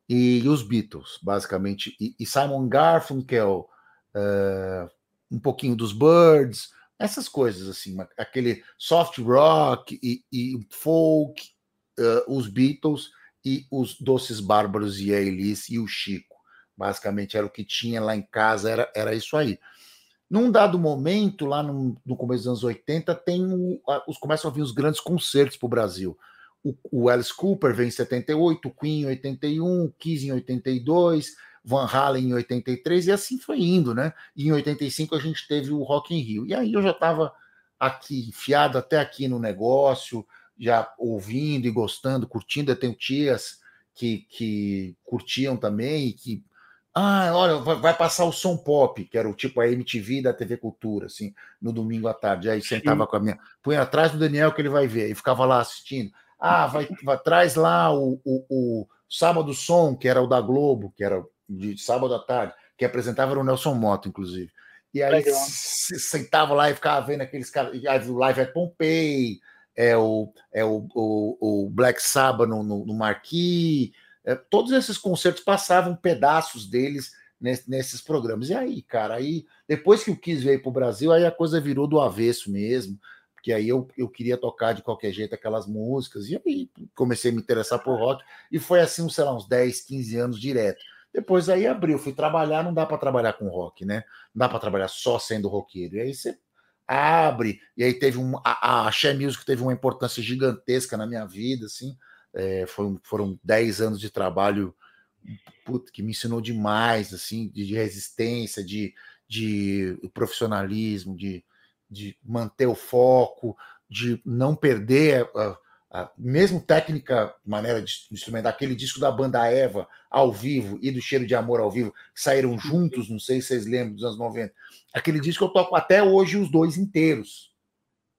e, os Beatles, basicamente. E, e Simon Garfunkel, uh, um pouquinho dos Birds, essas coisas assim, aquele soft rock e, e folk, uh, os Beatles e os Doces Bárbaros e a Elis e o Chico. Basicamente era o que tinha lá em casa, era, era isso aí. Num dado momento, lá no, no começo dos anos 80, tem a, os, começam a vir os grandes concertos para o Brasil. O Alice Cooper vem em 78, o Queen em 81, o Kiss em 82, Van Halen em 83, e assim foi indo, né? E em 85 a gente teve o Rock in Rio. E aí eu já estava aqui, enfiado até aqui no negócio, já ouvindo e gostando, curtindo. Eu tenho tias que, que curtiam também e que ah, olha, vai passar o som pop, que era o tipo a MTV da TV Cultura, assim, no domingo à tarde. Aí sentava Sim. com a minha. Põe atrás do Daniel que ele vai ver, e ficava lá assistindo. Ah, vai, vai traz lá o, o, o Sábado Som, que era o da Globo, que era de sábado à tarde, que apresentava era o Nelson Moto, inclusive. E aí se sentava lá e ficava vendo aqueles caras. O Live at Pompeii, é o, é o, o, o Black Sabbath no, no, no Marquis é, todos esses concertos passavam pedaços deles nesse, nesses programas. E aí, cara, aí depois que o Kiss veio para o Brasil, aí a coisa virou do avesso mesmo, porque aí eu, eu queria tocar de qualquer jeito aquelas músicas, e aí comecei a me interessar por rock, e foi assim, sei lá, uns 10, 15 anos direto. Depois aí abriu, fui trabalhar, não dá para trabalhar com rock, né? Não dá para trabalhar só sendo roqueiro. E aí você abre, e aí teve um. A, a Share Music teve uma importância gigantesca na minha vida, assim. É, foram, foram 10 anos de trabalho que me ensinou demais, assim, de, de resistência, de, de profissionalismo, de, de manter o foco, de não perder a, a mesmo técnica, maneira de instrumentar, aquele disco da banda Eva ao vivo e do Cheiro de Amor ao vivo, saíram juntos, não sei se vocês lembram dos anos 90. Aquele disco eu toco até hoje os dois inteiros.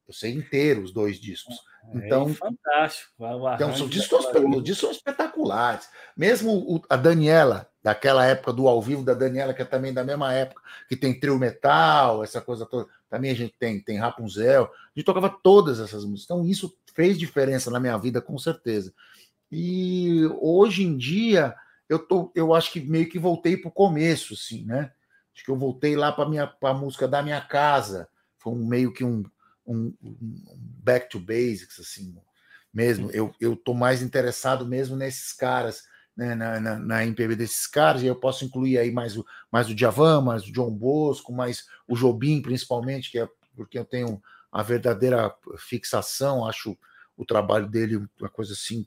Eu sei inteiro os dois discos. É então, é fantástico. Então, são discos, os discos são espetaculares. Mesmo a Daniela, daquela época do ao vivo da Daniela, que é também da mesma época, que tem trio metal, essa coisa toda. Também a gente tem, tem Rapunzel. A gente tocava todas essas músicas. Então, isso fez diferença na minha vida, com certeza. E hoje em dia, eu, tô, eu acho que meio que voltei para o começo, assim, né? Acho que eu voltei lá para a música da minha casa. Foi um, meio que um, um, um, back to basics, assim, mesmo. Eu, eu tô mais interessado mesmo nesses caras, né, na, na, na, MPB desses caras, e eu posso incluir aí mais o, mais o Djavan, mais o John Bosco, mais o Jobim, principalmente, que é porque eu tenho a verdadeira fixação, acho o trabalho dele uma coisa assim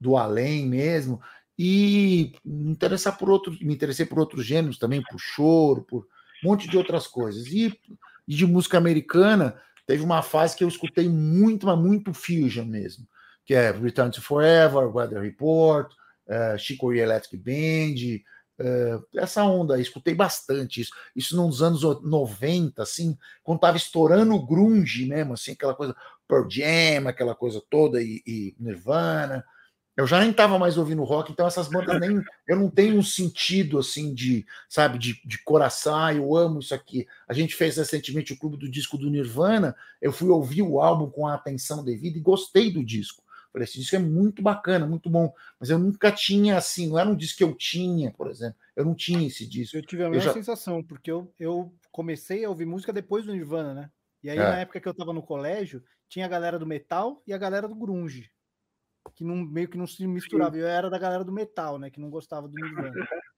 do além mesmo, e me interessar por outro, me interessei por outros gêneros também, por choro, por um monte de outras coisas. E, e de música americana, Teve uma fase que eu escutei muito, mas muito fusion mesmo, que é Return to Forever, Weather Report, uh, Chico Electric Band, uh, essa onda, escutei bastante isso. Isso nos anos 90, assim, quando tava estourando o grunge mesmo, assim, aquela coisa Pearl Jam, aquela coisa toda, e, e Nirvana. Eu já nem estava mais ouvindo rock, então essas bandas nem. Eu não tenho um sentido assim de, sabe, de, de coração, ah, eu amo isso aqui. A gente fez recentemente o clube do disco do Nirvana, eu fui ouvir o álbum com a atenção devida e gostei do disco. Falei, esse disco é muito bacana, muito bom. Mas eu nunca tinha assim, não era um disco que eu tinha, por exemplo. Eu não tinha esse disco. Eu tive a mesma já... sensação, porque eu, eu comecei a ouvir música depois do Nirvana, né? E aí, é. na época que eu estava no colégio, tinha a galera do metal e a galera do grunge que não, meio que não se misturava. Eu era da galera do metal, né? Que não gostava do Nirvana.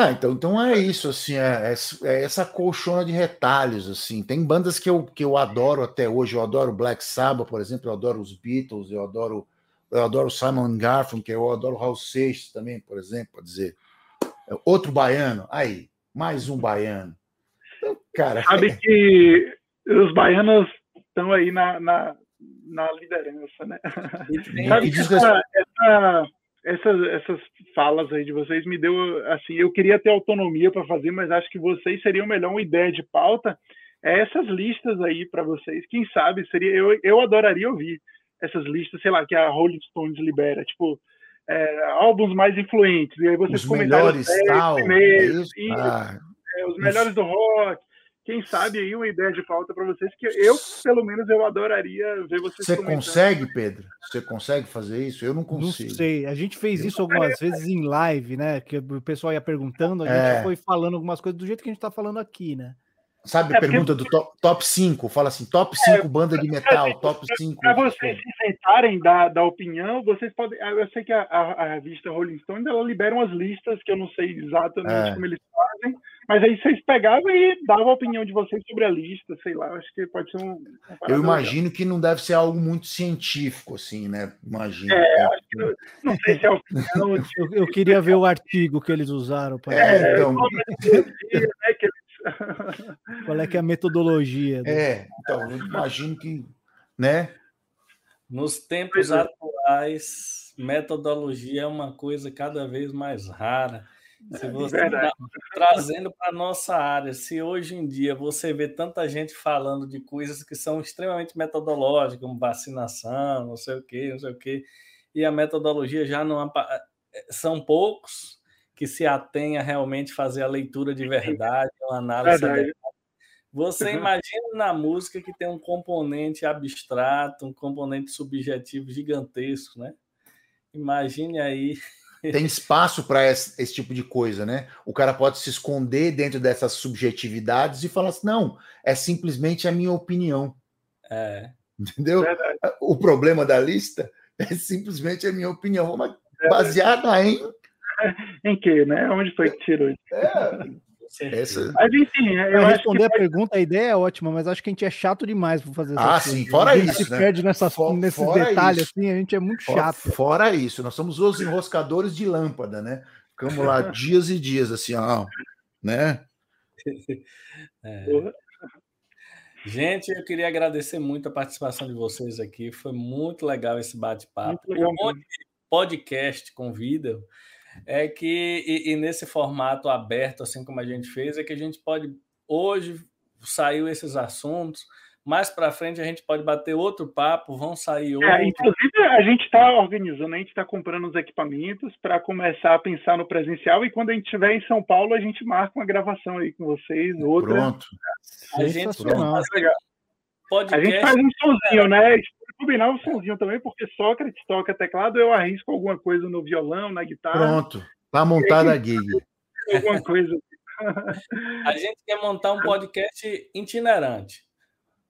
Ah, então, então é isso, assim, é, é, é, essa colchona de retalhos, assim. Tem bandas que eu, que eu adoro até hoje. Eu adoro Black Sabbath, por exemplo, eu adoro os Beatles, eu adoro eu adoro Simon Garfunkel, eu adoro Raul Seixas também, por exemplo, para dizer. É outro baiano, aí, mais um baiano. Então, cara, sabe que os baianos estão aí na, na, na liderança, né? Sabe essa, essa, essas, essas falas aí de vocês me deu assim, eu queria ter autonomia para fazer, mas acho que vocês seriam melhor uma ideia de pauta. É essas listas aí para vocês, quem sabe seria eu, eu adoraria ouvir essas listas, sei lá, que a Rolling Stones libera, tipo é, álbuns mais influentes. E aí vocês os melhores, tal, é ah, é, os melhores do rock, quem sabe aí uma ideia de pauta para vocês que eu, pelo menos, eu adoraria ver vocês. Você consegue, Pedro? Você consegue fazer isso? Eu não consigo. Não sei. A gente fez isso algumas vezes em live, né? Que o pessoal ia perguntando, a gente é. foi falando algumas coisas do jeito que a gente está falando aqui, né? Sabe, é, pergunta porque... do top 5, fala assim, top 5 é, banda de metal, top 5. Para vocês se sentarem da, da opinião, vocês podem. Eu sei que a, a, a revista Rolling Stone ela libera umas listas que eu não sei exatamente é. como eles fazem, mas aí vocês pegavam e davam a opinião de vocês sobre a lista, sei lá, acho que pode ser um. Eu imagino legal. que não deve ser algo muito científico, assim, né? Imagino. É, acho que, não sei se é opinião. eu, eu, queria ver o artigo que eles usaram para. É, então. né, Qual é que é a metodologia? É, então, eu imagino que, né? Nos tempos é. atuais, metodologia é uma coisa cada vez mais rara. Se é você tá trazendo para a nossa área, se hoje em dia você vê tanta gente falando de coisas que são extremamente metodológicas, como vacinação, não sei o quê, não sei o quê, e a metodologia já não são poucos, que se atenha realmente fazer a leitura de verdade, uma análise verdade. Você imagina na música que tem um componente abstrato, um componente subjetivo gigantesco, né? Imagine aí. Tem espaço para esse, esse, tipo de coisa, né? O cara pode se esconder dentro dessas subjetividades e falar assim: não, é simplesmente a minha opinião. É. Entendeu? Verdade. O problema da lista é simplesmente a minha opinião, mas baseada em em que, né? Onde foi que tirou isso? É, essa... Mas enfim, eu responder a pergunta, a ideia é ótima, mas acho que a gente é chato demais para fazer Ah, sim, fora isso. A gente se né? perde nessas, For, nesses detalhes, isso. assim, a gente é muito chato. Fora isso, nós somos os enroscadores de lâmpada, né? Ficamos lá dias e dias, assim, ó, né? É. Gente, eu queria agradecer muito a participação de vocês aqui. Foi muito legal esse bate-papo. Um podcast com vida é que, e, e, nesse formato aberto, assim como a gente fez, é que a gente pode. Hoje saiu esses assuntos mais para frente a gente pode bater outro papo, vão sair outros. É, inclusive, a gente está organizando, a gente está comprando os equipamentos para começar a pensar no presencial e quando a gente estiver em São Paulo, a gente marca uma gravação aí com vocês. Outra. Pronto. A gente, podcast... a gente faz um sonzinho, né? Combinar um sonzinho também, porque Sócrates toca teclado, eu arrisco alguma coisa no violão, na guitarra. Pronto, tá montada a gig. Alguma coisa. A gente quer montar um podcast itinerante.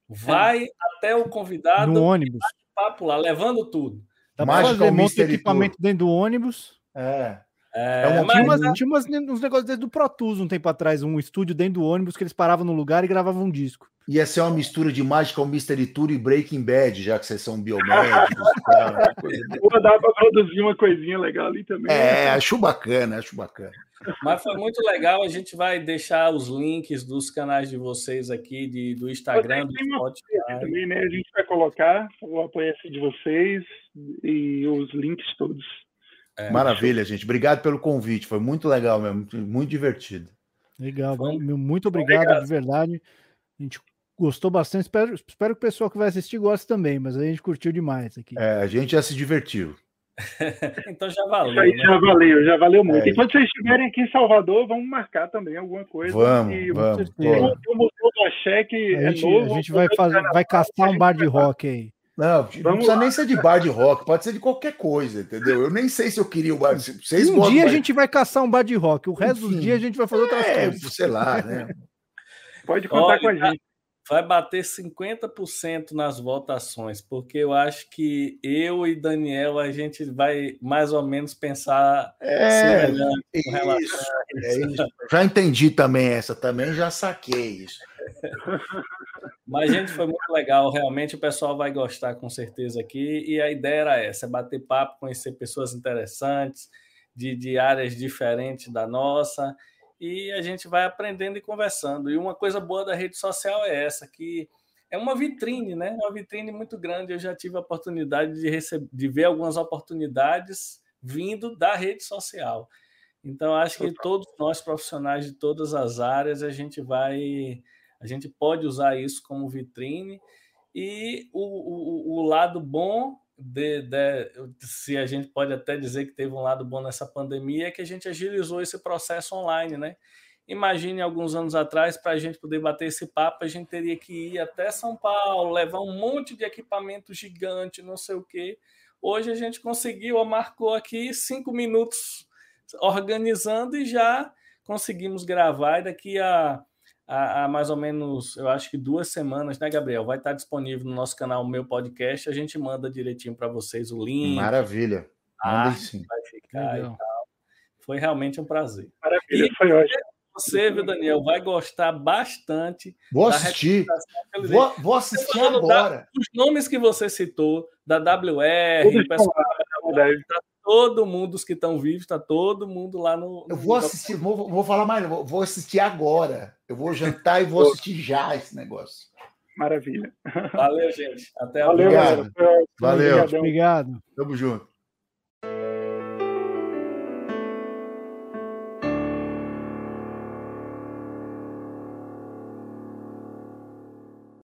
Vai é. até o convidado no ônibus. Papo lá, levando tudo. Dá pra fazer monte equipamento dentro do ônibus. É. É, é uma, tinha, umas, tinha umas, uns negócios desde do Pro Tools um tempo atrás, um estúdio dentro do ônibus que eles paravam no lugar e gravavam um disco. Ia ser uma mistura de Magical Mystery Tour e Breaking Bad, já que vocês são biomédicos. tá, Pô, dá para produzir uma coisinha legal ali também. É, né? acho bacana, acho bacana. Mas foi muito legal. A gente vai deixar os links dos canais de vocês aqui, de, do Instagram, do Spotify. Também, né? A gente vai colocar o apoio de vocês e os links todos. É, Maravilha, gente. Obrigado pelo convite. Foi muito legal mesmo, muito divertido. Legal, muito obrigado, obrigado, de verdade. A gente gostou bastante. Espero, espero que o pessoal que vai assistir goste também, mas a gente curtiu demais aqui. É, a gente já se divertiu. então já valeu. Né? Já valeu, já valeu muito. É. E quando vocês estiverem aqui em Salvador, vamos marcar também alguma coisa. Vamos, e, vamos. O Museu do Axé, que a é gente, novo. A gente vai, fazer, vai caçar um bar de rock aí. Não, Vamos não precisa lá. nem ser de bar de rock, pode ser de qualquer coisa, entendeu? Eu nem sei se eu queria o bar. Vocês um dia a gente vai caçar um bar de rock, o resto Enfim. do dia a gente vai fazer outras é, coisas. Sei lá, né? Pode contar Olha, com a gente. Vai bater 50% nas votações, porque eu acho que eu e Daniel a gente vai mais ou menos pensar é, isso, é isso. Já entendi também essa, também já saquei isso. Mas, gente, foi muito legal. Realmente o pessoal vai gostar com certeza aqui. E a ideia era essa: é bater papo, conhecer pessoas interessantes, de, de áreas diferentes da nossa. E a gente vai aprendendo e conversando. E uma coisa boa da rede social é essa, que é uma vitrine, né? Uma vitrine muito grande. Eu já tive a oportunidade de, receber, de ver algumas oportunidades vindo da rede social. Então, acho que todos nós, profissionais de todas as áreas, a gente vai a gente pode usar isso como vitrine e o, o, o lado bom de, de, se a gente pode até dizer que teve um lado bom nessa pandemia é que a gente agilizou esse processo online, né? Imagine alguns anos atrás, para a gente poder bater esse papo, a gente teria que ir até São Paulo, levar um monte de equipamento gigante, não sei o quê. Hoje a gente conseguiu, marcou aqui cinco minutos organizando e já conseguimos gravar. E daqui a há, há, mais ou menos, eu acho que duas semanas, né, Gabriel? Vai estar disponível no nosso canal, o meu podcast. A gente manda direitinho para vocês o link. Maravilha. Manda sim. Vai ficar e tal. Foi realmente um prazer. Maravilha, e foi ótimo. Você, viu, Daniel, vai gostar bastante. Vou assistir. Vou, vou, assistir agora. Da, os nomes que você citou, da WR, pessoal, tá todo mundo, os que estão vivos, está todo mundo lá no. no eu vou assistir, vou, vou falar mais, vou, vou assistir agora. Eu vou jantar e vou assistir já esse negócio. Maravilha. Valeu, gente. Até a Valeu, próxima. Valeu. Obrigado. Tamo junto.